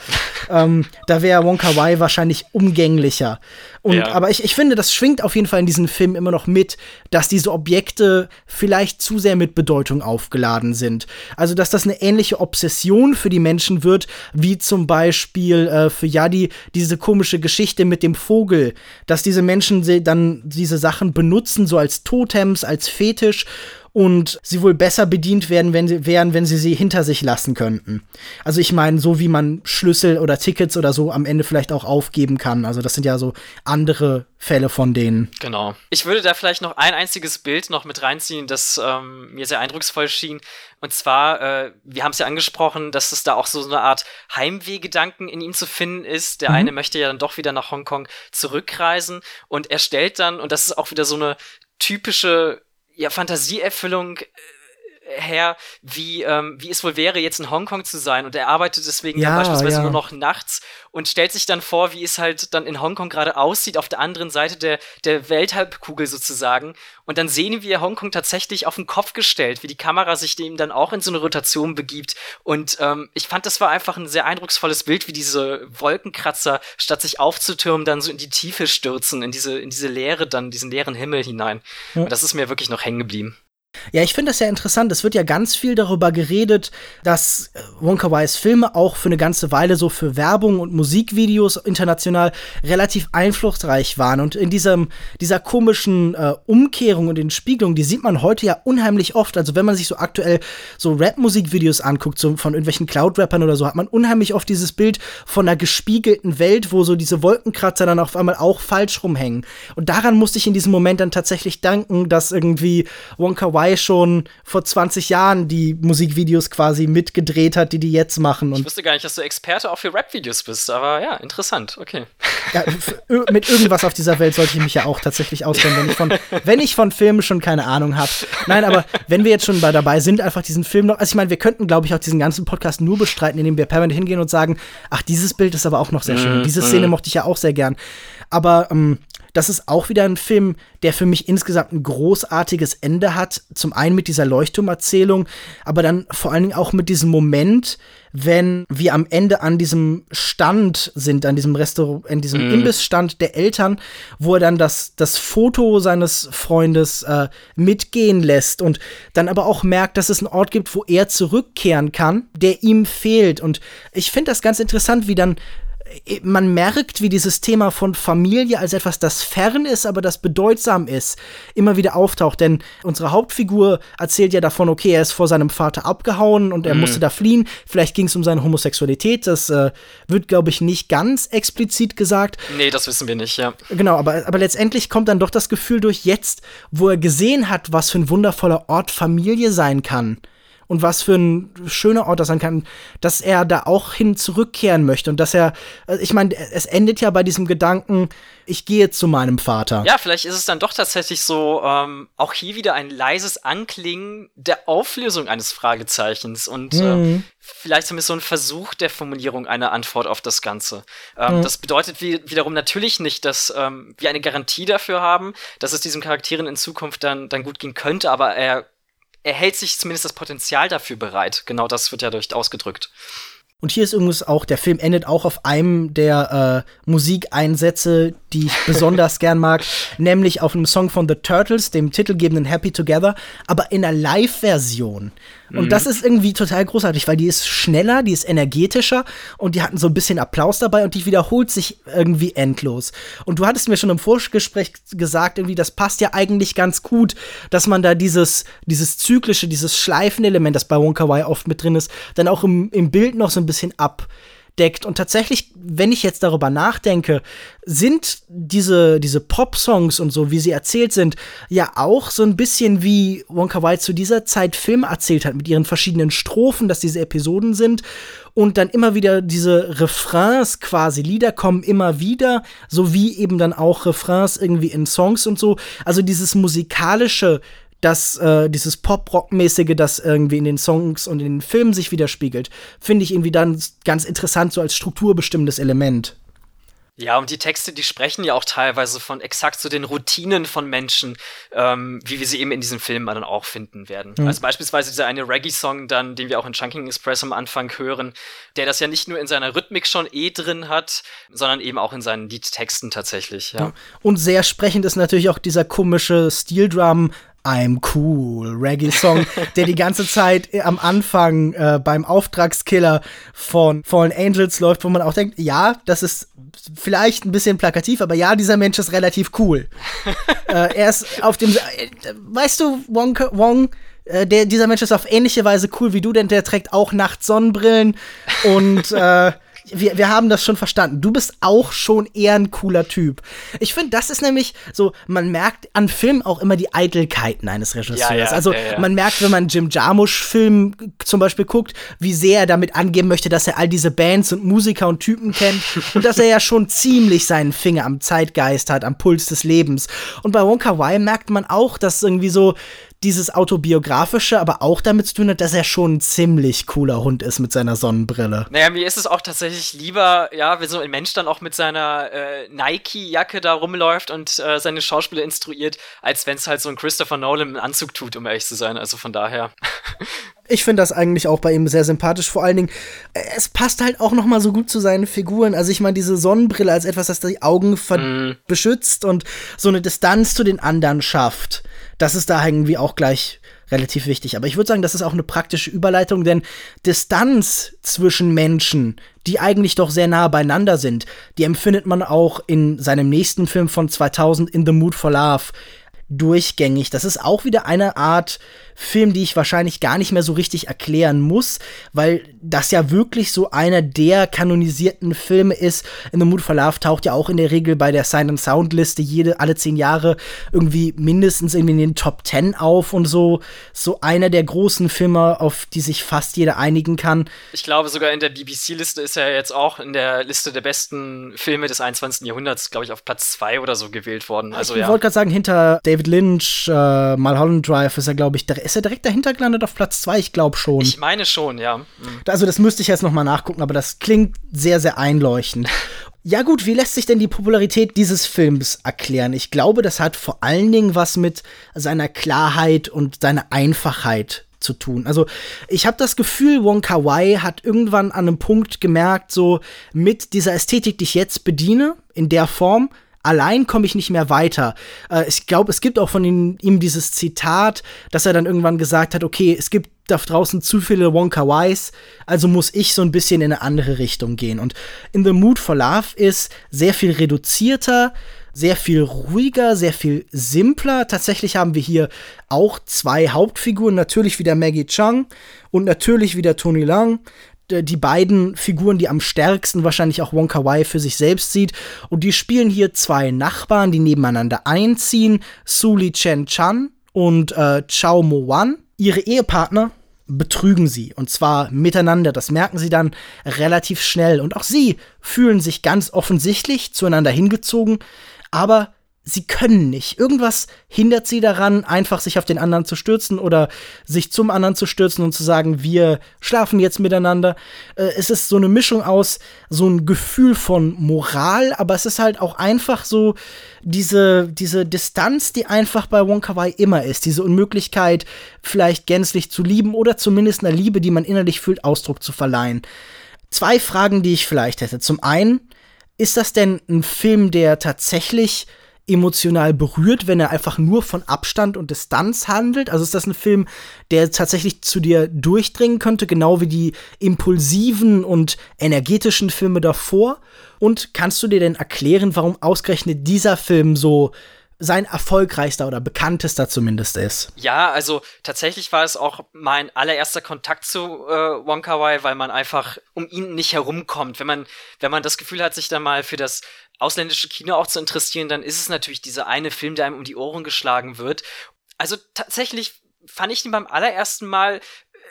ähm, da wäre Wonka Wai wahrscheinlich umgänglicher. Und, ja. Aber ich, ich finde, das schwingt auf jeden Fall in diesem Film immer noch mit, dass diese Objekte vielleicht zu sehr mit Bedeutung aufgeladen sind. Also, dass das eine ähnliche Obsession für die Menschen wird, wie zum Beispiel äh, für Yadi diese komische Geschichte mit dem Vogel, dass diese Menschen dann diese Sachen benutzen, so als Totems, als Fetisch und sie wohl besser bedient werden, wenn sie wären, wenn sie sie hinter sich lassen könnten. Also ich meine, so wie man Schlüssel oder Tickets oder so am Ende vielleicht auch aufgeben kann. Also das sind ja so andere Fälle von denen. Genau. Ich würde da vielleicht noch ein einziges Bild noch mit reinziehen, das ähm, mir sehr eindrucksvoll schien. Und zwar, äh, wir haben es ja angesprochen, dass es da auch so eine Art Heimwehgedanken in ihm zu finden ist. Der mhm. eine möchte ja dann doch wieder nach Hongkong zurückreisen und er stellt dann, und das ist auch wieder so eine typische ja, Fantasieerfüllung äh, her, wie, ähm, wie es wohl wäre, jetzt in Hongkong zu sein. Und er arbeitet deswegen ja, beispielsweise ja. nur noch nachts und stellt sich dann vor, wie es halt dann in Hongkong gerade aussieht, auf der anderen Seite der, der Welthalbkugel sozusagen. Und dann sehen wir Hongkong tatsächlich auf den Kopf gestellt, wie die Kamera sich dem dann auch in so eine Rotation begibt. Und ähm, ich fand, das war einfach ein sehr eindrucksvolles Bild, wie diese Wolkenkratzer, statt sich aufzutürmen, dann so in die Tiefe stürzen, in diese, in diese Leere dann, diesen leeren Himmel hinein. Ja. Und das ist mir wirklich noch hängen geblieben. Ja, ich finde das ja interessant. Es wird ja ganz viel darüber geredet, dass äh, Wonka Wais Filme auch für eine ganze Weile so für Werbung und Musikvideos international relativ einflussreich waren. Und in diesem, dieser komischen äh, Umkehrung und Entspiegelung, die sieht man heute ja unheimlich oft. Also wenn man sich so aktuell so Rap-Musikvideos anguckt, so von irgendwelchen Cloud-Rappern oder so, hat man unheimlich oft dieses Bild von einer gespiegelten Welt, wo so diese Wolkenkratzer dann auf einmal auch falsch rumhängen. Und daran musste ich in diesem Moment dann tatsächlich danken, dass irgendwie Wonka Wai Wai schon vor 20 Jahren die Musikvideos quasi mitgedreht hat, die die jetzt machen. Und ich wusste gar nicht, dass du Experte auch für Rap-Videos bist, aber ja, interessant, okay. Ja, mit irgendwas auf dieser Welt sollte ich mich ja auch tatsächlich auskennen, wenn ich von, wenn ich von Filmen schon keine Ahnung habe. Nein, aber wenn wir jetzt schon bei dabei sind, einfach diesen Film noch, also ich meine, wir könnten, glaube ich, auch diesen ganzen Podcast nur bestreiten, indem wir permanent hingehen und sagen, ach, dieses Bild ist aber auch noch sehr schön. Mm, Diese Szene mm. mochte ich ja auch sehr gern. Aber ähm, das ist auch wieder ein Film, der für mich insgesamt ein großartiges Ende hat. Zum einen mit dieser Leuchtturmerzählung, aber dann vor allen Dingen auch mit diesem Moment, wenn wir am Ende an diesem Stand sind, an diesem Restaurant, in diesem mm. Imbissstand der Eltern, wo er dann das, das Foto seines Freundes äh, mitgehen lässt und dann aber auch merkt, dass es einen Ort gibt, wo er zurückkehren kann, der ihm fehlt. Und ich finde das ganz interessant, wie dann man merkt, wie dieses Thema von Familie als etwas, das fern ist, aber das bedeutsam ist, immer wieder auftaucht. Denn unsere Hauptfigur erzählt ja davon, okay, er ist vor seinem Vater abgehauen und er mhm. musste da fliehen. Vielleicht ging es um seine Homosexualität. Das äh, wird, glaube ich, nicht ganz explizit gesagt. Nee, das wissen wir nicht, ja. Genau, aber, aber letztendlich kommt dann doch das Gefühl durch jetzt, wo er gesehen hat, was für ein wundervoller Ort Familie sein kann und was für ein schöner Ort das sein kann, dass er da auch hin zurückkehren möchte und dass er, äh, ich meine, es endet ja bei diesem Gedanken, ich gehe zu meinem Vater. Ja, vielleicht ist es dann doch tatsächlich so, ähm, auch hier wieder ein leises Anklingen der Auflösung eines Fragezeichens und mhm. äh, vielleicht zumindest so ein Versuch der Formulierung einer Antwort auf das Ganze. Ähm, mhm. Das bedeutet wie, wiederum natürlich nicht, dass ähm, wir eine Garantie dafür haben, dass es diesen Charakteren in Zukunft dann, dann gut gehen könnte, aber er er hält sich zumindest das Potenzial dafür bereit. Genau das wird ja durch ausgedrückt. Und hier ist übrigens auch, der Film endet auch auf einem der äh, Musikeinsätze, die ich (laughs) besonders gern mag, nämlich auf einem Song von The Turtles, dem titelgebenden Happy Together, aber in einer Live-Version. Und mhm. das ist irgendwie total großartig, weil die ist schneller, die ist energetischer und die hatten so ein bisschen Applaus dabei und die wiederholt sich irgendwie endlos. Und du hattest mir schon im Vorgespräch gesagt, irgendwie, das passt ja eigentlich ganz gut, dass man da dieses, dieses zyklische, dieses Schleifenelement, das bei Wonka Wai oft mit drin ist, dann auch im, im Bild noch so ein bisschen ab deckt. Und tatsächlich, wenn ich jetzt darüber nachdenke, sind diese, diese Pop-Songs und so, wie sie erzählt sind, ja auch so ein bisschen wie Wonka Wai zu dieser Zeit Film erzählt hat, mit ihren verschiedenen Strophen, dass diese Episoden sind. Und dann immer wieder diese Refrains quasi, Lieder kommen immer wieder, sowie eben dann auch Refrains irgendwie in Songs und so. Also dieses musikalische dass äh, dieses Pop-Rock-mäßige, das irgendwie in den Songs und in den Filmen sich widerspiegelt, finde ich irgendwie dann ganz interessant, so als strukturbestimmendes Element. Ja, und die Texte, die sprechen ja auch teilweise von exakt so den Routinen von Menschen, ähm, wie wir sie eben in diesen Filmen dann auch finden werden. Mhm. Also beispielsweise dieser eine Reggae-Song dann, den wir auch in Chunking Express am Anfang hören, der das ja nicht nur in seiner Rhythmik schon eh drin hat, sondern eben auch in seinen Liedtexten tatsächlich, ja. ja. Und sehr sprechend ist natürlich auch dieser komische Steel Drum I'm cool Reggae-Song, der die ganze Zeit äh, am Anfang äh, beim Auftragskiller von Fallen Angels läuft, wo man auch denkt, ja, das ist vielleicht ein bisschen plakativ, aber ja, dieser Mensch ist relativ cool. (laughs) äh, er ist auf dem, äh, weißt du, Wong, Wong äh, der, dieser Mensch ist auf ähnliche Weise cool wie du, denn der trägt auch nachts Sonnenbrillen und äh, wir, wir haben das schon verstanden. Du bist auch schon eher ein cooler Typ. Ich finde, das ist nämlich so, man merkt an Filmen auch immer die Eitelkeiten eines Regisseurs. Ja, ja, also ja, man merkt, wenn man Jim Jarmusch-Film zum Beispiel guckt, wie sehr er damit angeben möchte, dass er all diese Bands und Musiker und Typen kennt und dass er ja schon ziemlich seinen Finger am Zeitgeist hat, am Puls des Lebens. Und bei Wonka Wai merkt man auch, dass irgendwie so dieses autobiografische, aber auch damit zu tun hat, dass er schon ein ziemlich cooler Hund ist mit seiner Sonnenbrille. Naja, mir ist es auch tatsächlich lieber, ja, wenn so ein Mensch dann auch mit seiner äh, Nike-Jacke da rumläuft und äh, seine Schauspieler instruiert, als wenn es halt so ein Christopher Nolan im Anzug tut, um ehrlich zu sein. Also von daher. (laughs) Ich finde das eigentlich auch bei ihm sehr sympathisch. Vor allen Dingen, äh, es passt halt auch noch mal so gut zu seinen Figuren. Also ich meine, diese Sonnenbrille als etwas, das die Augen mm. beschützt und so eine Distanz zu den anderen schafft. Das ist da irgendwie auch gleich relativ wichtig. Aber ich würde sagen, das ist auch eine praktische Überleitung, denn Distanz zwischen Menschen, die eigentlich doch sehr nah beieinander sind, die empfindet man auch in seinem nächsten Film von 2000, In the Mood for Love durchgängig. Das ist auch wieder eine Art Film, die ich wahrscheinlich gar nicht mehr so richtig erklären muss, weil das ja wirklich so einer der kanonisierten Filme ist. In The Mood for Love taucht ja auch in der Regel bei der Sign and Sound Liste jede alle zehn Jahre irgendwie mindestens irgendwie in den Top Ten auf und so so einer der großen Filme, auf die sich fast jeder einigen kann. Ich glaube sogar in der BBC-Liste ist er jetzt auch in der Liste der besten Filme des 21. Jahrhunderts, glaube ich, auf Platz zwei oder so gewählt worden. Also ich ja. wollte gerade sagen, hinter David Lynch, äh, Mulholland Drive ist er, glaube ich, ist er direkt dahinter gelandet auf Platz 2? Ich glaube schon. Ich meine schon, ja. Mhm. Also das müsste ich jetzt noch mal nachgucken, aber das klingt sehr, sehr einleuchtend. (laughs) Ja gut, wie lässt sich denn die Popularität dieses Films erklären? Ich glaube, das hat vor allen Dingen was mit seiner Klarheit und seiner Einfachheit zu tun. Also ich habe das Gefühl, Wong Kar Wai hat irgendwann an einem Punkt gemerkt, so mit dieser Ästhetik, die ich jetzt bediene, in der Form, allein komme ich nicht mehr weiter. Äh, ich glaube, es gibt auch von ihm, ihm, dieses Zitat, dass er dann irgendwann gesagt hat, okay, es gibt da draußen zu viele Wonka Wise, also muss ich so ein bisschen in eine andere Richtung gehen. Und In the Mood for Love ist sehr viel reduzierter, sehr viel ruhiger, sehr viel simpler. Tatsächlich haben wir hier auch zwei Hauptfiguren, natürlich wieder Maggie Chung und natürlich wieder Tony Lang die beiden Figuren, die am stärksten wahrscheinlich auch Wonka Wai für sich selbst sieht. Und die spielen hier zwei Nachbarn, die nebeneinander einziehen. Suli Chen Chan und äh, Chao Mo Wan. Ihre Ehepartner betrügen sie. Und zwar miteinander. Das merken sie dann relativ schnell. Und auch sie fühlen sich ganz offensichtlich zueinander hingezogen. Aber sie können nicht. Irgendwas hindert sie daran, einfach sich auf den anderen zu stürzen oder sich zum anderen zu stürzen und zu sagen, wir schlafen jetzt miteinander. Äh, es ist so eine Mischung aus so ein Gefühl von Moral, aber es ist halt auch einfach so diese, diese Distanz, die einfach bei Wonka Wai immer ist. Diese Unmöglichkeit, vielleicht gänzlich zu lieben oder zumindest einer Liebe, die man innerlich fühlt, Ausdruck zu verleihen. Zwei Fragen, die ich vielleicht hätte. Zum einen, ist das denn ein Film, der tatsächlich emotional berührt, wenn er einfach nur von Abstand und Distanz handelt? Also ist das ein Film, der tatsächlich zu dir durchdringen könnte, genau wie die impulsiven und energetischen Filme davor? Und kannst du dir denn erklären, warum ausgerechnet dieser Film so sein erfolgreichster oder bekanntester zumindest ist. Ja, also tatsächlich war es auch mein allererster Kontakt zu äh, Wonka Wai, weil man einfach um ihn nicht herumkommt. Wenn man, wenn man das Gefühl hat, sich dann mal für das ausländische Kino auch zu interessieren, dann ist es natürlich dieser eine Film, der einem um die Ohren geschlagen wird. Also tatsächlich fand ich ihn beim allerersten Mal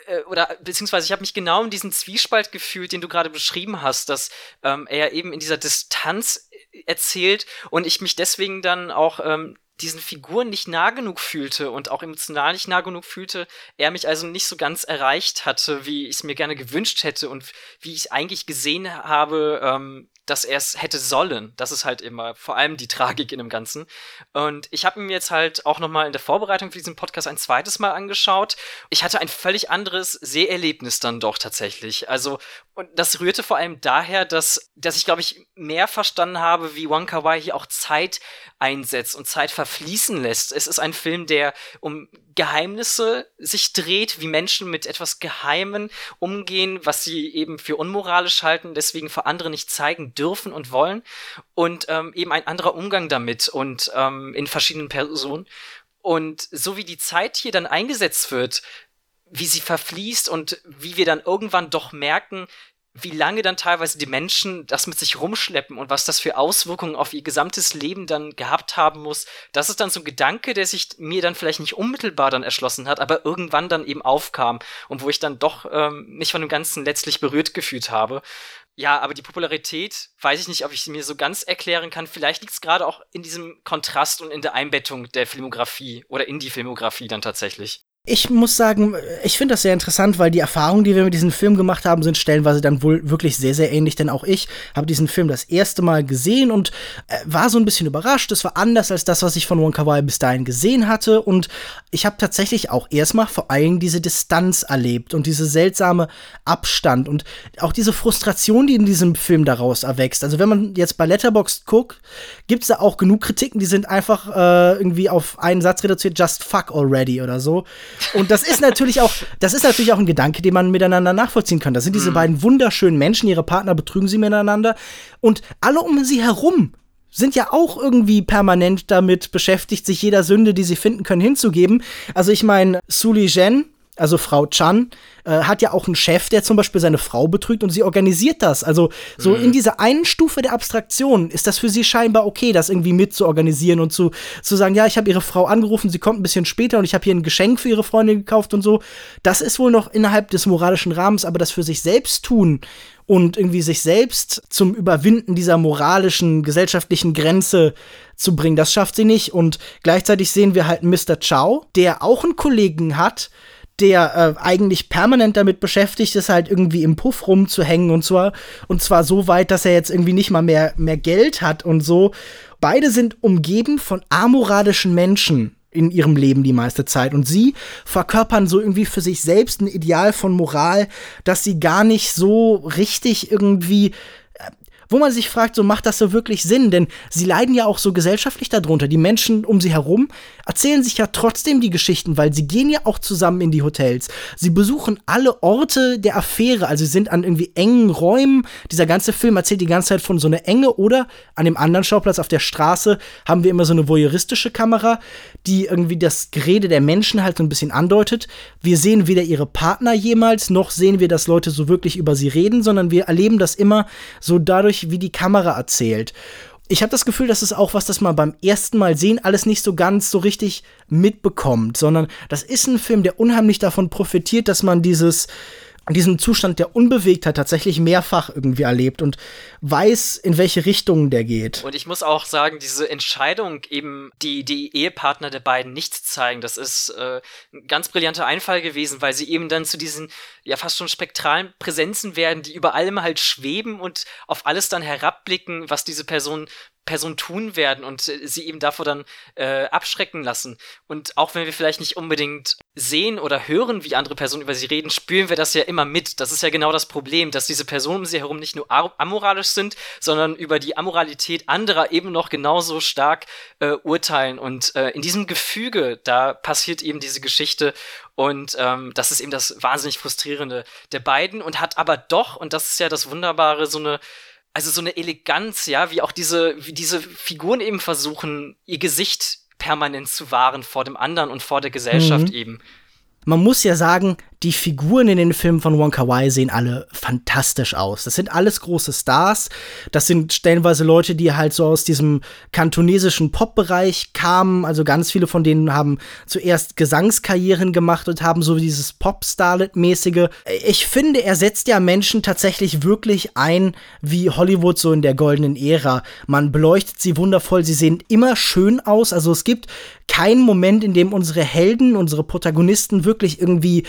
äh, oder beziehungsweise ich habe mich genau in diesen Zwiespalt gefühlt, den du gerade beschrieben hast, dass ähm, er eben in dieser Distanz erzählt und ich mich deswegen dann auch ähm, diesen Figuren nicht nah genug fühlte und auch emotional nicht nah genug fühlte, er mich also nicht so ganz erreicht hatte, wie ich es mir gerne gewünscht hätte und wie ich eigentlich gesehen habe, ähm, dass er es hätte sollen. Das ist halt immer vor allem die Tragik in dem Ganzen. Und ich habe mir jetzt halt auch noch mal in der Vorbereitung für diesen Podcast ein zweites Mal angeschaut. Ich hatte ein völlig anderes Seherlebnis dann doch tatsächlich. Also und das rührte vor allem daher, dass, dass ich, glaube ich, mehr verstanden habe, wie Wong Kar Wai hier auch Zeit einsetzt und Zeit verfließen lässt. Es ist ein Film, der um Geheimnisse sich dreht, wie Menschen mit etwas Geheimen umgehen, was sie eben für unmoralisch halten, deswegen vor andere nicht zeigen dürfen und wollen. Und ähm, eben ein anderer Umgang damit und ähm, in verschiedenen Personen. Und so wie die Zeit hier dann eingesetzt wird, wie sie verfließt und wie wir dann irgendwann doch merken, wie lange dann teilweise die Menschen das mit sich rumschleppen und was das für Auswirkungen auf ihr gesamtes Leben dann gehabt haben muss. Das ist dann so ein Gedanke, der sich mir dann vielleicht nicht unmittelbar dann erschlossen hat, aber irgendwann dann eben aufkam und wo ich dann doch ähm, mich von dem Ganzen letztlich berührt gefühlt habe. Ja, aber die Popularität, weiß ich nicht, ob ich sie mir so ganz erklären kann. Vielleicht liegt es gerade auch in diesem Kontrast und in der Einbettung der Filmografie oder in die Filmografie dann tatsächlich. Ich muss sagen, ich finde das sehr interessant, weil die Erfahrungen, die wir mit diesem Film gemacht haben, sind stellenweise dann wohl wirklich sehr, sehr ähnlich. Denn auch ich habe diesen Film das erste Mal gesehen und äh, war so ein bisschen überrascht. Es war anders als das, was ich von Wonka Wai bis dahin gesehen hatte. Und ich habe tatsächlich auch erstmal vor allem diese Distanz erlebt und diese seltsame Abstand und auch diese Frustration, die in diesem Film daraus erwächst. Also wenn man jetzt bei Letterboxd guckt, gibt es da auch genug Kritiken, die sind einfach äh, irgendwie auf einen Satz reduziert, just fuck already oder so. Und das ist natürlich auch, das ist natürlich auch ein Gedanke, den man miteinander nachvollziehen kann. Das sind diese mhm. beiden wunderschönen Menschen, ihre Partner betrügen sie miteinander und alle um sie herum sind ja auch irgendwie permanent damit beschäftigt, sich jeder Sünde, die sie finden können, hinzugeben. Also ich meine, Suli Jen, also Frau Chan, äh, hat ja auch einen Chef, der zum Beispiel seine Frau betrügt und sie organisiert das. Also so mhm. in dieser einen Stufe der Abstraktion ist das für sie scheinbar okay, das irgendwie mitzuorganisieren und zu, zu sagen, ja, ich habe ihre Frau angerufen, sie kommt ein bisschen später und ich habe hier ein Geschenk für ihre Freundin gekauft und so. Das ist wohl noch innerhalb des moralischen Rahmens, aber das für sich selbst tun und irgendwie sich selbst zum Überwinden dieser moralischen, gesellschaftlichen Grenze zu bringen, das schafft sie nicht. Und gleichzeitig sehen wir halt Mr. Chow, der auch einen Kollegen hat, der äh, eigentlich permanent damit beschäftigt ist, halt irgendwie im Puff rumzuhängen und zwar, und zwar so weit, dass er jetzt irgendwie nicht mal mehr, mehr Geld hat und so. Beide sind umgeben von amoralischen Menschen in ihrem Leben die meiste Zeit. Und sie verkörpern so irgendwie für sich selbst ein Ideal von Moral, dass sie gar nicht so richtig irgendwie wo man sich fragt, so macht das so wirklich Sinn? Denn sie leiden ja auch so gesellschaftlich darunter. Die Menschen um sie herum erzählen sich ja trotzdem die Geschichten, weil sie gehen ja auch zusammen in die Hotels. Sie besuchen alle Orte der Affäre, also sie sind an irgendwie engen Räumen. Dieser ganze Film erzählt die ganze Zeit von so einer Enge oder an dem anderen Schauplatz auf der Straße haben wir immer so eine voyeuristische Kamera, die irgendwie das Gerede der Menschen halt so ein bisschen andeutet. Wir sehen weder ihre Partner jemals, noch sehen wir, dass Leute so wirklich über sie reden, sondern wir erleben das immer so dadurch, wie die Kamera erzählt. Ich habe das Gefühl, dass es auch was, das man beim ersten Mal sehen alles nicht so ganz so richtig mitbekommt, sondern das ist ein Film, der unheimlich davon profitiert, dass man dieses diesen Zustand der Unbewegtheit tatsächlich mehrfach irgendwie erlebt und weiß, in welche Richtung der geht. Und ich muss auch sagen, diese Entscheidung, eben die, die Ehepartner der beiden nicht zu zeigen, das ist äh, ein ganz brillanter Einfall gewesen, weil sie eben dann zu diesen ja fast schon spektralen Präsenzen werden, die über allem halt schweben und auf alles dann herabblicken, was diese Person Person tun werden und äh, sie eben davor dann äh, abschrecken lassen. Und auch wenn wir vielleicht nicht unbedingt sehen oder hören, wie andere Personen über sie reden, spüren wir das ja immer mit. Das ist ja genau das Problem, dass diese Personen um sie herum nicht nur amoralisch sind, sondern über die Amoralität anderer eben noch genauso stark äh, urteilen. Und äh, in diesem Gefüge, da passiert eben diese Geschichte und ähm, das ist eben das wahnsinnig frustrierende der beiden und hat aber doch, und das ist ja das Wunderbare, so eine also so eine Eleganz, ja, wie auch diese, wie diese Figuren eben versuchen, ihr Gesicht permanent zu wahren vor dem anderen und vor der Gesellschaft mhm. eben. Man muss ja sagen, die Figuren in den Filmen von Wonka Wai sehen alle fantastisch aus. Das sind alles große Stars. Das sind stellenweise Leute, die halt so aus diesem kantonesischen Pop-Bereich kamen. Also ganz viele von denen haben zuerst Gesangskarrieren gemacht und haben so dieses Pop-Starlet-mäßige. Ich finde, er setzt ja Menschen tatsächlich wirklich ein, wie Hollywood so in der goldenen Ära. Man beleuchtet sie wundervoll. Sie sehen immer schön aus. Also es gibt keinen Moment, in dem unsere Helden, unsere Protagonisten wirklich irgendwie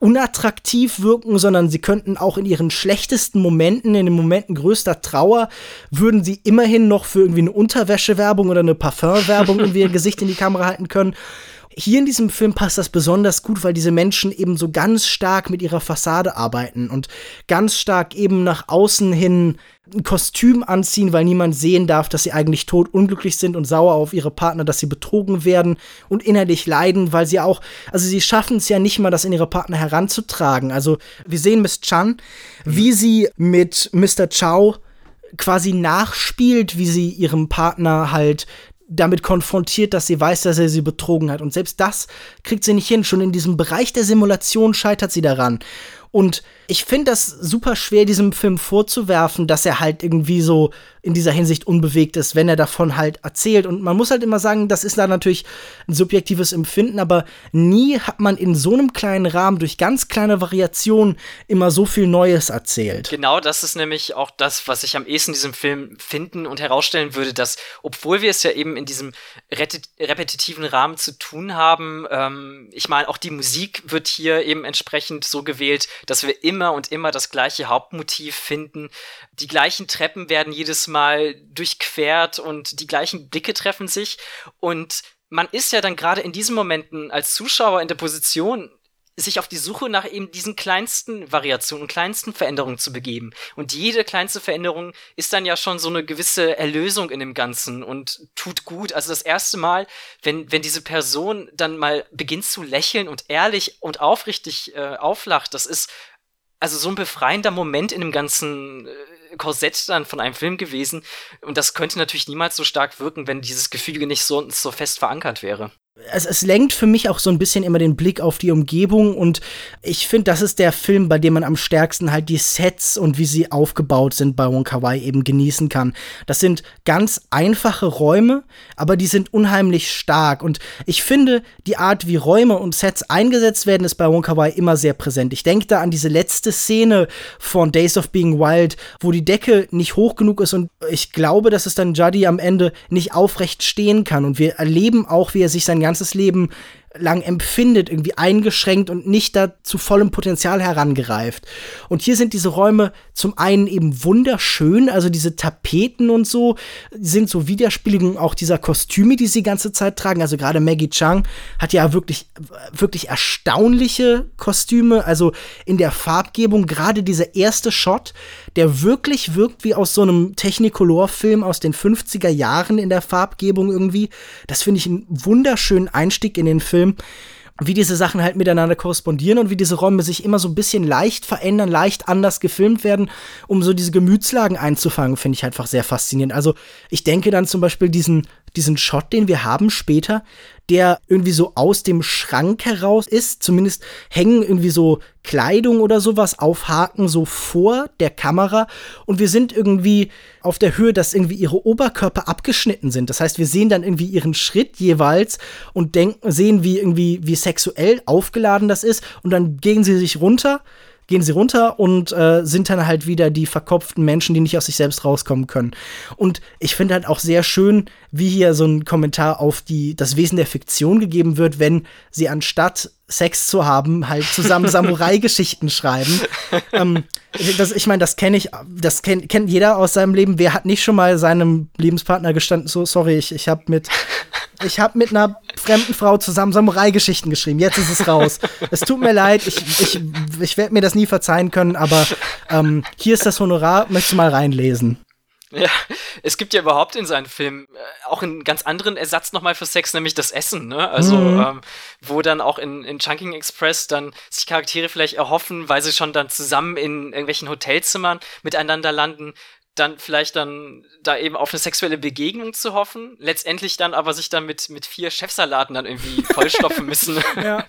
unattraktiv wirken, sondern sie könnten auch in ihren schlechtesten Momenten, in den Momenten größter Trauer, würden sie immerhin noch für irgendwie eine Unterwäschewerbung oder eine Parfumwerbung (laughs) irgendwie ihr Gesicht in die Kamera halten können. Hier in diesem Film passt das besonders gut, weil diese Menschen eben so ganz stark mit ihrer Fassade arbeiten und ganz stark eben nach außen hin ein Kostüm anziehen, weil niemand sehen darf, dass sie eigentlich tot unglücklich sind und sauer auf ihre Partner, dass sie betrogen werden und innerlich leiden, weil sie auch, also sie schaffen es ja nicht mal, das in ihre Partner heranzutragen. Also wir sehen Miss Chan, wie sie mit Mr. Chow quasi nachspielt, wie sie ihrem Partner halt damit konfrontiert, dass sie weiß, dass er sie betrogen hat. Und selbst das kriegt sie nicht hin. Schon in diesem Bereich der Simulation scheitert sie daran. Und ich finde das super schwer, diesem Film vorzuwerfen, dass er halt irgendwie so in dieser Hinsicht unbewegt ist, wenn er davon halt erzählt. Und man muss halt immer sagen, das ist da natürlich ein subjektives Empfinden, aber nie hat man in so einem kleinen Rahmen durch ganz kleine Variationen immer so viel Neues erzählt. Genau, das ist nämlich auch das, was ich am ehesten in diesem Film finden und herausstellen würde, dass, obwohl wir es ja eben in diesem repetitiven Rahmen zu tun haben, ähm, ich meine, auch die Musik wird hier eben entsprechend so gewählt, dass wir immer und immer das gleiche Hauptmotiv finden. Die gleichen Treppen werden jedes Mal durchquert und die gleichen Blicke treffen sich. Und man ist ja dann gerade in diesen Momenten als Zuschauer in der Position, sich auf die Suche nach eben diesen kleinsten Variationen kleinsten Veränderungen zu begeben. Und jede kleinste Veränderung ist dann ja schon so eine gewisse Erlösung in dem Ganzen und tut gut. Also das erste Mal, wenn, wenn diese Person dann mal beginnt zu lächeln und ehrlich und aufrichtig äh, auflacht, das ist also so ein befreiender Moment in dem ganzen, äh, Korsett dann von einem Film gewesen. Und das könnte natürlich niemals so stark wirken, wenn dieses Gefüge nicht so, so fest verankert wäre es, es lenkt für mich auch so ein bisschen immer den Blick auf die Umgebung und ich finde, das ist der Film, bei dem man am stärksten halt die Sets und wie sie aufgebaut sind bei Wonka Wai eben genießen kann. Das sind ganz einfache Räume, aber die sind unheimlich stark und ich finde, die Art, wie Räume und Sets eingesetzt werden, ist bei Wonka Wai immer sehr präsent. Ich denke da an diese letzte Szene von Days of Being Wild, wo die Decke nicht hoch genug ist und ich glaube, dass es dann Juddy am Ende nicht aufrecht stehen kann und wir erleben auch, wie er sich sein ganzes Leben lang empfindet, irgendwie eingeschränkt und nicht da zu vollem Potenzial herangereift. Und hier sind diese Räume zum einen eben wunderschön, also diese Tapeten und so sind so Widerspiegelungen auch dieser Kostüme, die sie die ganze Zeit tragen. Also gerade Maggie Chung hat ja wirklich, wirklich erstaunliche Kostüme, also in der Farbgebung, gerade dieser erste Shot, der wirklich wirkt wie aus so einem Technicolor-Film aus den 50er Jahren in der Farbgebung irgendwie. Das finde ich einen wunderschönen Einstieg in den Film wie diese Sachen halt miteinander korrespondieren und wie diese Räume sich immer so ein bisschen leicht verändern, leicht anders gefilmt werden, um so diese Gemütslagen einzufangen, finde ich einfach sehr faszinierend. Also ich denke dann zum Beispiel diesen, diesen Shot, den wir haben später, der irgendwie so aus dem Schrank heraus ist. Zumindest hängen irgendwie so Kleidung oder sowas auf Haken so vor der Kamera und wir sind irgendwie auf der Höhe, dass irgendwie ihre Oberkörper abgeschnitten sind. Das heißt, wir sehen dann irgendwie ihren Schritt jeweils und denken, sehen, wie irgendwie, wie sexuell aufgeladen das ist und dann gehen sie sich runter gehen sie runter und äh, sind dann halt wieder die verkopften Menschen, die nicht aus sich selbst rauskommen können. Und ich finde halt auch sehr schön, wie hier so ein Kommentar auf die, das Wesen der Fiktion gegeben wird, wenn sie anstatt Sex zu haben, halt zusammen (laughs) Samurai-Geschichten schreiben. ähm, das, ich meine, das kenne ich, das kennt, kennt jeder aus seinem Leben. Wer hat nicht schon mal seinem Lebenspartner gestanden, so, sorry, ich, ich habe mit ich habe mit einer fremden Frau zusammen Samurai-Geschichten geschrieben. Jetzt ist es raus. es tut mir leid, ich, ich, ich werde mir das nie verzeihen können, aber ähm, hier ist das Honorar, möchtest du mal reinlesen? Ja, es gibt ja überhaupt in seinen Filmen äh, auch einen ganz anderen Ersatz nochmal für Sex, nämlich das Essen, ne? Also, mhm. ähm, wo dann auch in, in Chunking Express dann sich Charaktere vielleicht erhoffen, weil sie schon dann zusammen in irgendwelchen Hotelzimmern miteinander landen, dann vielleicht dann da eben auf eine sexuelle Begegnung zu hoffen, letztendlich dann aber sich dann mit, mit vier Chefsalaten dann irgendwie (laughs) vollstopfen müssen. ja.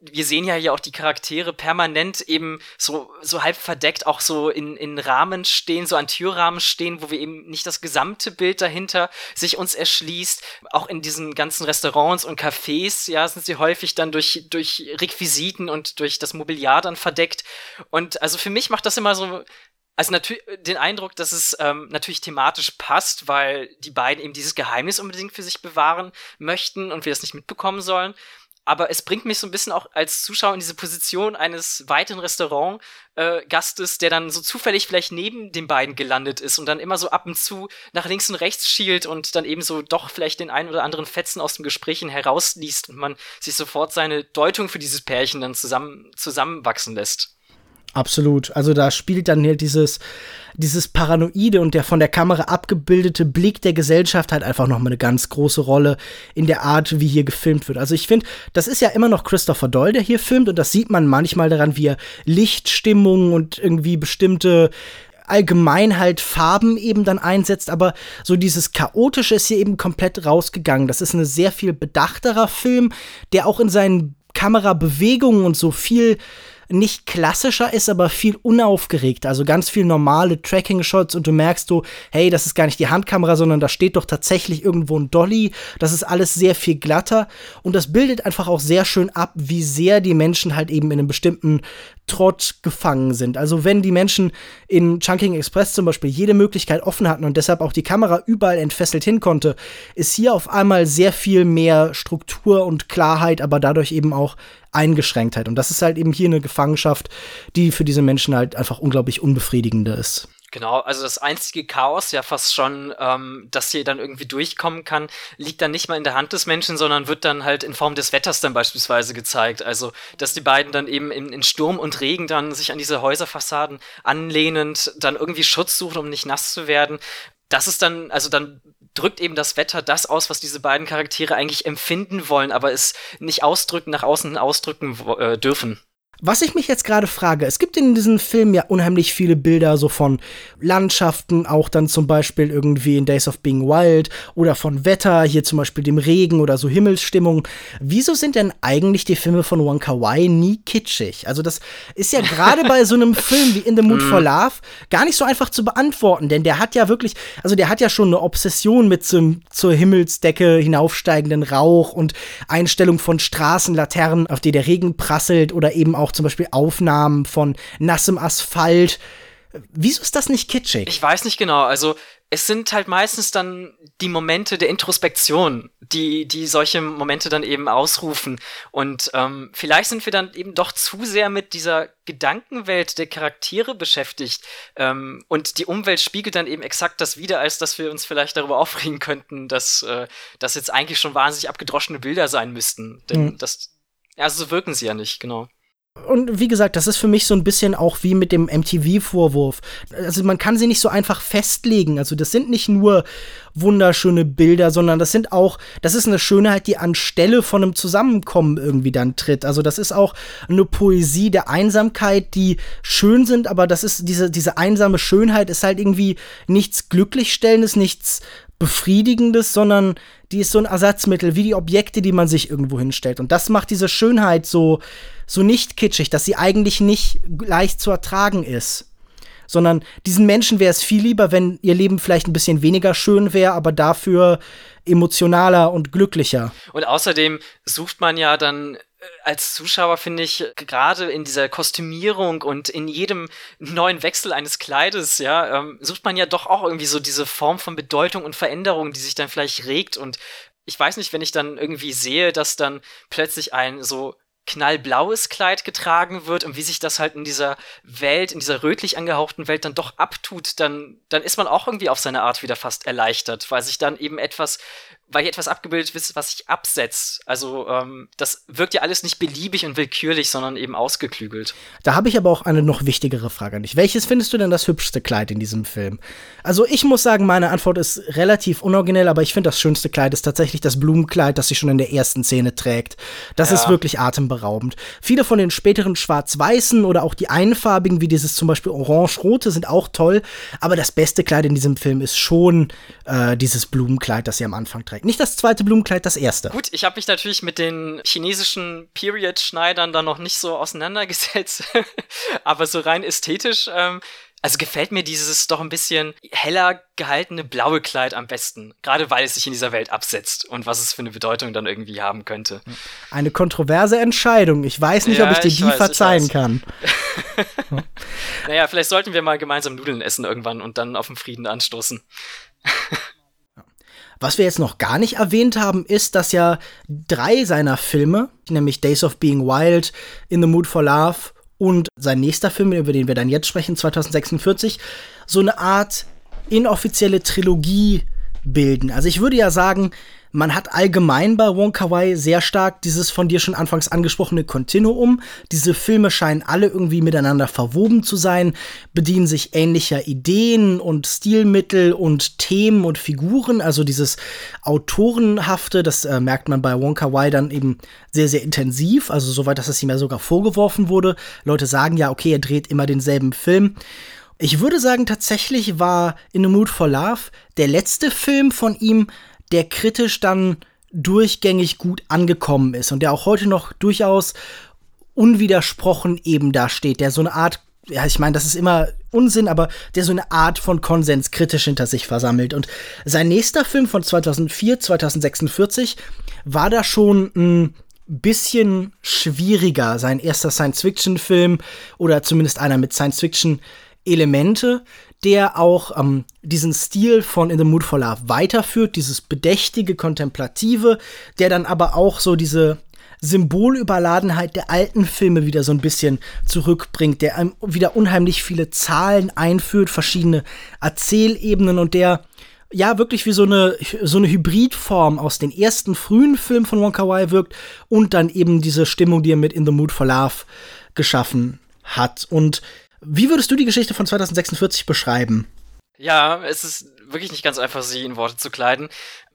Wir sehen ja hier auch die Charaktere permanent eben so, so halb verdeckt auch so in, in Rahmen stehen, so an Türrahmen stehen, wo wir eben nicht das gesamte Bild dahinter sich uns erschließt. Auch in diesen ganzen Restaurants und Cafés, ja, sind sie häufig dann durch, durch Requisiten und durch das Mobiliar dann verdeckt. Und also für mich macht das immer so also natürlich den Eindruck, dass es ähm, natürlich thematisch passt, weil die beiden eben dieses Geheimnis unbedingt für sich bewahren möchten und wir das nicht mitbekommen sollen. Aber es bringt mich so ein bisschen auch als Zuschauer in diese Position eines weiteren Restaurant-Gastes, äh, der dann so zufällig vielleicht neben den beiden gelandet ist und dann immer so ab und zu nach links und rechts schielt und dann eben so doch vielleicht den einen oder anderen Fetzen aus dem Gesprächen herausliest und man sich sofort seine Deutung für dieses Pärchen dann zusammen, zusammenwachsen lässt. Absolut. Also da spielt dann halt dieses, dieses Paranoide und der von der Kamera abgebildete Blick der Gesellschaft halt einfach nochmal eine ganz große Rolle in der Art, wie hier gefilmt wird. Also ich finde, das ist ja immer noch Christopher Doyle, der hier filmt und das sieht man manchmal daran, wie er Lichtstimmung und irgendwie bestimmte allgemein halt Farben eben dann einsetzt, aber so dieses Chaotische ist hier eben komplett rausgegangen. Das ist ein sehr viel bedachterer Film, der auch in seinen Kamerabewegungen und so viel nicht klassischer ist, aber viel unaufgeregt. Also ganz viel normale Tracking-Shots und du merkst du, hey, das ist gar nicht die Handkamera, sondern da steht doch tatsächlich irgendwo ein Dolly. Das ist alles sehr viel glatter und das bildet einfach auch sehr schön ab, wie sehr die Menschen halt eben in einem bestimmten Trott gefangen sind. Also wenn die Menschen in Chunking Express zum Beispiel jede Möglichkeit offen hatten und deshalb auch die Kamera überall entfesselt hin konnte, ist hier auf einmal sehr viel mehr Struktur und Klarheit, aber dadurch eben auch Eingeschränktheit. Und das ist halt eben hier eine Gefangenschaft, die für diese Menschen halt einfach unglaublich unbefriedigender ist. Genau, also das einzige Chaos, ja fast schon, ähm, das hier dann irgendwie durchkommen kann, liegt dann nicht mal in der Hand des Menschen, sondern wird dann halt in Form des Wetters dann beispielsweise gezeigt. Also, dass die beiden dann eben in, in Sturm und Regen dann sich an diese Häuserfassaden anlehnend dann irgendwie Schutz suchen, um nicht nass zu werden. Das ist dann, also dann drückt eben das Wetter das aus, was diese beiden Charaktere eigentlich empfinden wollen, aber es nicht ausdrücken, nach außen ausdrücken äh, dürfen. Was ich mich jetzt gerade frage, es gibt in diesem Film ja unheimlich viele Bilder so von Landschaften, auch dann zum Beispiel irgendwie in Days of Being Wild oder von Wetter, hier zum Beispiel dem Regen oder so Himmelsstimmung. Wieso sind denn eigentlich die Filme von Wong Kar Wai nie kitschig? Also das ist ja gerade bei so einem Film wie In the Mood for (laughs) Love gar nicht so einfach zu beantworten, denn der hat ja wirklich, also der hat ja schon eine Obsession mit zum, zur Himmelsdecke hinaufsteigenden Rauch und Einstellung von Straßenlaternen, auf die der Regen prasselt oder eben auch zum Beispiel Aufnahmen von nassem Asphalt. Wieso ist das nicht kitschig? Ich weiß nicht genau. Also es sind halt meistens dann die Momente der Introspektion, die, die solche Momente dann eben ausrufen. Und ähm, vielleicht sind wir dann eben doch zu sehr mit dieser Gedankenwelt der Charaktere beschäftigt. Ähm, und die Umwelt spiegelt dann eben exakt das wider, als dass wir uns vielleicht darüber aufregen könnten, dass äh, das jetzt eigentlich schon wahnsinnig abgedroschene Bilder sein müssten. Denn mhm. das, also so wirken sie ja nicht, genau. Und wie gesagt, das ist für mich so ein bisschen auch wie mit dem MTV-Vorwurf. Also man kann sie nicht so einfach festlegen. Also das sind nicht nur wunderschöne Bilder, sondern das sind auch, das ist eine Schönheit, die anstelle von einem Zusammenkommen irgendwie dann tritt. Also das ist auch eine Poesie der Einsamkeit, die schön sind, aber das ist diese, diese einsame Schönheit ist halt irgendwie nichts Glücklichstellendes, nichts Befriedigendes, sondern die ist so ein Ersatzmittel, wie die Objekte, die man sich irgendwo hinstellt. Und das macht diese Schönheit so, so nicht kitschig, dass sie eigentlich nicht leicht zu ertragen ist. Sondern diesen Menschen wäre es viel lieber, wenn ihr Leben vielleicht ein bisschen weniger schön wäre, aber dafür emotionaler und glücklicher. Und außerdem sucht man ja dann als Zuschauer finde ich gerade in dieser Kostümierung und in jedem neuen Wechsel eines Kleides, ja, ähm, sucht man ja doch auch irgendwie so diese Form von Bedeutung und Veränderung, die sich dann vielleicht regt und ich weiß nicht, wenn ich dann irgendwie sehe, dass dann plötzlich ein so knallblaues Kleid getragen wird und wie sich das halt in dieser Welt, in dieser rötlich angehauchten Welt dann doch abtut, dann, dann ist man auch irgendwie auf seine Art wieder fast erleichtert, weil sich dann eben etwas weil hier etwas abgebildet ist, was sich absetzt. Also ähm, das wirkt ja alles nicht beliebig und willkürlich, sondern eben ausgeklügelt. Da habe ich aber auch eine noch wichtigere Frage an dich. Welches findest du denn das hübschste Kleid in diesem Film? Also ich muss sagen, meine Antwort ist relativ unoriginell, aber ich finde das schönste Kleid ist tatsächlich das Blumenkleid, das sie schon in der ersten Szene trägt. Das ja. ist wirklich atemberaubend. Viele von den späteren schwarz-weißen oder auch die einfarbigen, wie dieses zum Beispiel orange-rote, sind auch toll. Aber das beste Kleid in diesem Film ist schon äh, dieses Blumenkleid, das sie am Anfang trägt. Nicht das zweite Blumenkleid, das erste. Gut, ich habe mich natürlich mit den chinesischen Period-Schneidern da noch nicht so auseinandergesetzt. (laughs) Aber so rein ästhetisch, ähm, also gefällt mir dieses doch ein bisschen heller gehaltene blaue Kleid am besten. Gerade weil es sich in dieser Welt absetzt und was es für eine Bedeutung dann irgendwie haben könnte. Eine kontroverse Entscheidung. Ich weiß nicht, ja, ob ich dir ich die weiß, verzeihen kann. (laughs) naja, vielleicht sollten wir mal gemeinsam Nudeln essen irgendwann und dann auf den Frieden anstoßen. (laughs) Was wir jetzt noch gar nicht erwähnt haben, ist, dass ja drei seiner Filme, nämlich Days of Being Wild, In the Mood for Love und sein nächster Film, über den wir dann jetzt sprechen, 2046, so eine Art inoffizielle Trilogie bilden. Also ich würde ja sagen, man hat allgemein bei Wong Kar Wai sehr stark dieses von dir schon anfangs angesprochene Kontinuum. Diese Filme scheinen alle irgendwie miteinander verwoben zu sein, bedienen sich ähnlicher Ideen und Stilmittel und Themen und Figuren. Also dieses Autorenhafte, das äh, merkt man bei Wong Kar Wai dann eben sehr, sehr intensiv. Also soweit, dass es ihm ja sogar vorgeworfen wurde. Leute sagen ja, okay, er dreht immer denselben Film. Ich würde sagen, tatsächlich war In the Mood for Love der letzte Film von ihm, der kritisch dann durchgängig gut angekommen ist und der auch heute noch durchaus unwidersprochen eben da steht, der so eine Art, ja, ich meine, das ist immer Unsinn, aber der so eine Art von Konsens kritisch hinter sich versammelt. Und sein nächster Film von 2004, 2046, war da schon ein bisschen schwieriger. Sein erster Science-Fiction-Film oder zumindest einer mit Science-Fiction-Elemente der auch ähm, diesen Stil von In the Mood for Love weiterführt, dieses bedächtige, kontemplative, der dann aber auch so diese Symbolüberladenheit der alten Filme wieder so ein bisschen zurückbringt, der einem wieder unheimlich viele Zahlen einführt, verschiedene Erzählebenen und der ja wirklich wie so eine so eine Hybridform aus den ersten frühen Filmen von Wong Kar Wai wirkt und dann eben diese Stimmung, die er mit In the Mood for Love geschaffen hat. Und wie würdest du die Geschichte von 2046 beschreiben? Ja, es ist wirklich nicht ganz einfach, sie in Worte zu kleiden.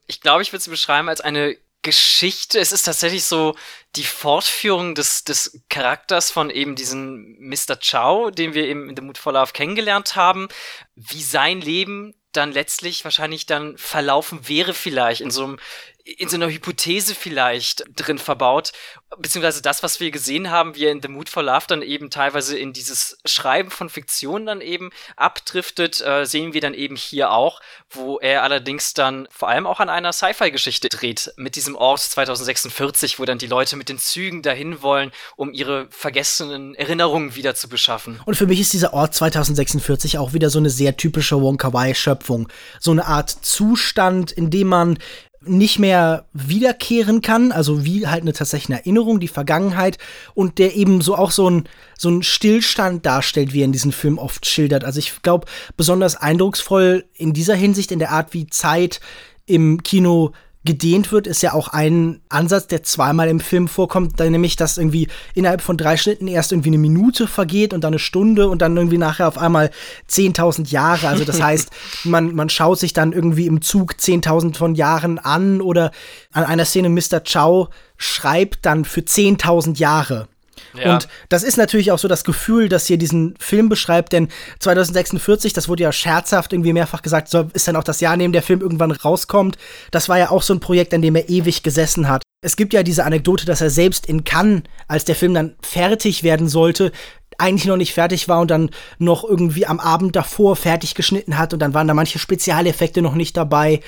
Ich glaube, ich würde sie beschreiben als eine Geschichte. Es ist tatsächlich so die Fortführung des, des Charakters von eben diesem Mr. Chow, den wir eben in The Mood for Love kennengelernt haben, wie sein Leben dann letztlich wahrscheinlich dann verlaufen wäre vielleicht in so einem in so einer Hypothese vielleicht drin verbaut, beziehungsweise das, was wir gesehen haben, wie er in The Mood for Love dann eben teilweise in dieses Schreiben von Fiktion dann eben abdriftet, äh, sehen wir dann eben hier auch, wo er allerdings dann vor allem auch an einer Sci-Fi-Geschichte dreht, mit diesem Ort 2046, wo dann die Leute mit den Zügen dahin wollen, um ihre vergessenen Erinnerungen wieder zu beschaffen. Und für mich ist dieser Ort 2046 auch wieder so eine sehr typische Wonka-Wai-Schöpfung. So eine Art Zustand, in dem man nicht mehr wiederkehren kann, also wie halt eine tatsächliche Erinnerung, die Vergangenheit und der eben so auch so ein, so ein Stillstand darstellt, wie er in diesem Film oft schildert. Also ich glaube, besonders eindrucksvoll in dieser Hinsicht, in der Art, wie Zeit im Kino gedehnt wird, ist ja auch ein Ansatz, der zweimal im Film vorkommt, nämlich, dass irgendwie innerhalb von drei Schnitten erst irgendwie eine Minute vergeht und dann eine Stunde und dann irgendwie nachher auf einmal 10.000 Jahre. Also das (laughs) heißt, man, man schaut sich dann irgendwie im Zug 10.000 von Jahren an oder an einer Szene Mr. Chow schreibt dann für 10.000 Jahre. Ja. Und das ist natürlich auch so das Gefühl, das hier diesen Film beschreibt, denn 2046, das wurde ja scherzhaft irgendwie mehrfach gesagt, so ist dann auch das Jahr, in dem der Film irgendwann rauskommt. Das war ja auch so ein Projekt, an dem er ewig gesessen hat. Es gibt ja diese Anekdote, dass er selbst in Cannes, als der Film dann fertig werden sollte, eigentlich noch nicht fertig war und dann noch irgendwie am Abend davor fertig geschnitten hat und dann waren da manche Spezialeffekte noch nicht dabei.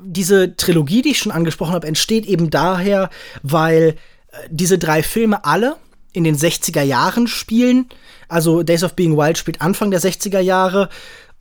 Diese Trilogie, die ich schon angesprochen habe, entsteht eben daher, weil äh, diese drei Filme alle in den 60er Jahren spielen. Also Days of Being Wild spielt Anfang der 60er Jahre.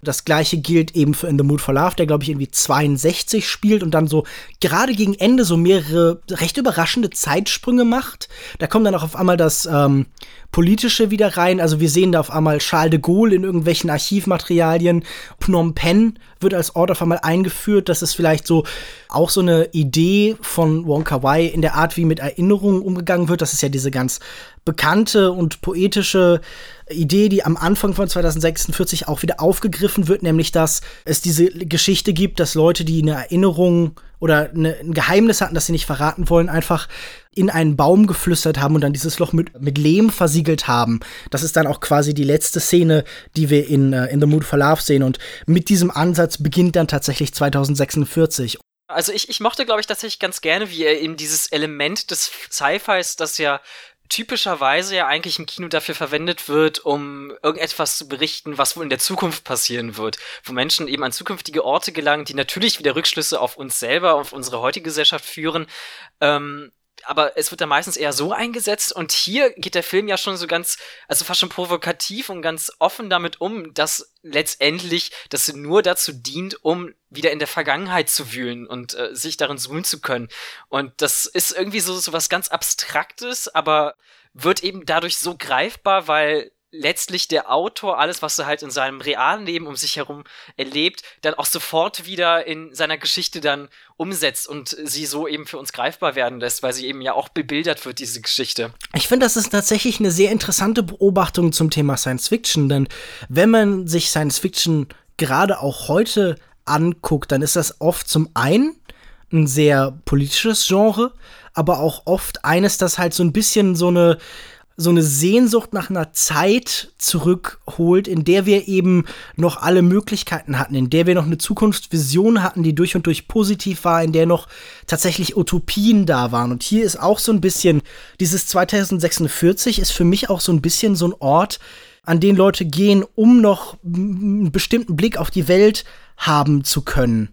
Das gleiche gilt eben für In the Mood for Love, der glaube ich irgendwie 62 spielt und dann so gerade gegen Ende so mehrere recht überraschende Zeitsprünge macht. Da kommt dann auch auf einmal das ähm, Politische wieder rein. Also wir sehen da auf einmal Charles de Gaulle in irgendwelchen Archivmaterialien. Phnom Penh wird als Ort auf einmal eingeführt. Das ist vielleicht so auch so eine Idee von Wonka Wai in der Art, wie mit Erinnerungen umgegangen wird. Das ist ja diese ganz bekannte und poetische Idee, die am Anfang von 2046 auch wieder aufgegriffen wird, nämlich dass es diese Geschichte gibt, dass Leute, die eine Erinnerung oder eine, ein Geheimnis hatten, das sie nicht verraten wollen, einfach in einen Baum geflüstert haben und dann dieses Loch mit, mit Lehm versiegelt haben. Das ist dann auch quasi die letzte Szene, die wir in, uh, in The Mood for Love sehen. Und mit diesem Ansatz beginnt dann tatsächlich 2046. Also ich, ich mochte, glaube ich, tatsächlich ganz gerne, wie er eben dieses Element des Sci-Fis, das ja typischerweise ja eigentlich im Kino dafür verwendet wird, um irgendetwas zu berichten, was wohl in der Zukunft passieren wird, wo Menschen eben an zukünftige Orte gelangen, die natürlich wieder Rückschlüsse auf uns selber, auf unsere heutige Gesellschaft führen. Ähm, aber es wird dann meistens eher so eingesetzt und hier geht der Film ja schon so ganz, also fast schon provokativ und ganz offen damit um, dass letztendlich das nur dazu dient, um wieder in der Vergangenheit zu wühlen und äh, sich darin suhlen zu können. Und das ist irgendwie so, so was ganz Abstraktes, aber wird eben dadurch so greifbar, weil letztlich der Autor alles, was er halt in seinem realen Leben um sich herum erlebt, dann auch sofort wieder in seiner Geschichte dann umsetzt und sie so eben für uns greifbar werden lässt, weil sie eben ja auch bebildert wird, diese Geschichte. Ich finde, das ist tatsächlich eine sehr interessante Beobachtung zum Thema Science Fiction, denn wenn man sich Science Fiction gerade auch heute anguckt, dann ist das oft zum einen ein sehr politisches Genre, aber auch oft eines, das halt so ein bisschen so eine so eine Sehnsucht nach einer Zeit zurückholt, in der wir eben noch alle Möglichkeiten hatten, in der wir noch eine Zukunftsvision hatten, die durch und durch positiv war, in der noch tatsächlich Utopien da waren. Und hier ist auch so ein bisschen, dieses 2046 ist für mich auch so ein bisschen so ein Ort, an den Leute gehen, um noch einen bestimmten Blick auf die Welt haben zu können.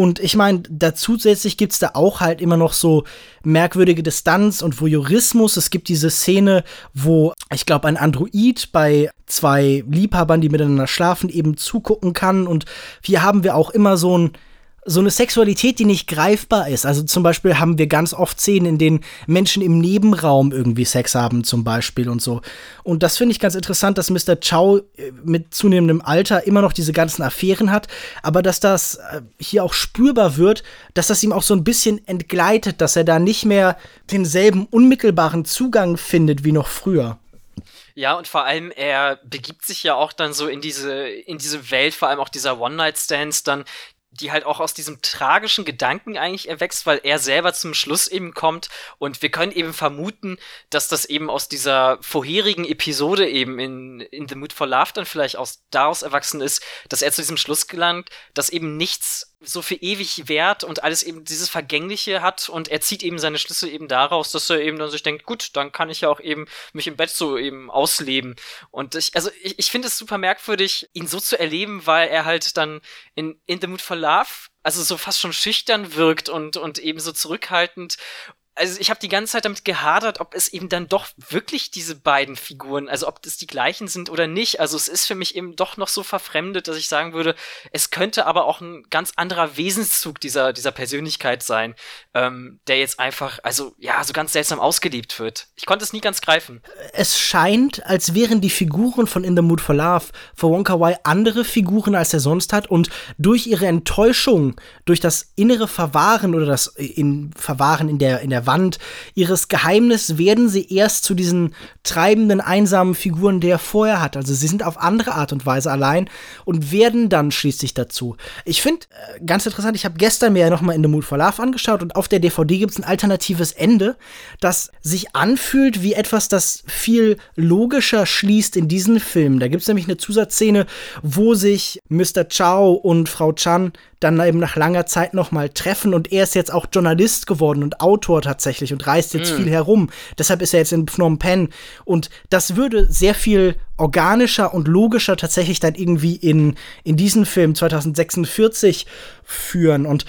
Und ich meine, da zusätzlich gibt es da auch halt immer noch so merkwürdige Distanz und Voyeurismus. Es gibt diese Szene, wo ich glaube, ein Android bei zwei Liebhabern, die miteinander schlafen, eben zugucken kann. Und hier haben wir auch immer so ein so eine Sexualität, die nicht greifbar ist. Also zum Beispiel haben wir ganz oft Szenen, in denen Menschen im Nebenraum irgendwie Sex haben, zum Beispiel und so. Und das finde ich ganz interessant, dass Mr. Chow äh, mit zunehmendem Alter immer noch diese ganzen Affären hat, aber dass das äh, hier auch spürbar wird, dass das ihm auch so ein bisschen entgleitet, dass er da nicht mehr denselben unmittelbaren Zugang findet wie noch früher. Ja, und vor allem, er begibt sich ja auch dann so in diese, in diese Welt, vor allem auch dieser One-Night-Stands dann, die halt auch aus diesem tragischen Gedanken eigentlich erwächst, weil er selber zum Schluss eben kommt. Und wir können eben vermuten, dass das eben aus dieser vorherigen Episode eben in, in The Mood for Love dann vielleicht aus, daraus erwachsen ist, dass er zu diesem Schluss gelangt, dass eben nichts so für ewig wert und alles eben dieses Vergängliche hat und er zieht eben seine Schlüsse eben daraus, dass er eben dann sich denkt, gut, dann kann ich ja auch eben mich im Bett so eben ausleben. Und ich, also ich, ich finde es super merkwürdig, ihn so zu erleben, weil er halt dann in, in The Mood for Love also so fast schon schüchtern wirkt und, und eben so zurückhaltend also ich habe die ganze Zeit damit gehadert, ob es eben dann doch wirklich diese beiden Figuren, also ob das die gleichen sind oder nicht. Also es ist für mich eben doch noch so verfremdet, dass ich sagen würde, es könnte aber auch ein ganz anderer Wesenszug dieser, dieser Persönlichkeit sein, ähm, der jetzt einfach, also ja, so ganz seltsam ausgelebt wird. Ich konnte es nie ganz greifen. Es scheint, als wären die Figuren von In the Mood for Love für Wonka Wai andere Figuren, als er sonst hat und durch ihre Enttäuschung, durch das innere Verwahren oder das in Verwahren in der, in der Wand ihres Geheimnis werden sie erst zu diesen treibenden, einsamen Figuren, der er vorher hat. Also sie sind auf andere Art und Weise allein und werden dann schließlich dazu. Ich finde äh, ganz interessant, ich habe gestern mir ja nochmal in The Mood for Love angeschaut und auf der DVD gibt es ein alternatives Ende, das sich anfühlt wie etwas, das viel logischer schließt in diesen Film. Da gibt es nämlich eine Zusatzszene, wo sich Mr. Chow und Frau Chan dann eben nach langer Zeit nochmal treffen und er ist jetzt auch Journalist geworden und Autor tatsächlich und reist jetzt mm. viel herum. Deshalb ist er jetzt in Phnom Penh und das würde sehr viel organischer und logischer tatsächlich dann irgendwie in, in diesen Film 2046 führen und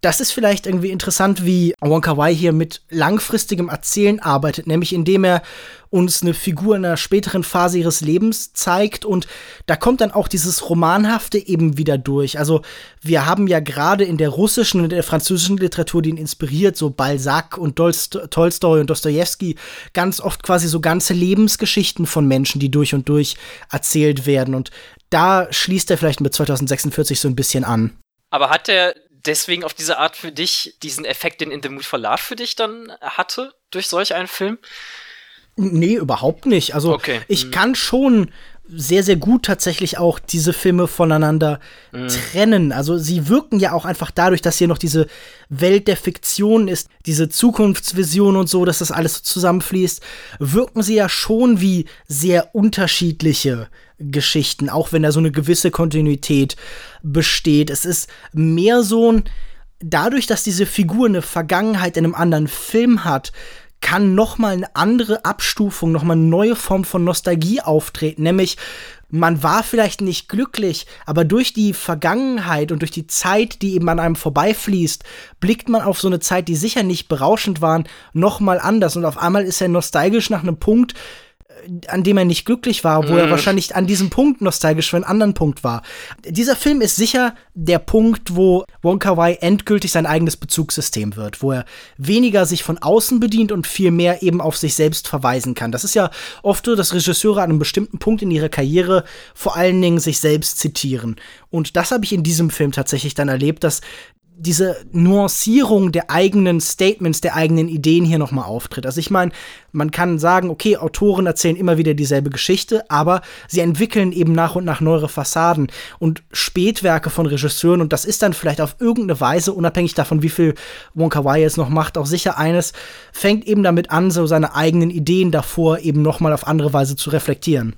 das ist vielleicht irgendwie interessant, wie Wonka Wai hier mit langfristigem Erzählen arbeitet, nämlich indem er uns eine Figur in einer späteren Phase ihres Lebens zeigt und da kommt dann auch dieses Romanhafte eben wieder durch. Also wir haben ja gerade in der russischen und der französischen Literatur, die ihn inspiriert, so Balzac und Tolstoi und Dostoevsky, ganz oft quasi so ganze Lebensgeschichten von Menschen, die durch und durch erzählt werden und da schließt er vielleicht mit 2046 so ein bisschen an. Aber hat er deswegen auf diese Art für dich diesen Effekt, den In the Mood for Love für dich dann hatte, durch solch einen Film? Nee, überhaupt nicht. Also okay. ich hm. kann schon sehr, sehr gut tatsächlich auch diese Filme voneinander mhm. trennen. Also sie wirken ja auch einfach dadurch, dass hier noch diese Welt der Fiktion ist, diese Zukunftsvision und so, dass das alles so zusammenfließt, wirken sie ja schon wie sehr unterschiedliche Geschichten, auch wenn da so eine gewisse Kontinuität besteht. Es ist mehr so ein, dadurch, dass diese Figur eine Vergangenheit in einem anderen Film hat, kann noch mal eine andere Abstufung, noch mal eine neue Form von Nostalgie auftreten, nämlich man war vielleicht nicht glücklich, aber durch die Vergangenheit und durch die Zeit, die eben an einem vorbeifließt, blickt man auf so eine Zeit, die sicher nicht berauschend waren, noch mal anders und auf einmal ist er nostalgisch nach einem Punkt, an dem er nicht glücklich war, wo mm. er mhm. wahrscheinlich an diesem Punkt nostalgisch für einen anderen Punkt war. Dieser Film ist sicher der Punkt, wo Wonka Wai endgültig sein eigenes Bezugssystem wird, wo er weniger sich von außen bedient und viel mehr eben auf sich selbst verweisen kann. Das ist ja oft so, dass Regisseure an einem bestimmten Punkt in ihrer Karriere vor allen Dingen sich selbst zitieren. Und das habe ich in diesem Film tatsächlich dann erlebt, dass diese Nuancierung der eigenen Statements, der eigenen Ideen hier nochmal auftritt. Also ich meine, man kann sagen, okay, Autoren erzählen immer wieder dieselbe Geschichte, aber sie entwickeln eben nach und nach neuere Fassaden und Spätwerke von Regisseuren und das ist dann vielleicht auf irgendeine Weise, unabhängig davon, wie viel Wonka Wai jetzt noch macht, auch sicher eines, fängt eben damit an, so seine eigenen Ideen davor eben nochmal auf andere Weise zu reflektieren.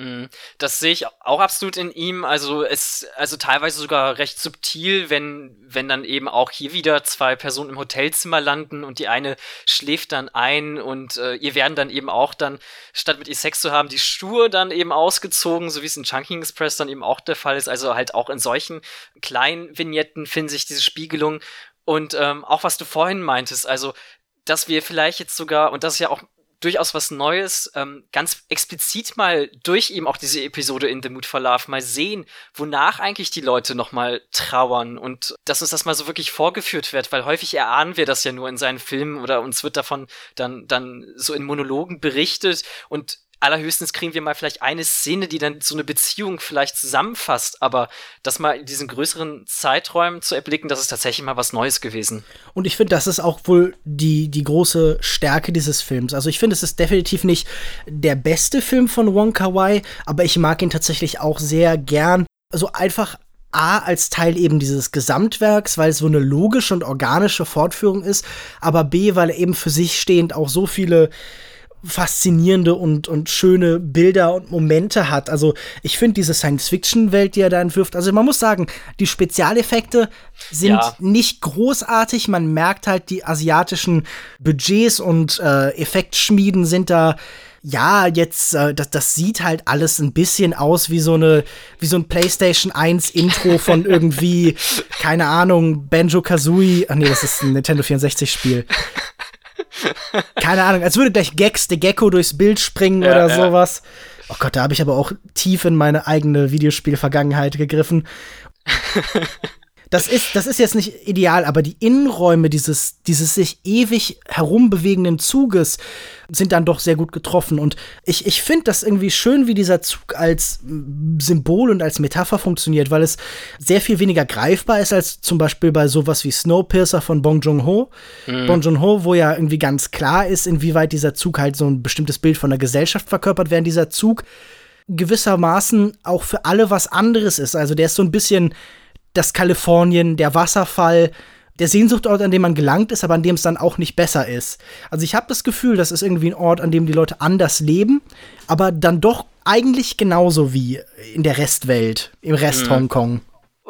Mhm. Das sehe ich auch absolut in ihm. Also es, also teilweise sogar recht subtil, wenn, wenn dann eben auch hier wieder zwei Personen im Hotelzimmer landen und die eine schläft dann ein und äh, ihr werden dann eben auch dann, statt mit ihr Sex zu haben, die Schuhe dann eben ausgezogen, so wie es in Chunking Express dann eben auch der Fall ist. Also halt auch in solchen kleinen Vignetten finden sich diese Spiegelungen. Und ähm, auch was du vorhin meintest, also dass wir vielleicht jetzt sogar, und das ist ja auch durchaus was Neues, ähm, ganz explizit mal durch eben auch diese Episode in The Mood for Love mal sehen, wonach eigentlich die Leute nochmal trauern und dass uns das mal so wirklich vorgeführt wird, weil häufig erahnen wir das ja nur in seinen Filmen oder uns wird davon dann, dann so in Monologen berichtet und allerhöchstens kriegen wir mal vielleicht eine Szene, die dann so eine Beziehung vielleicht zusammenfasst, aber das mal in diesen größeren Zeiträumen zu erblicken, das ist tatsächlich mal was Neues gewesen. Und ich finde, das ist auch wohl die, die große Stärke dieses Films. Also ich finde, es ist definitiv nicht der beste Film von Wong Kar Wai, aber ich mag ihn tatsächlich auch sehr gern. Also einfach A, als Teil eben dieses Gesamtwerks, weil es so eine logische und organische Fortführung ist, aber B, weil er eben für sich stehend auch so viele faszinierende und, und schöne Bilder und Momente hat. Also ich finde diese Science-Fiction-Welt, die er da entwirft, also man muss sagen, die Spezialeffekte sind ja. nicht großartig. Man merkt halt, die asiatischen Budgets und äh, Effektschmieden sind da ja, jetzt, äh, das, das sieht halt alles ein bisschen aus wie so eine, wie so ein PlayStation 1 Intro von (laughs) irgendwie, keine Ahnung, Banjo Kazooie. Ach nee, das ist ein Nintendo 64 Spiel. Keine Ahnung, als würde gleich Gex, der Gecko durchs Bild springen ja, oder ja. sowas. Oh Gott, da habe ich aber auch tief in meine eigene Videospielvergangenheit gegriffen. (laughs) das ist, das ist jetzt nicht ideal, aber die Innenräume dieses, dieses sich ewig herumbewegenden Zuges sind dann doch sehr gut getroffen. Und ich, ich finde das irgendwie schön, wie dieser Zug als Symbol und als Metapher funktioniert, weil es sehr viel weniger greifbar ist als zum Beispiel bei sowas wie Snowpiercer von Bong Joon-ho. Mhm. Bong Joon-ho, wo ja irgendwie ganz klar ist, inwieweit dieser Zug halt so ein bestimmtes Bild von der Gesellschaft verkörpert, während dieser Zug gewissermaßen auch für alle was anderes ist. Also der ist so ein bisschen das Kalifornien, der Wasserfall, der Sehnsuchtort, an dem man gelangt ist, aber an dem es dann auch nicht besser ist. Also ich habe das Gefühl, das ist irgendwie ein Ort, an dem die Leute anders leben, aber dann doch eigentlich genauso wie in der Restwelt, im Rest mhm. Hongkong.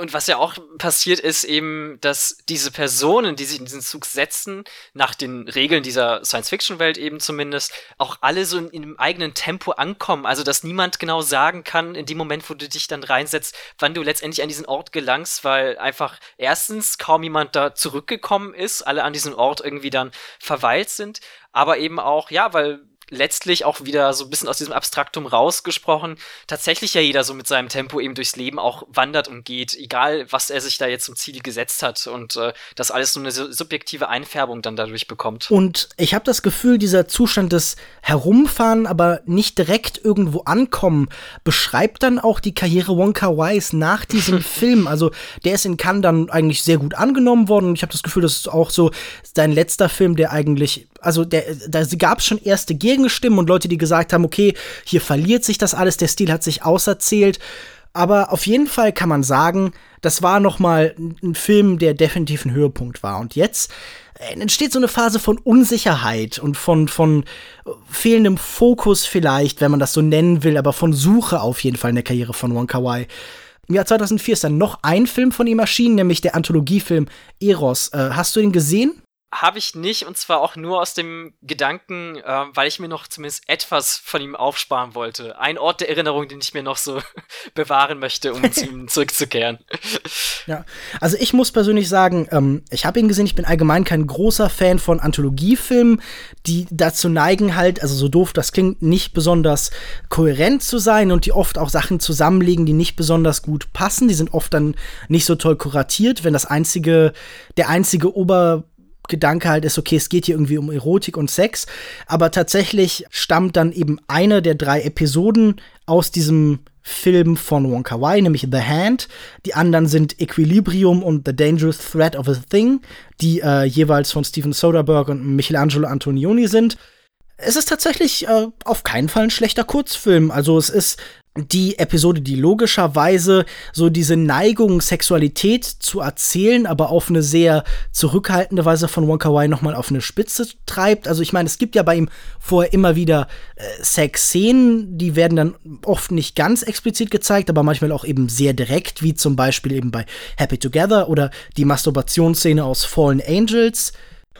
Und was ja auch passiert ist eben, dass diese Personen, die sich in diesen Zug setzen, nach den Regeln dieser Science-Fiction-Welt eben zumindest, auch alle so in, in einem eigenen Tempo ankommen. Also, dass niemand genau sagen kann, in dem Moment, wo du dich dann reinsetzt, wann du letztendlich an diesen Ort gelangst, weil einfach erstens kaum jemand da zurückgekommen ist, alle an diesem Ort irgendwie dann verweilt sind, aber eben auch, ja, weil letztlich auch wieder so ein bisschen aus diesem Abstraktum rausgesprochen, tatsächlich ja jeder so mit seinem Tempo eben durchs Leben auch wandert und geht, egal was er sich da jetzt zum Ziel gesetzt hat und äh, das alles so eine subjektive Einfärbung dann dadurch bekommt. Und ich habe das Gefühl, dieser Zustand des Herumfahren, aber nicht direkt irgendwo ankommen, beschreibt dann auch die Karriere Wonka Wise nach diesem (laughs) Film. Also der ist in Cannes dann eigentlich sehr gut angenommen worden und ich habe das Gefühl, das ist auch so sein letzter Film, der eigentlich, also der, da gab es schon erste Gegend Gegenstimmen und Leute, die gesagt haben, okay, hier verliert sich das alles, der Stil hat sich auserzählt. Aber auf jeden Fall kann man sagen, das war noch mal ein Film, der definitiv ein Höhepunkt war. Und jetzt äh, entsteht so eine Phase von Unsicherheit und von, von äh, fehlendem Fokus vielleicht, wenn man das so nennen will, aber von Suche auf jeden Fall in der Karriere von Wong Kar Wai. Im Jahr 2004 ist dann noch ein Film von ihm erschienen, nämlich der Anthologiefilm Eros. Äh, hast du ihn gesehen? Habe ich nicht und zwar auch nur aus dem Gedanken, äh, weil ich mir noch zumindest etwas von ihm aufsparen wollte. Ein Ort der Erinnerung, den ich mir noch so (laughs) bewahren möchte, um zu ihm (laughs) zurückzukehren. Ja, also ich muss persönlich sagen, ähm, ich habe ihn gesehen, ich bin allgemein kein großer Fan von Anthologiefilmen, die dazu neigen halt, also so doof das klingt, nicht besonders kohärent zu sein und die oft auch Sachen zusammenlegen, die nicht besonders gut passen. Die sind oft dann nicht so toll kuratiert, wenn das einzige, der einzige Ober Gedanke halt ist, okay, es geht hier irgendwie um Erotik und Sex, aber tatsächlich stammt dann eben eine der drei Episoden aus diesem Film von Wong Kar Wai, nämlich The Hand. Die anderen sind Equilibrium und The Dangerous Threat of a Thing, die äh, jeweils von Steven Soderbergh und Michelangelo Antonioni sind. Es ist tatsächlich äh, auf keinen Fall ein schlechter Kurzfilm. Also es ist die Episode, die logischerweise so diese Neigung, Sexualität zu erzählen, aber auf eine sehr zurückhaltende Weise von Wonka Wai nochmal auf eine Spitze treibt. Also ich meine, es gibt ja bei ihm vorher immer wieder äh, Sexszenen, die werden dann oft nicht ganz explizit gezeigt, aber manchmal auch eben sehr direkt, wie zum Beispiel eben bei Happy Together oder die Masturbationsszene aus Fallen Angels.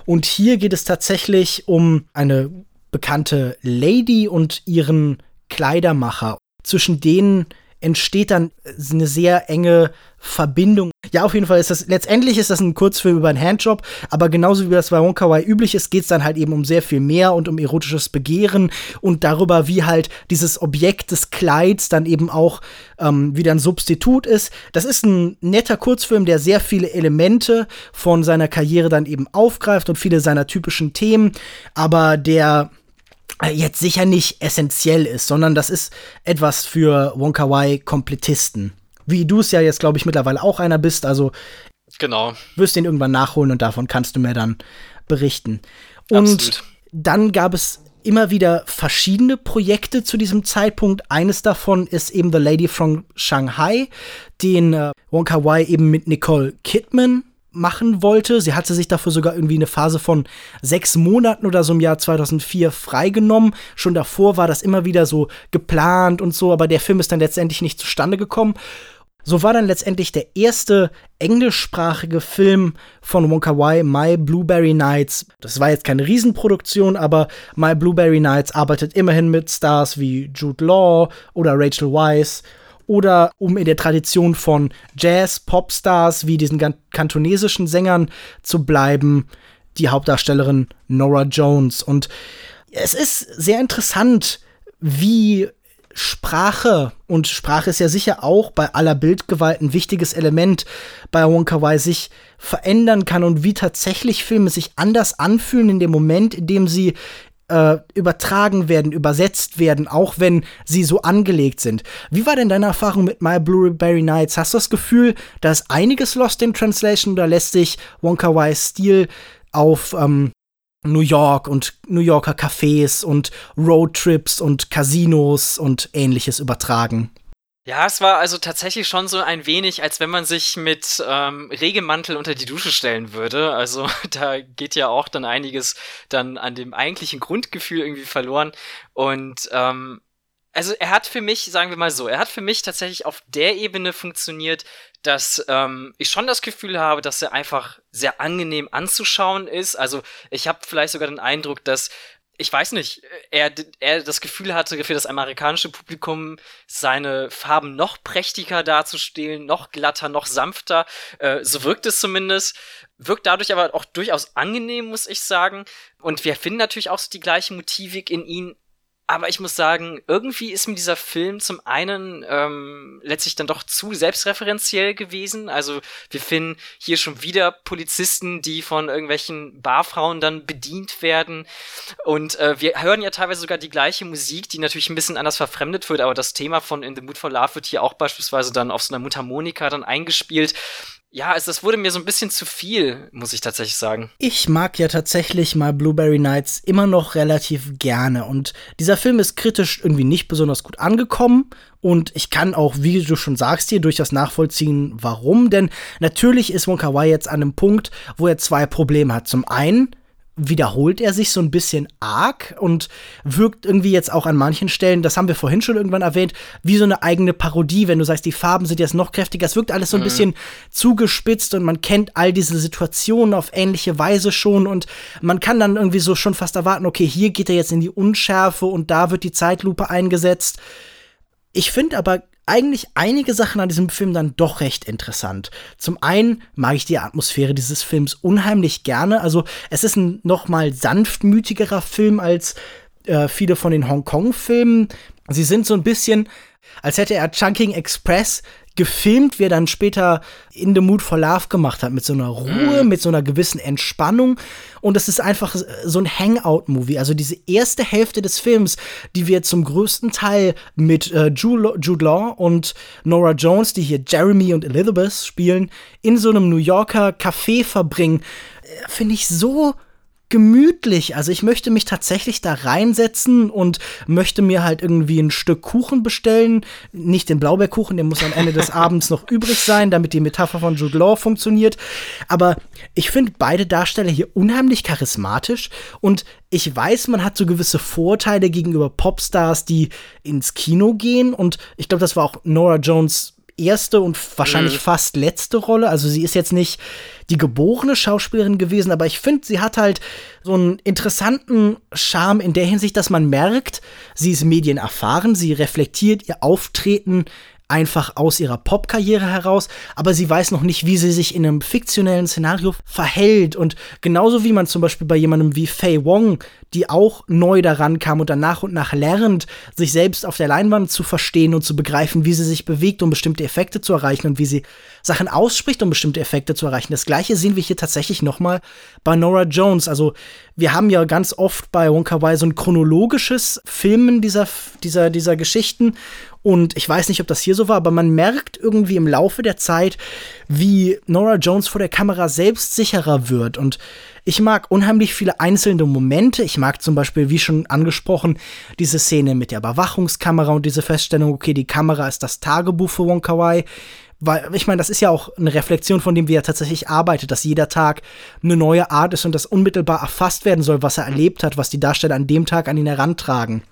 Und hier geht es tatsächlich um eine bekannte Lady und ihren Kleidermacher zwischen denen entsteht dann eine sehr enge Verbindung. Ja, auf jeden Fall ist das, letztendlich ist das ein Kurzfilm über einen Handjob, aber genauso wie das bei Wonka Wai üblich ist, geht es dann halt eben um sehr viel mehr und um erotisches Begehren und darüber, wie halt dieses Objekt des Kleids dann eben auch ähm, wieder ein Substitut ist. Das ist ein netter Kurzfilm, der sehr viele Elemente von seiner Karriere dann eben aufgreift und viele seiner typischen Themen, aber der äh, jetzt sicher nicht essentiell ist, sondern das ist etwas für Wonka Wai Komplettisten. Wie du es ja jetzt, glaube ich, mittlerweile auch einer bist. Also genau. wirst den irgendwann nachholen und davon kannst du mir dann berichten. Und Absolut. dann gab es immer wieder verschiedene Projekte zu diesem Zeitpunkt. Eines davon ist eben The Lady from Shanghai, den äh, Wong Kar Wai eben mit Nicole Kidman machen wollte. Sie hatte sich dafür sogar irgendwie eine Phase von sechs Monaten oder so im Jahr 2004 freigenommen. Schon davor war das immer wieder so geplant und so, aber der Film ist dann letztendlich nicht zustande gekommen. So war dann letztendlich der erste englischsprachige Film von Wonka Wai, My Blueberry Nights. Das war jetzt keine Riesenproduktion, aber My Blueberry Nights arbeitet immerhin mit Stars wie Jude Law oder Rachel Weisz oder um in der Tradition von Jazz-Popstars wie diesen kantonesischen Sängern zu bleiben, die Hauptdarstellerin Nora Jones. Und es ist sehr interessant, wie Sprache, und Sprache ist ja sicher auch bei aller Bildgewalt ein wichtiges Element bei Wonka Wai, sich verändern kann und wie tatsächlich Filme sich anders anfühlen in dem Moment, in dem sie äh, übertragen werden, übersetzt werden, auch wenn sie so angelegt sind. Wie war denn deine Erfahrung mit My Blueberry Nights? Hast du das Gefühl, da ist einiges lost in Translation oder lässt sich Wonka Wai's Stil auf ähm, New York und New Yorker Cafés und Roadtrips und Casinos und ähnliches übertragen? Ja, es war also tatsächlich schon so ein wenig, als wenn man sich mit ähm, Regemantel unter die Dusche stellen würde. Also (laughs) da geht ja auch dann einiges dann an dem eigentlichen Grundgefühl irgendwie verloren. Und ähm, also er hat für mich, sagen wir mal so, er hat für mich tatsächlich auf der Ebene funktioniert, dass ähm, ich schon das Gefühl habe, dass er einfach sehr angenehm anzuschauen ist. Also ich habe vielleicht sogar den Eindruck, dass ich weiß nicht, er, er das Gefühl hatte, für das amerikanische Publikum seine Farben noch prächtiger darzustellen, noch glatter, noch sanfter. Äh, so wirkt es zumindest. Wirkt dadurch aber auch durchaus angenehm, muss ich sagen. Und wir finden natürlich auch so die gleiche Motivik in ihm, aber ich muss sagen, irgendwie ist mir dieser Film zum einen ähm, letztlich dann doch zu selbstreferenziell gewesen. Also wir finden hier schon wieder Polizisten, die von irgendwelchen Barfrauen dann bedient werden. Und äh, wir hören ja teilweise sogar die gleiche Musik, die natürlich ein bisschen anders verfremdet wird, aber das Thema von In the Mood for Love wird hier auch beispielsweise dann auf so einer Mundharmonika dann eingespielt ja, es, das wurde mir so ein bisschen zu viel, muss ich tatsächlich sagen. Ich mag ja tatsächlich mal Blueberry Nights immer noch relativ gerne. Und dieser Film ist kritisch irgendwie nicht besonders gut angekommen. Und ich kann auch, wie du schon sagst, hier durchaus nachvollziehen, warum. Denn natürlich ist Wonka Wai jetzt an einem Punkt, wo er zwei Probleme hat. Zum einen wiederholt er sich so ein bisschen arg und wirkt irgendwie jetzt auch an manchen Stellen, das haben wir vorhin schon irgendwann erwähnt, wie so eine eigene Parodie, wenn du sagst, die Farben sind jetzt noch kräftiger. Es wirkt alles so ein mhm. bisschen zugespitzt und man kennt all diese Situationen auf ähnliche Weise schon und man kann dann irgendwie so schon fast erwarten, okay, hier geht er jetzt in die Unschärfe und da wird die Zeitlupe eingesetzt. Ich finde aber eigentlich einige Sachen an diesem Film dann doch recht interessant. Zum einen mag ich die Atmosphäre dieses Films unheimlich gerne. Also es ist ein noch mal sanftmütigerer Film als äh, viele von den Hongkong-Filmen. Sie sind so ein bisschen, als hätte er Chunking Express gefilmt, wie er dann später In the Mood for Love gemacht hat, mit so einer Ruhe, mm. mit so einer gewissen Entspannung. Und es ist einfach so ein Hangout-Movie. Also diese erste Hälfte des Films, die wir zum größten Teil mit äh, Jude, Jude Law und Nora Jones, die hier Jeremy und Elizabeth spielen, in so einem New Yorker Café verbringen, äh, finde ich so gemütlich. Also ich möchte mich tatsächlich da reinsetzen und möchte mir halt irgendwie ein Stück Kuchen bestellen. Nicht den Blaubeerkuchen, der muss am Ende des (laughs) Abends noch übrig sein, damit die Metapher von Jude Law funktioniert. Aber ich finde beide Darsteller hier unheimlich charismatisch und ich weiß, man hat so gewisse Vorteile gegenüber Popstars, die ins Kino gehen und ich glaube, das war auch Nora Jones erste und wahrscheinlich mhm. fast letzte Rolle. Also sie ist jetzt nicht die geborene Schauspielerin gewesen, aber ich finde, sie hat halt so einen interessanten Charme in der Hinsicht, dass man merkt, sie ist medienerfahren, sie reflektiert ihr Auftreten einfach aus ihrer Popkarriere heraus, aber sie weiß noch nicht, wie sie sich in einem fiktionellen Szenario verhält. Und genauso wie man zum Beispiel bei jemandem wie Faye Wong, die auch neu daran kam und dann nach und nach lernt, sich selbst auf der Leinwand zu verstehen und zu begreifen, wie sie sich bewegt, um bestimmte Effekte zu erreichen und wie sie Sachen ausspricht, um bestimmte Effekte zu erreichen. Das gleiche sehen wir hier tatsächlich nochmal bei Nora Jones. Also wir haben ja ganz oft bei Wonka Wai so ein chronologisches Filmen dieser, dieser, dieser Geschichten und ich weiß nicht, ob das hier so war, aber man merkt irgendwie im Laufe der Zeit, wie Nora Jones vor der Kamera selbstsicherer wird. Und Ich mag unheimlich viele einzelne Momente. Ich mag zum Beispiel, wie schon angesprochen, diese Szene mit der Überwachungskamera und diese Feststellung, okay, die Kamera ist das Tagebuch für Wong Kar Wai. Weil, ich meine, das ist ja auch eine Reflexion von dem, wie er tatsächlich arbeitet, dass jeder Tag eine neue Art ist und das unmittelbar erfasst werden soll, was er erlebt hat, was die Darsteller an dem Tag an ihn herantragen.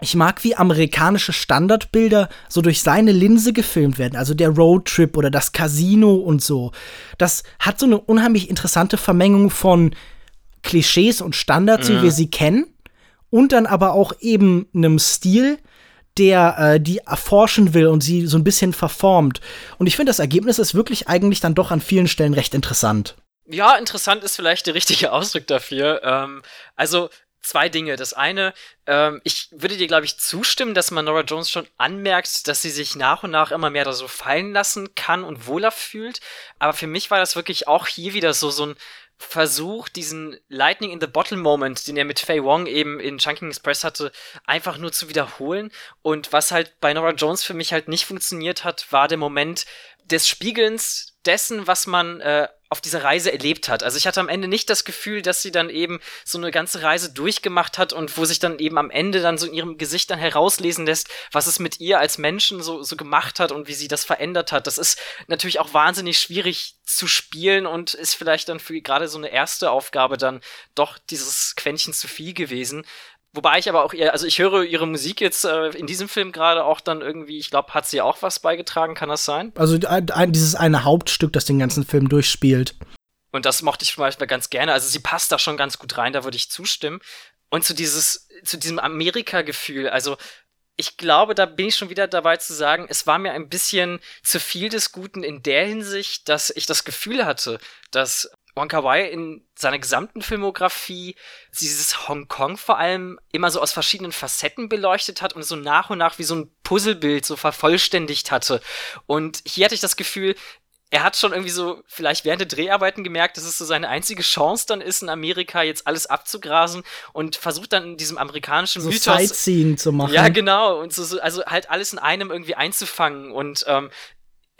Ich mag, wie amerikanische Standardbilder so durch seine Linse gefilmt werden, also der Roadtrip oder das Casino und so. Das hat so eine unheimlich interessante Vermengung von Klischees und Standards, ja. wie wir sie kennen, und dann aber auch eben einem Stil, der äh, die erforschen will und sie so ein bisschen verformt. Und ich finde, das Ergebnis ist wirklich eigentlich dann doch an vielen Stellen recht interessant. Ja, interessant ist vielleicht der richtige Ausdruck dafür. Ähm, also zwei Dinge. Das eine, ähm, ich würde dir, glaube ich, zustimmen, dass man Nora Jones schon anmerkt, dass sie sich nach und nach immer mehr da so fallen lassen kann und wohler fühlt. Aber für mich war das wirklich auch hier wieder so, so ein Versuch, diesen Lightning in the Bottle Moment, den er mit Faye Wong eben in Chunking Express hatte, einfach nur zu wiederholen. Und was halt bei Nora Jones für mich halt nicht funktioniert hat, war der Moment des Spiegelns dessen, was man äh, auf dieser Reise erlebt hat. Also ich hatte am Ende nicht das Gefühl, dass sie dann eben so eine ganze Reise durchgemacht hat und wo sich dann eben am Ende dann so in ihrem Gesicht dann herauslesen lässt, was es mit ihr als Menschen so, so gemacht hat und wie sie das verändert hat. Das ist natürlich auch wahnsinnig schwierig zu spielen und ist vielleicht dann für gerade so eine erste Aufgabe dann doch dieses Quäntchen zu viel gewesen. Wobei ich aber auch ihr, also ich höre ihre Musik jetzt äh, in diesem Film gerade auch dann irgendwie, ich glaube, hat sie auch was beigetragen, kann das sein? Also ein, dieses eine Hauptstück, das den ganzen Film durchspielt. Und das mochte ich zum Beispiel ganz gerne. Also sie passt da schon ganz gut rein, da würde ich zustimmen. Und zu dieses, zu diesem Amerika-Gefühl, also ich glaube, da bin ich schon wieder dabei zu sagen, es war mir ein bisschen zu viel des Guten in der Hinsicht, dass ich das Gefühl hatte, dass Wong Kar Wai in seiner gesamten Filmografie dieses Hongkong vor allem immer so aus verschiedenen Facetten beleuchtet hat und so nach und nach wie so ein Puzzlebild so vervollständigt hatte. Und hier hatte ich das Gefühl, er hat schon irgendwie so vielleicht während der Dreharbeiten gemerkt, dass es so seine einzige Chance dann ist, in Amerika jetzt alles abzugrasen und versucht dann in diesem amerikanischen so Mythos Sightseeing zu machen. Ja, genau und so, also halt alles in einem irgendwie einzufangen und ähm,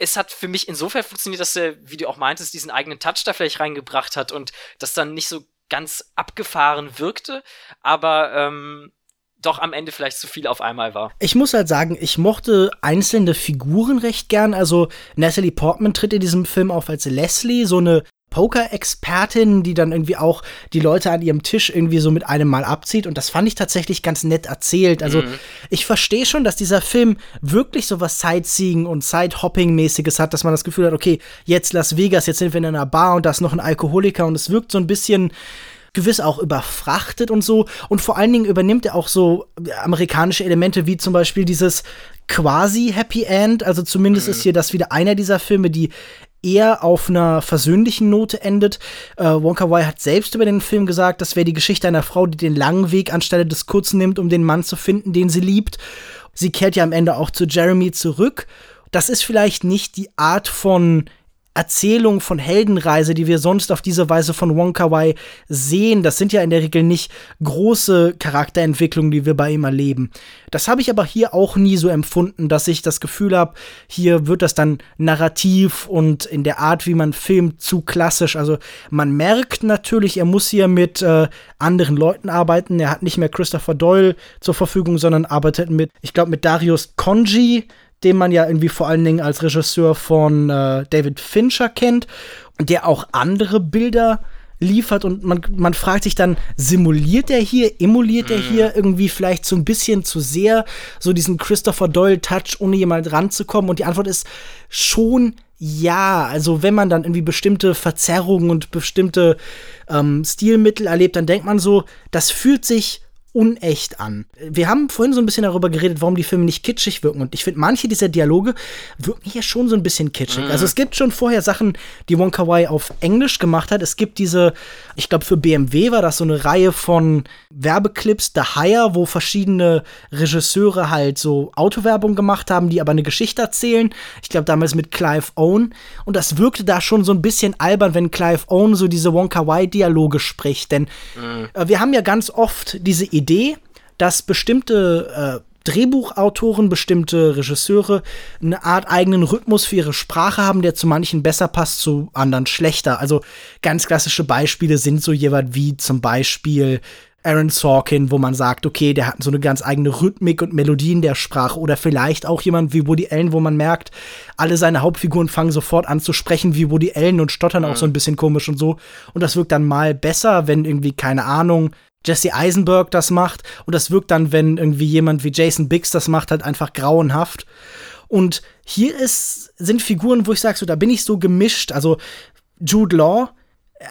es hat für mich insofern funktioniert, dass er, wie du auch meintest, diesen eigenen Touch da vielleicht reingebracht hat und das dann nicht so ganz abgefahren wirkte, aber ähm, doch am Ende vielleicht zu viel auf einmal war. Ich muss halt sagen, ich mochte einzelne Figuren recht gern. Also Natalie Portman tritt in diesem Film auf als Leslie, so eine Poker-Expertin, die dann irgendwie auch die Leute an ihrem Tisch irgendwie so mit einem Mal abzieht. Und das fand ich tatsächlich ganz nett erzählt. Also mhm. ich verstehe schon, dass dieser Film wirklich so was Sightseeing und Side-Hopping-mäßiges hat, dass man das Gefühl hat, okay, jetzt Las Vegas, jetzt sind wir in einer Bar und da ist noch ein Alkoholiker und es wirkt so ein bisschen gewiss auch überfrachtet und so. Und vor allen Dingen übernimmt er auch so amerikanische Elemente, wie zum Beispiel dieses quasi Happy End. Also zumindest mhm. ist hier das wieder einer dieser Filme, die eher auf einer versöhnlichen Note endet. Äh, Wonka Wai hat selbst über den Film gesagt, das wäre die Geschichte einer Frau, die den langen Weg anstelle des kurzen nimmt, um den Mann zu finden, den sie liebt. Sie kehrt ja am Ende auch zu Jeremy zurück. Das ist vielleicht nicht die Art von Erzählung von Heldenreise, die wir sonst auf diese Weise von Wong Kar Wai sehen. Das sind ja in der Regel nicht große Charakterentwicklungen, die wir bei ihm erleben. Das habe ich aber hier auch nie so empfunden, dass ich das Gefühl habe, hier wird das dann narrativ und in der Art, wie man filmt, zu klassisch. Also man merkt natürlich, er muss hier mit äh, anderen Leuten arbeiten. Er hat nicht mehr Christopher Doyle zur Verfügung, sondern arbeitet mit, ich glaube, mit Darius Konji, den man ja irgendwie vor allen Dingen als Regisseur von äh, David Fincher kennt und der auch andere Bilder liefert und man, man fragt sich dann, simuliert er hier, emuliert er hier mhm. irgendwie vielleicht so ein bisschen zu sehr so diesen Christopher Doyle-Touch, ohne jemand ranzukommen? Und die Antwort ist schon ja. Also wenn man dann irgendwie bestimmte Verzerrungen und bestimmte ähm, Stilmittel erlebt, dann denkt man so, das fühlt sich unecht an. Wir haben vorhin so ein bisschen darüber geredet, warum die Filme nicht kitschig wirken. Und ich finde, manche dieser Dialoge wirken hier schon so ein bisschen kitschig. Mhm. Also es gibt schon vorher Sachen, die Wong Kar Wai auf Englisch gemacht hat. Es gibt diese, ich glaube für BMW war das so eine Reihe von Werbeclips, The Hire, wo verschiedene Regisseure halt so Autowerbung gemacht haben, die aber eine Geschichte erzählen. Ich glaube damals mit Clive Owen. Und das wirkte da schon so ein bisschen albern, wenn Clive Owen so diese Wong Kar Wai Dialoge spricht. Denn mhm. äh, wir haben ja ganz oft diese Idee, Idee, dass bestimmte äh, Drehbuchautoren, bestimmte Regisseure eine Art eigenen Rhythmus für ihre Sprache haben, der zu manchen besser passt, zu anderen schlechter. Also ganz klassische Beispiele sind so jemand wie zum Beispiel Aaron Sorkin, wo man sagt, okay, der hat so eine ganz eigene Rhythmik und Melodien der Sprache. Oder vielleicht auch jemand wie Woody Allen, wo man merkt, alle seine Hauptfiguren fangen sofort an zu sprechen wie Woody Allen und stottern mhm. auch so ein bisschen komisch und so. Und das wirkt dann mal besser, wenn irgendwie, keine Ahnung, Jesse Eisenberg das macht. Und das wirkt dann, wenn irgendwie jemand wie Jason Biggs das macht, halt einfach grauenhaft. Und hier ist, sind Figuren, wo ich sage, so, da bin ich so gemischt. Also Jude Law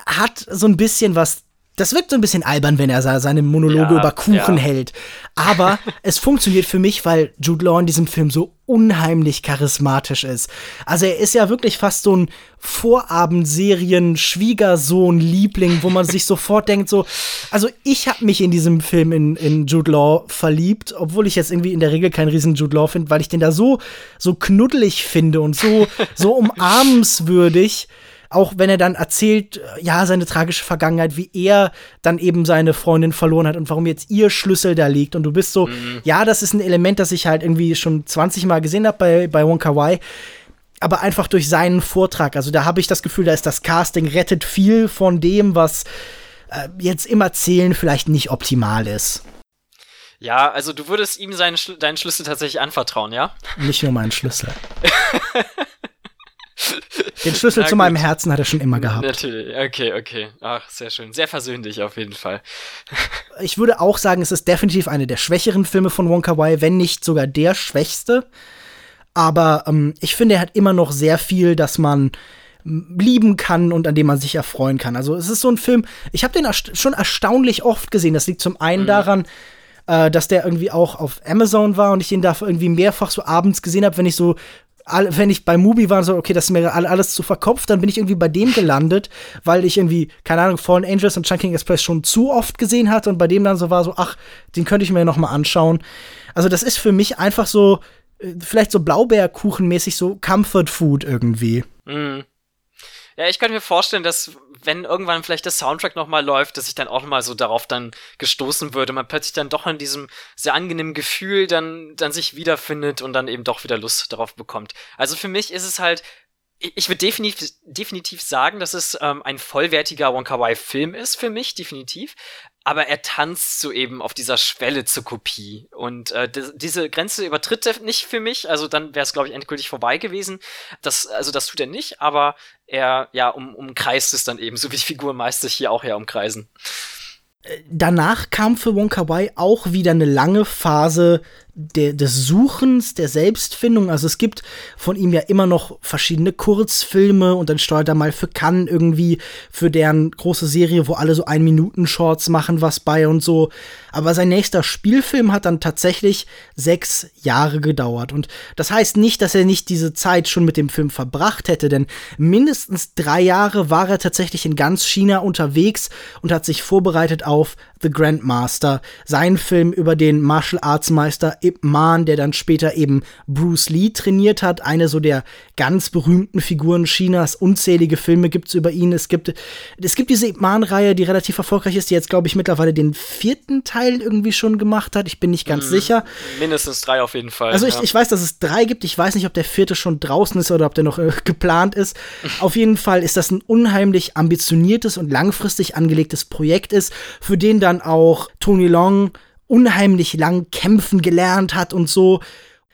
hat so ein bisschen was das wirkt so ein bisschen albern, wenn er seine Monologe ja, über Kuchen ja. hält. Aber (laughs) es funktioniert für mich, weil Jude Law in diesem Film so unheimlich charismatisch ist. Also er ist ja wirklich fast so ein Vorabendserien-Schwiegersohn-Liebling, wo man sich sofort denkt, so, also ich habe mich in diesem Film in, in Jude Law verliebt, obwohl ich jetzt irgendwie in der Regel keinen riesen Jude Law finde, weil ich den da so, so knuddelig finde und so, so (laughs) umarmenswürdig auch wenn er dann erzählt, äh, ja, seine tragische Vergangenheit, wie er dann eben seine Freundin verloren hat und warum jetzt ihr Schlüssel da liegt. Und du bist so, mhm. ja, das ist ein Element, das ich halt irgendwie schon 20 Mal gesehen habe bei, bei Wonka Wai. Aber einfach durch seinen Vortrag. Also da habe ich das Gefühl, da ist das Casting rettet viel von dem, was äh, jetzt im Erzählen vielleicht nicht optimal ist. Ja, also du würdest ihm seinen, deinen Schlüssel tatsächlich anvertrauen, ja? Nicht nur meinen Schlüssel. (laughs) Den Schlüssel zu meinem Herzen hat er schon immer gehabt. Natürlich, okay, okay. Ach, sehr schön. Sehr versöhnlich auf jeden Fall. (laughs) ich würde auch sagen, es ist definitiv eine der schwächeren Filme von Wonka Wai, wenn nicht sogar der schwächste. Aber ähm, ich finde, er hat immer noch sehr viel, das man lieben kann und an dem man sich erfreuen kann. Also es ist so ein Film, ich habe den erst schon erstaunlich oft gesehen. Das liegt zum einen mhm. daran, äh, dass der irgendwie auch auf Amazon war und ich den dafür irgendwie mehrfach so abends gesehen habe, wenn ich so wenn ich bei Mubi war, so, okay, das ist mir alles zu verkopft, dann bin ich irgendwie bei dem gelandet, weil ich irgendwie, keine Ahnung, Fallen Angels und Chunking Express schon zu oft gesehen hatte und bei dem dann so war, so, ach, den könnte ich mir noch mal anschauen. Also, das ist für mich einfach so, äh, vielleicht so Blaubeerkuchenmäßig so Comfort Food irgendwie. Mhm. Ja, ich könnte mir vorstellen, dass wenn irgendwann vielleicht der Soundtrack nochmal läuft, dass ich dann auch mal so darauf dann gestoßen würde, man plötzlich dann doch in diesem sehr angenehmen Gefühl dann, dann sich wiederfindet und dann eben doch wieder Lust darauf bekommt. Also für mich ist es halt, ich würde definitiv, definitiv sagen, dass es ähm, ein vollwertiger Wonka Wai Film ist für mich, definitiv aber er tanzt so eben auf dieser Schwelle zur Kopie. Und äh, diese Grenze übertritt er nicht für mich. Also dann wäre es, glaube ich, endgültig vorbei gewesen. Das, also das tut er nicht, aber er ja um, umkreist es dann eben, so wie Figuren meistens hier auch ja umkreisen. Danach kam für Wonka Wai auch wieder eine lange Phase der, des Suchens, der Selbstfindung. Also es gibt von ihm ja immer noch verschiedene Kurzfilme und dann steuert er mal für Cannes irgendwie für deren große Serie, wo alle so ein Minuten Shorts machen was bei und so. Aber sein nächster Spielfilm hat dann tatsächlich sechs Jahre gedauert. Und das heißt nicht, dass er nicht diese Zeit schon mit dem Film verbracht hätte, denn mindestens drei Jahre war er tatsächlich in ganz China unterwegs und hat sich vorbereitet auf The Grandmaster, sein Film über den Martial Arts Meister Ip Man, der dann später eben Bruce Lee trainiert hat, eine so der ganz berühmten Figuren Chinas. Unzählige Filme gibt es über ihn. Es gibt, es gibt diese Ip Man-Reihe, die relativ erfolgreich ist, die jetzt, glaube ich, mittlerweile den vierten Teil irgendwie schon gemacht hat. Ich bin nicht ganz mhm. sicher. Mindestens drei auf jeden Fall. Also ich, ja. ich weiß, dass es drei gibt. Ich weiß nicht, ob der vierte schon draußen ist oder ob der noch äh, (laughs) geplant ist. (laughs) auf jeden Fall ist das ein unheimlich ambitioniertes und langfristig angelegtes Projekt ist, für den dann dann auch Tony Long unheimlich lang kämpfen gelernt hat und so.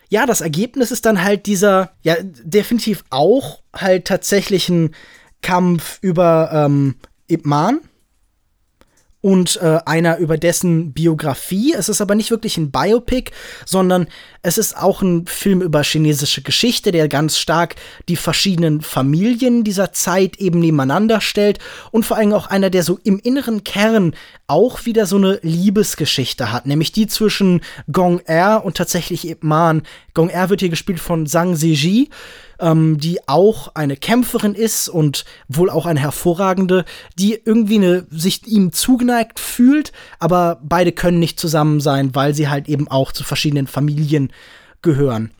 Ja, das Ergebnis ist dann halt dieser, ja, definitiv auch halt tatsächlich ein Kampf über ähm, Ip Man und äh, einer über dessen Biografie. Es ist aber nicht wirklich ein Biopic, sondern es ist auch ein Film über chinesische Geschichte, der ganz stark die verschiedenen Familien dieser Zeit eben nebeneinander stellt und vor allem auch einer, der so im inneren Kern auch wieder so eine Liebesgeschichte hat, nämlich die zwischen Gong Er und tatsächlich Ip Man. Gong Er wird hier gespielt von Zhang Ziji ähm, die auch eine Kämpferin ist und wohl auch eine hervorragende, die irgendwie eine, sich ihm zugeneigt fühlt, aber beide können nicht zusammen sein, weil sie halt eben auch zu verschiedenen Familien gehören.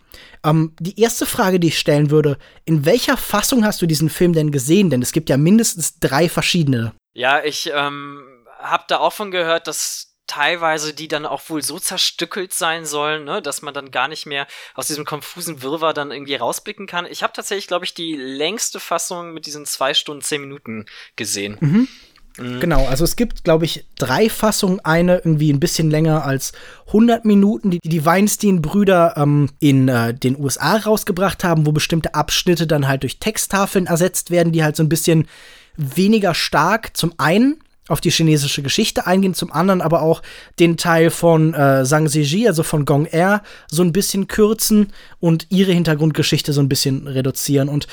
Ähm, die erste Frage, die ich stellen würde, in welcher Fassung hast du diesen Film denn gesehen? Denn es gibt ja mindestens drei verschiedene. Ja, ich ähm, habe da auch von gehört, dass teilweise, die dann auch wohl so zerstückelt sein sollen, ne, dass man dann gar nicht mehr aus diesem konfusen Wirrwarr dann irgendwie rausblicken kann. Ich habe tatsächlich, glaube ich, die längste Fassung mit diesen zwei Stunden, zehn Minuten gesehen. Mhm. Mhm. Genau, also es gibt, glaube ich, drei Fassungen. Eine irgendwie ein bisschen länger als 100 Minuten, die die Weinstein-Brüder ähm, in äh, den USA rausgebracht haben, wo bestimmte Abschnitte dann halt durch Texttafeln ersetzt werden, die halt so ein bisschen weniger stark zum einen auf die chinesische Geschichte eingehen, zum anderen aber auch den Teil von äh, Zhang Ziji, also von Gong Er, so ein bisschen kürzen und ihre Hintergrundgeschichte so ein bisschen reduzieren. Und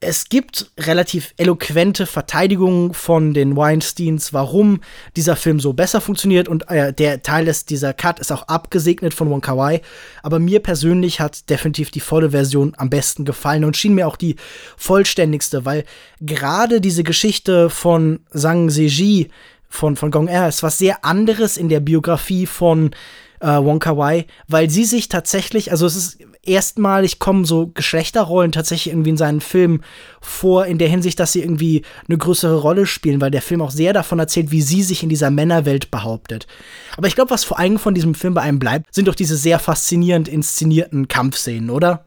es gibt relativ eloquente Verteidigungen von den Weinsteins, warum dieser Film so besser funktioniert. Und äh, der Teil ist, dieser Cut ist auch abgesegnet von Wong Kar Wai, aber mir persönlich hat definitiv die volle Version am besten gefallen und schien mir auch die vollständigste, weil gerade diese Geschichte von Zhang Zeji von, von Gong Er ist was sehr anderes in der Biografie von äh, Wong Kar Wai, weil sie sich tatsächlich, also es ist erstmalig kommen so Geschlechterrollen tatsächlich irgendwie in seinen Filmen vor, in der Hinsicht, dass sie irgendwie eine größere Rolle spielen, weil der Film auch sehr davon erzählt, wie sie sich in dieser Männerwelt behauptet. Aber ich glaube, was vor allem von diesem Film bei einem bleibt, sind doch diese sehr faszinierend inszenierten Kampfszenen, oder?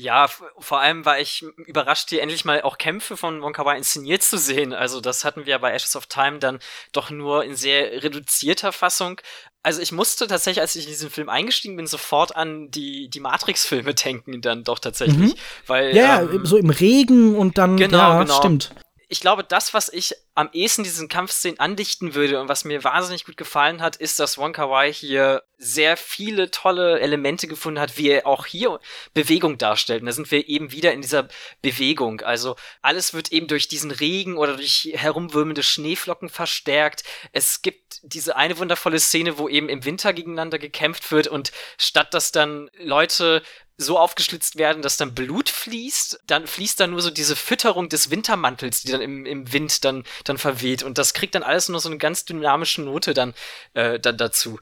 Ja, vor allem war ich überrascht, hier endlich mal auch Kämpfe von Wai inszeniert zu sehen. Also das hatten wir bei Ashes of Time dann doch nur in sehr reduzierter Fassung. Also ich musste tatsächlich, als ich in diesen Film eingestiegen bin, sofort an die, die Matrix-Filme denken, dann doch tatsächlich. Mhm. Weil, ja, ähm, so im Regen und dann, genau, ja, genau. stimmt ich glaube, das, was ich am ehesten diesen Kampfszenen andichten würde und was mir wahnsinnig gut gefallen hat, ist, dass Wong Kar Wai hier sehr viele tolle Elemente gefunden hat, wie er auch hier Bewegung darstellt. Und da sind wir eben wieder in dieser Bewegung. Also alles wird eben durch diesen Regen oder durch herumwürmende Schneeflocken verstärkt. Es gibt diese eine wundervolle Szene, wo eben im Winter gegeneinander gekämpft wird und statt dass dann Leute so aufgeschlitzt werden, dass dann Blut fließt, dann fließt da nur so diese Fütterung des Wintermantels, die dann im, im Wind dann, dann verweht. Und das kriegt dann alles nur so eine ganz dynamische Note dann, äh, dann dazu.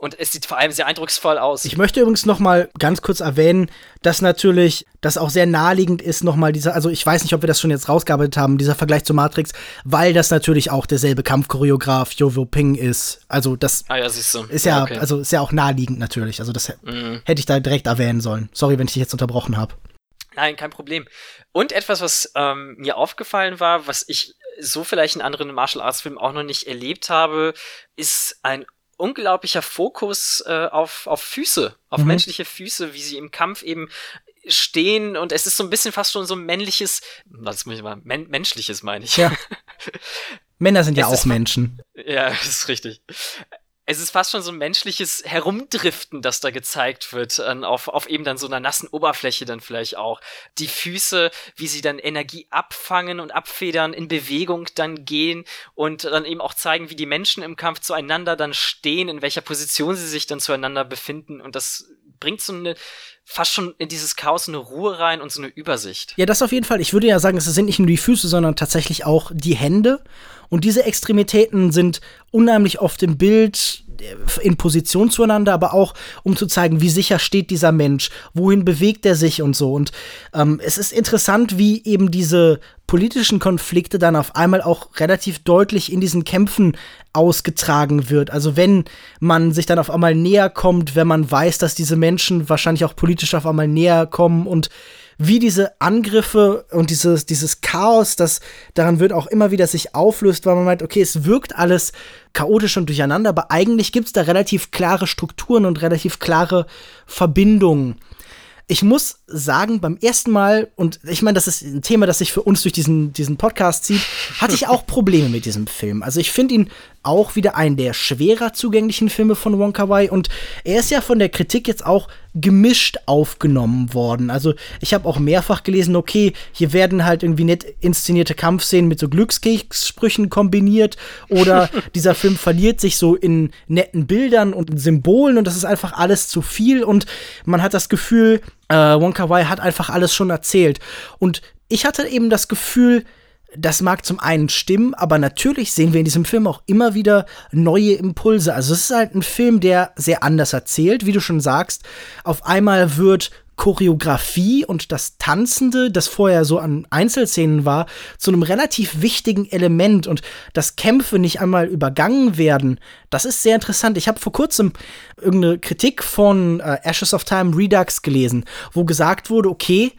Und es sieht vor allem sehr eindrucksvoll aus. Ich möchte übrigens noch mal ganz kurz erwähnen, dass natürlich das auch sehr naheliegend ist, noch mal dieser, also ich weiß nicht, ob wir das schon jetzt rausgearbeitet haben, dieser Vergleich zu Matrix, weil das natürlich auch derselbe Kampfchoreograf Jovo Ping ist. Also das ah, ja, ist ja, okay. also ist ja auch naheliegend natürlich. Also das mhm. hätte ich da direkt erwähnen sollen. Sorry, wenn ich dich jetzt unterbrochen habe. Nein, kein Problem. Und etwas, was ähm, mir aufgefallen war, was ich so vielleicht in anderen Martial Arts Filmen auch noch nicht erlebt habe, ist ein unglaublicher Fokus äh, auf, auf Füße, auf mhm. menschliche Füße, wie sie im Kampf eben stehen und es ist so ein bisschen fast schon so ein männliches, was muss ich mal, men menschliches meine ich. Ja. (laughs) Männer sind ja es auch Menschen. Ja, das (laughs) ist richtig es ist fast schon so ein menschliches Herumdriften, das da gezeigt wird, äh, auf, auf eben dann so einer nassen Oberfläche dann vielleicht auch. Die Füße, wie sie dann Energie abfangen und abfedern, in Bewegung dann gehen und dann eben auch zeigen, wie die Menschen im Kampf zueinander dann stehen, in welcher Position sie sich dann zueinander befinden und das bringt so eine fast schon in dieses Chaos eine Ruhe rein und so eine Übersicht. Ja, das auf jeden Fall. Ich würde ja sagen, es sind nicht nur die Füße, sondern tatsächlich auch die Hände. Und diese Extremitäten sind unheimlich oft im Bild in Position zueinander, aber auch um zu zeigen, wie sicher steht dieser Mensch, wohin bewegt er sich und so. Und ähm, es ist interessant, wie eben diese politischen Konflikte dann auf einmal auch relativ deutlich in diesen Kämpfen ausgetragen wird. Also wenn man sich dann auf einmal näher kommt, wenn man weiß, dass diese Menschen wahrscheinlich auch politisch auf einmal näher kommen und wie diese Angriffe und dieses, dieses Chaos, das daran wird auch immer wieder sich auflöst, weil man meint, okay, es wirkt alles chaotisch und durcheinander, aber eigentlich gibt es da relativ klare Strukturen und relativ klare Verbindungen ich muss sagen, beim ersten Mal, und ich meine, das ist ein Thema, das sich für uns durch diesen, diesen Podcast zieht, hatte ich auch Probleme mit diesem Film. Also ich finde ihn auch wieder einen der schwerer zugänglichen Filme von Wong Kar Wai und er ist ja von der Kritik jetzt auch gemischt aufgenommen worden. Also ich habe auch mehrfach gelesen, okay, hier werden halt irgendwie nett inszenierte Kampfszenen mit so Glückskekssprüchen kombiniert oder (laughs) dieser Film verliert sich so in netten Bildern und Symbolen und das ist einfach alles zu viel. Und man hat das Gefühl, äh, Wong Kar Wai hat einfach alles schon erzählt. Und ich hatte eben das Gefühl, das mag zum einen stimmen, aber natürlich sehen wir in diesem Film auch immer wieder neue Impulse. Also es ist halt ein Film, der sehr anders erzählt, wie du schon sagst. Auf einmal wird Choreografie und das Tanzende, das vorher so an Einzelszenen war, zu einem relativ wichtigen Element und dass Kämpfe nicht einmal übergangen werden, das ist sehr interessant. Ich habe vor kurzem irgendeine Kritik von äh, Ashes of Time Redux gelesen, wo gesagt wurde, okay,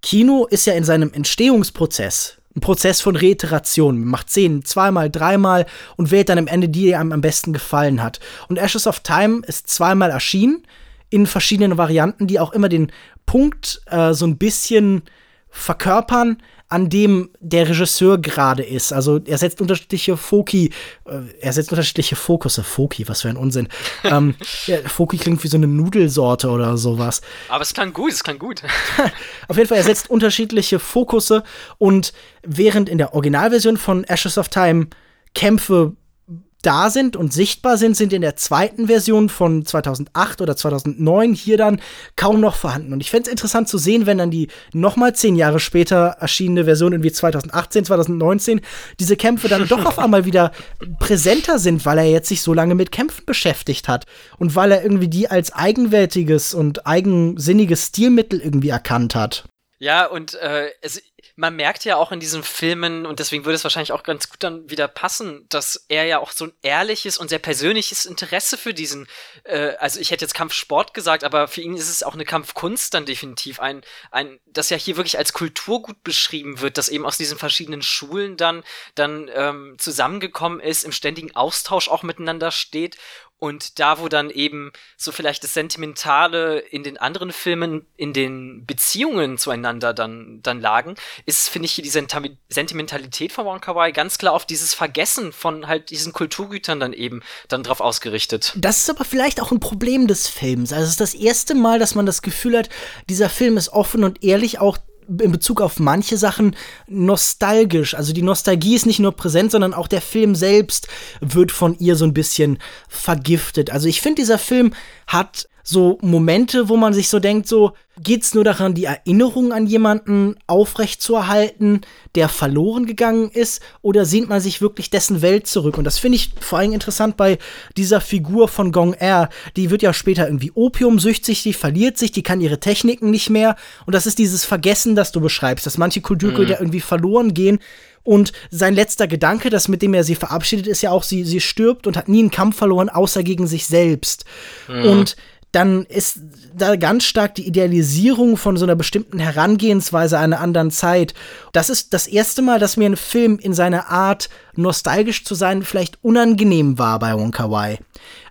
Kino ist ja in seinem Entstehungsprozess ein Prozess von Reiteration. Man macht Szenen zweimal, dreimal und wählt dann am Ende die, die einem am besten gefallen hat. Und Ashes of Time ist zweimal erschienen in verschiedenen Varianten, die auch immer den Punkt äh, so ein bisschen verkörpern, an dem der Regisseur gerade ist. Also er setzt unterschiedliche Foki, äh, er setzt unterschiedliche Fokusse. Foki, was für ein Unsinn. (laughs) ähm, ja, Foki klingt wie so eine Nudelsorte oder sowas. Aber es klang gut, es klang gut. (laughs) Auf jeden Fall, er setzt unterschiedliche Fokusse und während in der Originalversion von Ashes of Time Kämpfe da sind und sichtbar sind, sind in der zweiten Version von 2008 oder 2009 hier dann kaum noch vorhanden. Und ich fände es interessant zu sehen, wenn dann die nochmal zehn Jahre später erschienene Version irgendwie 2018, 2019 diese Kämpfe dann doch auf (laughs) einmal wieder präsenter sind, weil er jetzt sich so lange mit Kämpfen beschäftigt hat und weil er irgendwie die als eigenwertiges und eigensinniges Stilmittel irgendwie erkannt hat. Ja, und äh, es, man merkt ja auch in diesen Filmen, und deswegen würde es wahrscheinlich auch ganz gut dann wieder passen, dass er ja auch so ein ehrliches und sehr persönliches Interesse für diesen, äh, also ich hätte jetzt Kampfsport gesagt, aber für ihn ist es auch eine Kampfkunst dann definitiv. Ein, ein, das ja hier wirklich als Kulturgut beschrieben wird, das eben aus diesen verschiedenen Schulen dann, dann ähm, zusammengekommen ist, im ständigen Austausch auch miteinander steht und da, wo dann eben so vielleicht das Sentimentale in den anderen Filmen, in den Beziehungen zueinander dann, dann lagen, ist, finde ich, hier die Sentami Sentimentalität von Wong Kar-wai ganz klar auf dieses Vergessen von halt diesen Kulturgütern dann eben dann drauf ausgerichtet. Das ist aber vielleicht auch ein Problem des Films. Also es ist das erste Mal, dass man das Gefühl hat, dieser Film ist offen und ehrlich auch in Bezug auf manche Sachen nostalgisch. Also die Nostalgie ist nicht nur präsent, sondern auch der Film selbst wird von ihr so ein bisschen vergiftet. Also ich finde, dieser Film hat so Momente, wo man sich so denkt, so geht's nur daran, die Erinnerung an jemanden aufrechtzuerhalten, der verloren gegangen ist, oder sehnt man sich wirklich dessen Welt zurück? Und das finde ich vor allem interessant bei dieser Figur von Gong Er. Die wird ja später irgendwie opiumsüchtig, die verliert sich, die kann ihre Techniken nicht mehr. Und das ist dieses Vergessen, das du beschreibst, dass manche Kulturgüter mhm. irgendwie verloren gehen. Und sein letzter Gedanke, das mit dem er sie verabschiedet, ist ja auch, sie, sie stirbt und hat nie einen Kampf verloren, außer gegen sich selbst. Mhm. Und dann ist da ganz stark die Idealisierung von so einer bestimmten Herangehensweise einer anderen Zeit. Das ist das erste Mal, dass mir ein Film in seiner Art, nostalgisch zu sein, vielleicht unangenehm war bei Wong Kar Wai.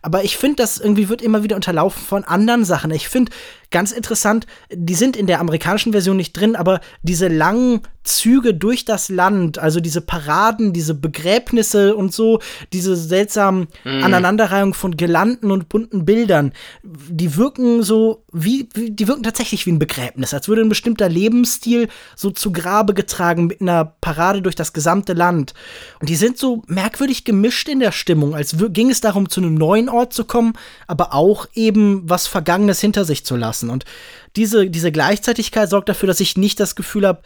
Aber ich finde, das irgendwie wird immer wieder unterlaufen von anderen Sachen. Ich finde ganz interessant, die sind in der amerikanischen Version nicht drin, aber diese langen Züge durch das Land, also diese Paraden, diese Begräbnisse und so, diese seltsamen mm. Aneinanderreihung von Gelanden und bunten Bildern, die wirken so wie, wie, die wirken tatsächlich wie ein Begräbnis, als würde ein bestimmter Lebensstil so zu Grabe getragen mit einer Parade durch das gesamte Land. Und die sind so merkwürdig gemischt in der Stimmung, als ging es darum, zu einem neuen Ort zu kommen, aber auch eben was Vergangenes hinter sich zu lassen. Und diese, diese Gleichzeitigkeit sorgt dafür, dass ich nicht das Gefühl habe,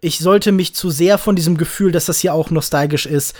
ich sollte mich zu sehr von diesem Gefühl, dass das hier auch nostalgisch ist,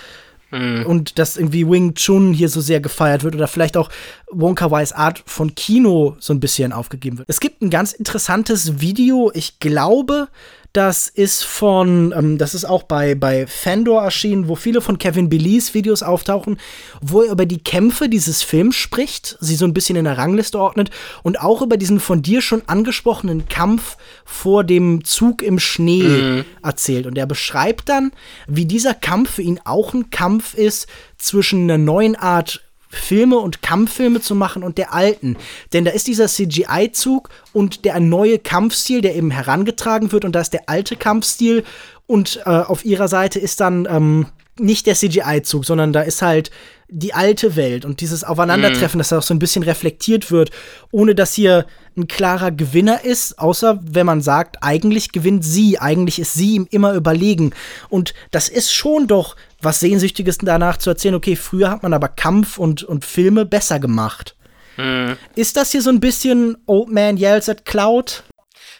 mhm. und dass irgendwie Wing Chun hier so sehr gefeiert wird oder vielleicht auch Wong Kar Wais Art von Kino so ein bisschen aufgegeben wird. Es gibt ein ganz interessantes Video, ich glaube, das ist von, ähm, das ist auch bei, bei Fandor erschienen, wo viele von Kevin Belees Videos auftauchen, wo er über die Kämpfe dieses Films spricht, sie so ein bisschen in der Rangliste ordnet und auch über diesen von dir schon angesprochenen Kampf vor dem Zug im Schnee mhm. erzählt. Und er beschreibt dann, wie dieser Kampf für ihn auch ein Kampf ist zwischen einer neuen Art Filme und Kampffilme zu machen und der alten. Denn da ist dieser CGI-Zug und der neue Kampfstil, der eben herangetragen wird und da ist der alte Kampfstil und äh, auf ihrer Seite ist dann ähm, nicht der CGI-Zug, sondern da ist halt die alte Welt und dieses Aufeinandertreffen, mm. dass da auch so ein bisschen reflektiert wird, ohne dass hier ein klarer Gewinner ist, außer wenn man sagt, eigentlich gewinnt sie, eigentlich ist sie ihm immer überlegen. Und das ist schon doch was Sehnsüchtiges danach zu erzählen, okay, früher hat man aber Kampf und, und Filme besser gemacht. Mm. Ist das hier so ein bisschen Old Man Yells at Cloud?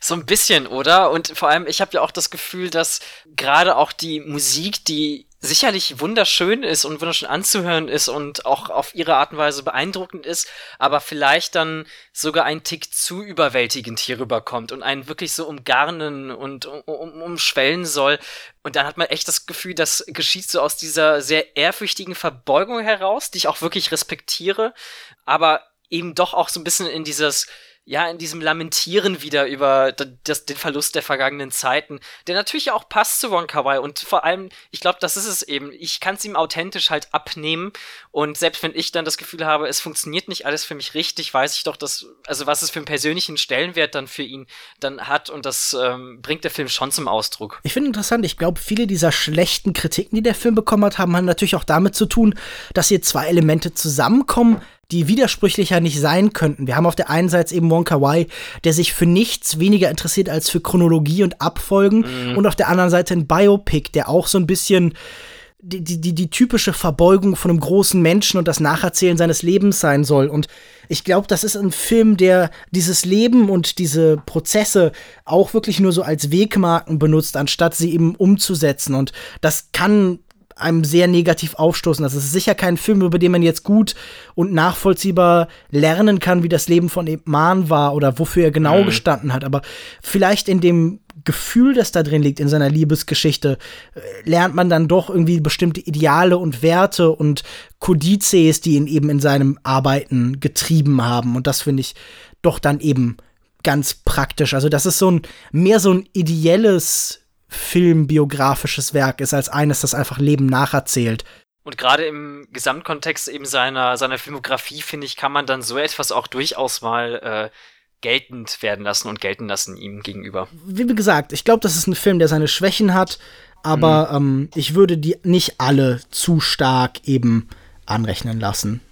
So ein bisschen, oder? Und vor allem, ich habe ja auch das Gefühl, dass gerade auch die Musik, die sicherlich wunderschön ist und wunderschön anzuhören ist und auch auf ihre Art und Weise beeindruckend ist, aber vielleicht dann sogar ein Tick zu überwältigend hier rüberkommt und einen wirklich so umgarnen und um, um, umschwellen soll. Und dann hat man echt das Gefühl, das geschieht so aus dieser sehr ehrfürchtigen Verbeugung heraus, die ich auch wirklich respektiere, aber eben doch auch so ein bisschen in dieses ja, in diesem Lamentieren wieder über das, den Verlust der vergangenen Zeiten, der natürlich auch passt zu Wong Kar Wai und vor allem, ich glaube, das ist es eben. Ich kann es ihm authentisch halt abnehmen und selbst wenn ich dann das Gefühl habe, es funktioniert nicht alles für mich richtig, weiß ich doch, dass, also was es für einen persönlichen Stellenwert dann für ihn dann hat und das ähm, bringt der Film schon zum Ausdruck. Ich finde interessant, ich glaube, viele dieser schlechten Kritiken, die der Film bekommen hat, haben natürlich auch damit zu tun, dass hier zwei Elemente zusammenkommen, die widersprüchlicher nicht sein könnten. Wir haben auf der einen Seite eben Wong Kar Wai, der sich für nichts weniger interessiert als für Chronologie und Abfolgen mhm. und auf der anderen Seite ein Biopic, der auch so ein bisschen die, die, die, die typische Verbeugung von einem großen Menschen und das Nacherzählen seines Lebens sein soll. Und ich glaube, das ist ein Film, der dieses Leben und diese Prozesse auch wirklich nur so als Wegmarken benutzt, anstatt sie eben umzusetzen. Und das kann einem sehr negativ aufstoßen. Das ist sicher kein Film, über den man jetzt gut und nachvollziehbar lernen kann, wie das Leben von Mann war oder wofür er genau mhm. gestanden hat. Aber vielleicht in dem Gefühl, das da drin liegt, in seiner Liebesgeschichte, äh, lernt man dann doch irgendwie bestimmte Ideale und Werte und Kodizes, die ihn eben in seinem Arbeiten getrieben haben. Und das finde ich doch dann eben ganz praktisch. Also das ist so ein mehr so ein ideelles filmbiografisches Werk ist, als eines, das einfach Leben nacherzählt. Und gerade im Gesamtkontext eben seiner, seiner Filmografie, finde ich, kann man dann so etwas auch durchaus mal äh, geltend werden lassen und gelten lassen ihm gegenüber. Wie gesagt, ich glaube, das ist ein Film, der seine Schwächen hat, aber mhm. ähm, ich würde die nicht alle zu stark eben anrechnen lassen.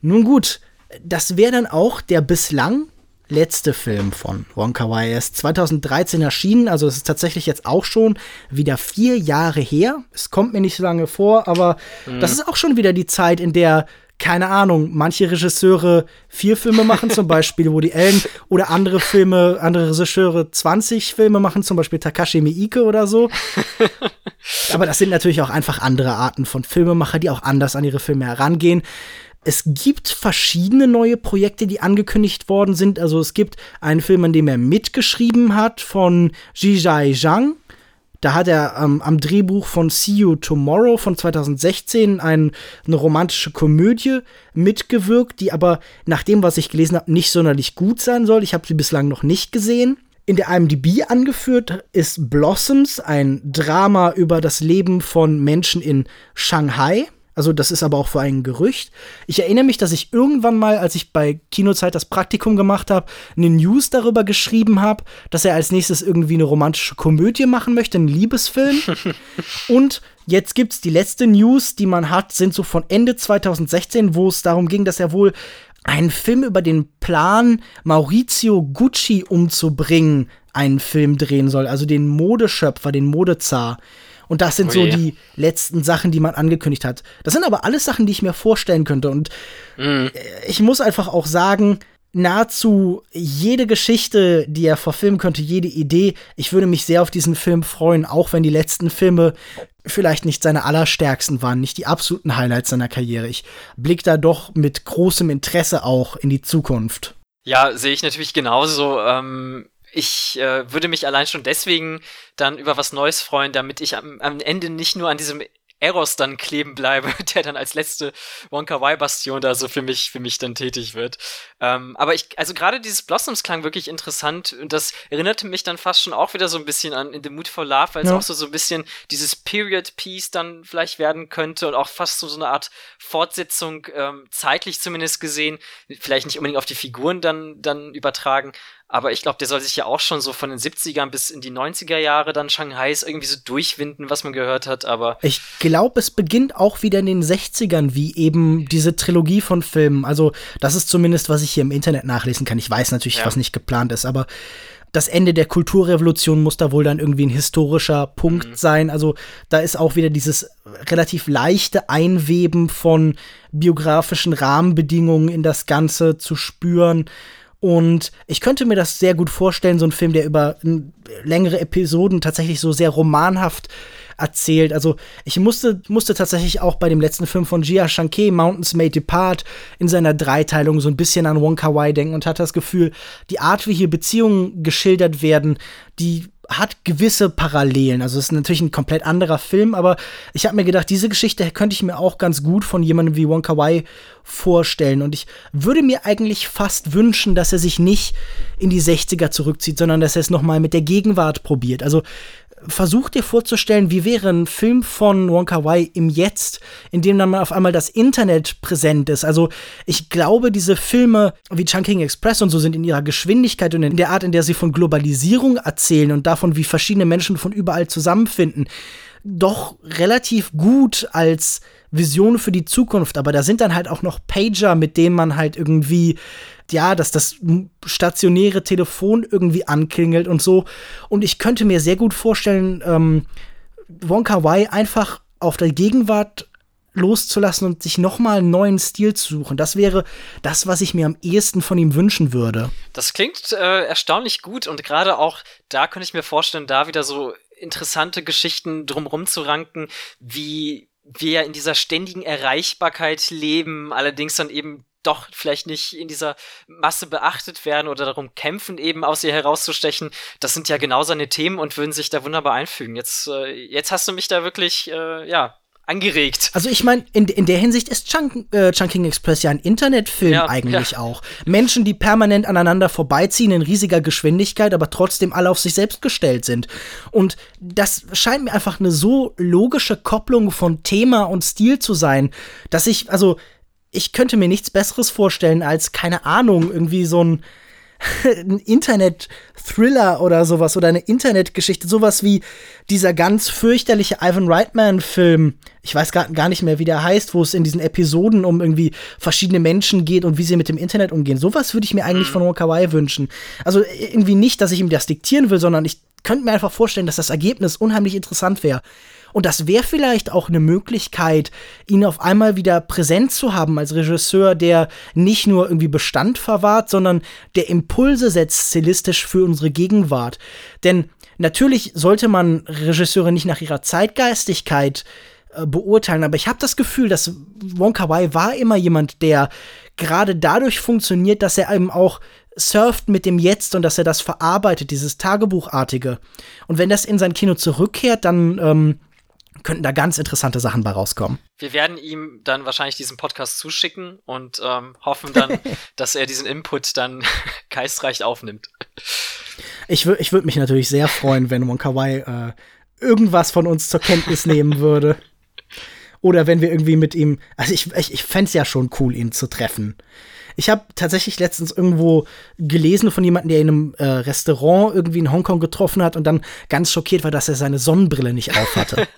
Nun gut, das wäre dann auch der bislang letzte Film von Wong Kar Wai. Er ist 2013 erschienen, also es ist tatsächlich jetzt auch schon wieder vier Jahre her. Es kommt mir nicht so lange vor, aber mhm. das ist auch schon wieder die Zeit, in der keine Ahnung, manche Regisseure vier Filme machen, zum Beispiel Woody (laughs) Allen, oder andere Filme, andere Regisseure 20 Filme machen, zum Beispiel Takashi Miike oder so. (laughs) Aber das sind natürlich auch einfach andere Arten von Filmemacher, die auch anders an ihre Filme herangehen. Es gibt verschiedene neue Projekte, die angekündigt worden sind. Also es gibt einen Film, an dem er mitgeschrieben hat von Jijai Zhang. Da hat er ähm, am Drehbuch von See You Tomorrow von 2016 ein, eine romantische Komödie mitgewirkt, die aber nach dem, was ich gelesen habe, nicht sonderlich gut sein soll. Ich habe sie bislang noch nicht gesehen. In der IMDb angeführt ist Blossoms, ein Drama über das Leben von Menschen in Shanghai. Also das ist aber auch für ein Gerücht. Ich erinnere mich, dass ich irgendwann mal, als ich bei Kinozeit das Praktikum gemacht habe, eine News darüber geschrieben habe, dass er als nächstes irgendwie eine romantische Komödie machen möchte, einen Liebesfilm. (laughs) Und jetzt gibt's die letzte News, die man hat, sind so von Ende 2016, wo es darum ging, dass er wohl einen Film über den Plan, Maurizio Gucci umzubringen, einen Film drehen soll. Also den Modeschöpfer, den Modezar. Und das sind oh so die letzten Sachen, die man angekündigt hat. Das sind aber alles Sachen, die ich mir vorstellen könnte. Und mm. ich muss einfach auch sagen, nahezu jede Geschichte, die er verfilmen könnte, jede Idee, ich würde mich sehr auf diesen Film freuen, auch wenn die letzten Filme vielleicht nicht seine allerstärksten waren, nicht die absoluten Highlights seiner Karriere. Ich blicke da doch mit großem Interesse auch in die Zukunft. Ja, sehe ich natürlich genauso. Ähm, ich äh, würde mich allein schon deswegen dann über was Neues freuen, damit ich am, am Ende nicht nur an diesem Eros dann kleben bleibe, (laughs) der dann als letzte Wonka Y-Bastion da so für mich, für mich dann tätig wird. Ähm, aber ich, also gerade dieses Blossoms klang wirklich interessant und das erinnerte mich dann fast schon auch wieder so ein bisschen an In the Mood for Love, weil es ja. auch so, so ein bisschen dieses Period-Piece dann vielleicht werden könnte und auch fast so, so eine Art Fortsetzung, ähm, zeitlich zumindest gesehen, vielleicht nicht unbedingt auf die Figuren dann, dann übertragen, aber ich glaube, der soll sich ja auch schon so von den 70ern bis in die 90er Jahre dann Shanghais irgendwie so durchwinden, was man gehört hat. Aber ich glaube, es beginnt auch wieder in den 60ern, wie eben diese Trilogie von Filmen. Also, das ist zumindest, was ich hier im Internet nachlesen kann. Ich weiß natürlich, ja. was nicht geplant ist, aber das Ende der Kulturrevolution muss da wohl dann irgendwie ein historischer Punkt mhm. sein. Also da ist auch wieder dieses relativ leichte Einweben von biografischen Rahmenbedingungen in das Ganze zu spüren. Und ich könnte mir das sehr gut vorstellen, so ein Film, der über längere Episoden tatsächlich so sehr romanhaft erzählt. Also ich musste, musste tatsächlich auch bei dem letzten Film von Jia Shanke, Mountains May Depart, in seiner Dreiteilung so ein bisschen an Wong Kar-wai denken und hatte das Gefühl, die Art, wie hier Beziehungen geschildert werden, die hat gewisse Parallelen. Also es ist natürlich ein komplett anderer Film, aber ich habe mir gedacht, diese Geschichte könnte ich mir auch ganz gut von jemandem wie Wong Kar Wai vorstellen. Und ich würde mir eigentlich fast wünschen, dass er sich nicht in die 60er zurückzieht, sondern dass er es noch mal mit der Gegenwart probiert. Also versuch dir vorzustellen, wie wäre ein Film von Wong Kar Wai im Jetzt, in dem dann auf einmal das Internet präsent ist. Also ich glaube, diese Filme wie Chunking Express und so sind in ihrer Geschwindigkeit und in der Art, in der sie von Globalisierung erzählen und davon, wie verschiedene Menschen von überall zusammenfinden, doch relativ gut als Vision für die Zukunft. Aber da sind dann halt auch noch Pager, mit denen man halt irgendwie ja, dass das stationäre Telefon irgendwie anklingelt und so. Und ich könnte mir sehr gut vorstellen, ähm, Wonka Wai einfach auf der Gegenwart loszulassen und sich nochmal einen neuen Stil zu suchen. Das wäre das, was ich mir am ehesten von ihm wünschen würde. Das klingt äh, erstaunlich gut und gerade auch da könnte ich mir vorstellen, da wieder so interessante Geschichten drumrum zu ranken, wie wir in dieser ständigen Erreichbarkeit leben, allerdings dann eben doch vielleicht nicht in dieser Masse beachtet werden oder darum kämpfen, eben aus ihr herauszustechen. Das sind ja genau seine Themen und würden sich da wunderbar einfügen. Jetzt, äh, jetzt hast du mich da wirklich, äh, ja, angeregt. Also ich meine, in, in der Hinsicht ist Chunk, äh, Chunking Express ja ein Internetfilm ja, eigentlich ja. auch. Menschen, die permanent aneinander vorbeiziehen in riesiger Geschwindigkeit, aber trotzdem alle auf sich selbst gestellt sind. Und das scheint mir einfach eine so logische Kopplung von Thema und Stil zu sein, dass ich, also ich könnte mir nichts Besseres vorstellen als, keine Ahnung, irgendwie so ein, (laughs) ein Internet-Thriller oder sowas oder eine Internetgeschichte, sowas wie dieser ganz fürchterliche Ivan Reitman-Film. Ich weiß gar, gar nicht mehr, wie der heißt, wo es in diesen Episoden um irgendwie verschiedene Menschen geht und wie sie mit dem Internet umgehen. Sowas würde ich mir eigentlich mhm. von Wong wünschen. Also irgendwie nicht, dass ich ihm das diktieren will, sondern ich könnte mir einfach vorstellen, dass das Ergebnis unheimlich interessant wäre. Und das wäre vielleicht auch eine Möglichkeit, ihn auf einmal wieder präsent zu haben als Regisseur, der nicht nur irgendwie Bestand verwahrt, sondern der Impulse setzt stilistisch für unsere Gegenwart. Denn natürlich sollte man Regisseure nicht nach ihrer Zeitgeistigkeit äh, beurteilen, aber ich habe das Gefühl, dass Wong Kar Wai war immer jemand, der gerade dadurch funktioniert, dass er eben auch surft mit dem Jetzt und dass er das verarbeitet, dieses Tagebuchartige. Und wenn das in sein Kino zurückkehrt, dann ähm, könnten da ganz interessante Sachen bei rauskommen. Wir werden ihm dann wahrscheinlich diesen Podcast zuschicken und ähm, hoffen dann, (laughs) dass er diesen Input dann (laughs) geistreich aufnimmt. Ich, ich würde mich natürlich sehr freuen, wenn Monkawai äh, irgendwas von uns zur Kenntnis nehmen würde. Oder wenn wir irgendwie mit ihm. Also ich, ich, ich fände es ja schon cool, ihn zu treffen. Ich habe tatsächlich letztens irgendwo gelesen von jemandem, der in einem äh, Restaurant irgendwie in Hongkong getroffen hat und dann ganz schockiert war, dass er seine Sonnenbrille nicht aufhatte. (laughs)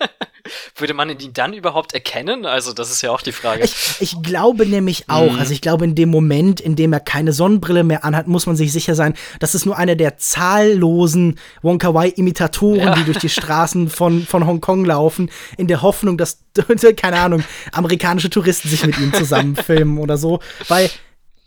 Würde man ihn dann überhaupt erkennen? Also, das ist ja auch die Frage. Ich, ich glaube nämlich auch. Mhm. Also, ich glaube, in dem Moment, in dem er keine Sonnenbrille mehr anhat, muss man sich sicher sein, das ist nur einer der zahllosen Wonka Wai-Imitatoren, ja. die durch die Straßen von, von Hongkong laufen, in der Hoffnung, dass, (laughs) keine Ahnung, amerikanische Touristen sich mit ihm zusammenfilmen oder so. Weil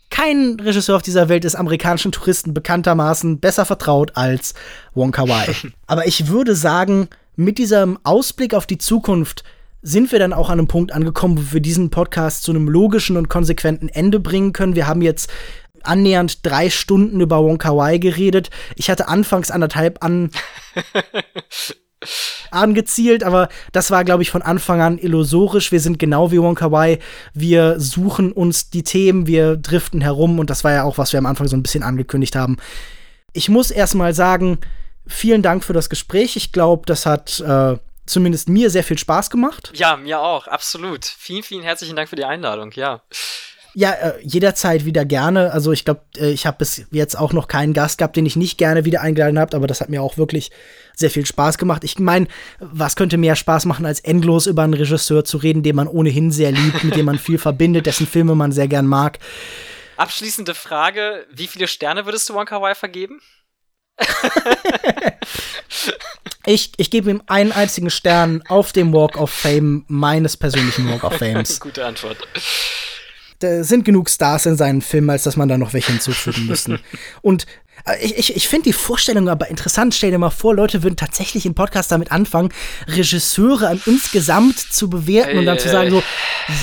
kein Regisseur auf dieser Welt ist amerikanischen Touristen bekanntermaßen besser vertraut als Wong Kar Wai. (laughs) Aber ich würde sagen, mit diesem Ausblick auf die Zukunft sind wir dann auch an einem Punkt angekommen, wo wir diesen Podcast zu einem logischen und konsequenten Ende bringen können. Wir haben jetzt annähernd drei Stunden über Wong Kar Wai geredet. Ich hatte anfangs anderthalb an (laughs) angezielt, aber das war, glaube ich, von Anfang an illusorisch. Wir sind genau wie Wong Kar Wai. Wir suchen uns die Themen, wir driften herum und das war ja auch, was wir am Anfang so ein bisschen angekündigt haben. Ich muss erstmal sagen, vielen Dank für das Gespräch. Ich glaube, das hat äh, zumindest mir sehr viel Spaß gemacht. Ja, mir auch, absolut. Vielen, vielen herzlichen Dank für die Einladung, ja. Ja, äh, jederzeit wieder gerne. Also ich glaube, äh, ich habe bis jetzt auch noch keinen Gast gehabt, den ich nicht gerne wieder eingeladen habe, aber das hat mir auch wirklich sehr viel Spaß gemacht. Ich meine, was könnte mehr Spaß machen, als endlos über einen Regisseur zu reden, den man ohnehin sehr liebt, mit dem man viel (laughs) verbindet, dessen Filme man sehr gern mag. Abschließende Frage: Wie viele Sterne würdest du Wonka Wai vergeben? (laughs) ich ich gebe ihm einen einzigen Stern auf dem Walk of Fame meines persönlichen Walk of Fames. (laughs) Gute Antwort. Da sind genug Stars in seinen Filmen, als dass man da noch welche hinzufügen müssen. (laughs) Und Äh, ich, ich, ich finde die Vorstellung aber interessant. Stell dir mal vor, Leute würden tatsächlich im Podcast damit anfangen, Regisseure insgesamt zu bewerten und dann zu sagen so,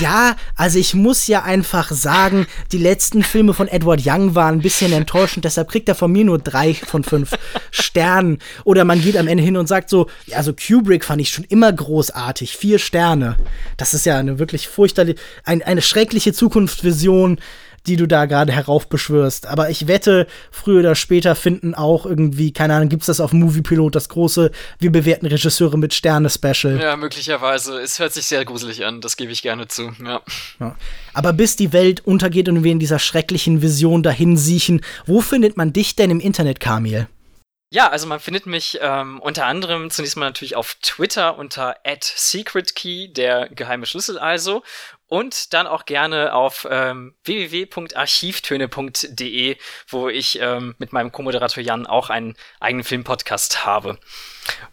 ja, also ich muss ja einfach sagen, die letzten Filme von Edward Young waren ein bisschen enttäuschend, deshalb kriegt er von mir nur drei von fünf Sternen. Oder man geht am Ende hin und sagt so, ja, also Kubrick fand ich schon immer großartig, vier Sterne. Das ist ja eine wirklich furchterliche, ein, eine schreckliche Zukunftsvision die du da gerade heraufbeschwörst. Aber ich wette, früher oder später finden auch irgendwie, keine Ahnung, gibt's das auf Moviepilot, das große, wir bewerten Regisseure mit Sterne-Special. Ja, möglicherweise. Es hört sich sehr gruselig an, das gebe ich gerne zu, ja. ja. Aber bis die Welt untergeht und wir in dieser schrecklichen Vision dahin siechen, wo findet man dich denn im Internet, Kamil? Ja, also man findet mich ähm, unter anderem zunächst mal natürlich auf Twitter unter @secretkey, der geheime Schlüssel also, und dann auch gerne auf ähm, www.archivtöne.de, wo ich ähm, mit meinem Co-Moderator Jan auch einen eigenen Filmpodcast habe.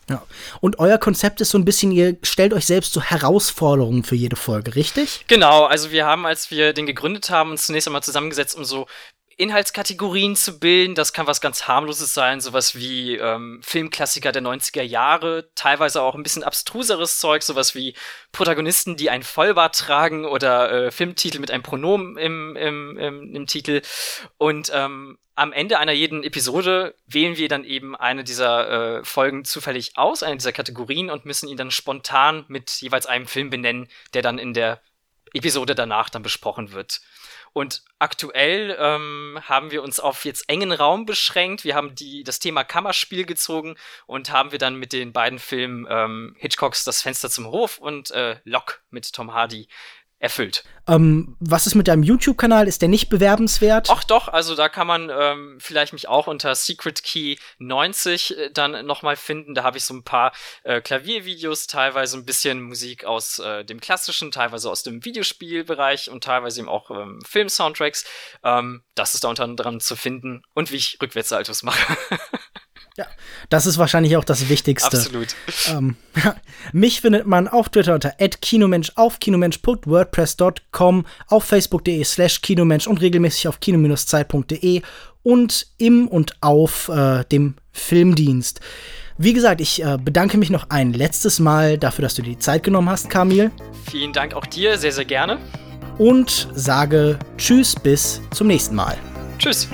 Ja. Und euer Konzept ist so ein bisschen, ihr stellt euch selbst so Herausforderungen für jede Folge, richtig? Genau, also wir haben, als wir den gegründet haben, uns zunächst einmal zusammengesetzt, um so Inhaltskategorien zu bilden. Das kann was ganz harmloses sein, sowas wie ähm, Filmklassiker der 90er Jahre, teilweise auch ein bisschen abstruseres Zeug, sowas wie Protagonisten, die ein Vollbart tragen oder äh, Filmtitel mit einem Pronomen im, im, im, im Titel. Und ähm, am Ende einer jeden Episode wählen wir dann eben eine dieser äh, Folgen zufällig aus, eine dieser Kategorien und müssen ihn dann spontan mit jeweils einem Film benennen, der dann in der Episode danach dann besprochen wird. Und aktuell ähm, haben wir uns auf jetzt engen Raum beschränkt. Wir haben die, das Thema Kammerspiel gezogen und haben wir dann mit den beiden Filmen ähm, Hitchcocks Das Fenster zum Hof und äh, Lock mit Tom Hardy erfüllt. Ähm, was ist mit deinem YouTube-Kanal? Ist der nicht bewerbenswert? Ach doch, also da kann man ähm, vielleicht mich auch unter Secret Key 90 äh, dann nochmal finden. Da habe ich so ein paar äh, Klaviervideos, teilweise ein bisschen Musik aus äh, dem klassischen, teilweise aus dem Videospielbereich und teilweise eben auch ähm, Film-Soundtracks. Ähm, das ist da unter anderem zu finden und wie ich Rückwärtsaltos mache. (laughs) Ja, das ist wahrscheinlich auch das Wichtigste. Absolut. Ähm, (laughs) mich findet man auf Twitter unter @kinomensch auf kinomensch.wordpress.com, auf facebook.de slash kinomensch und regelmäßig auf kino-zeit.de und im und auf äh, dem Filmdienst. Wie gesagt, ich äh, bedanke mich noch ein letztes Mal dafür, dass du dir die Zeit genommen hast, Kamil. Vielen Dank auch dir, sehr, sehr gerne. Und sage Tschüss bis zum nächsten Mal. Tschüss.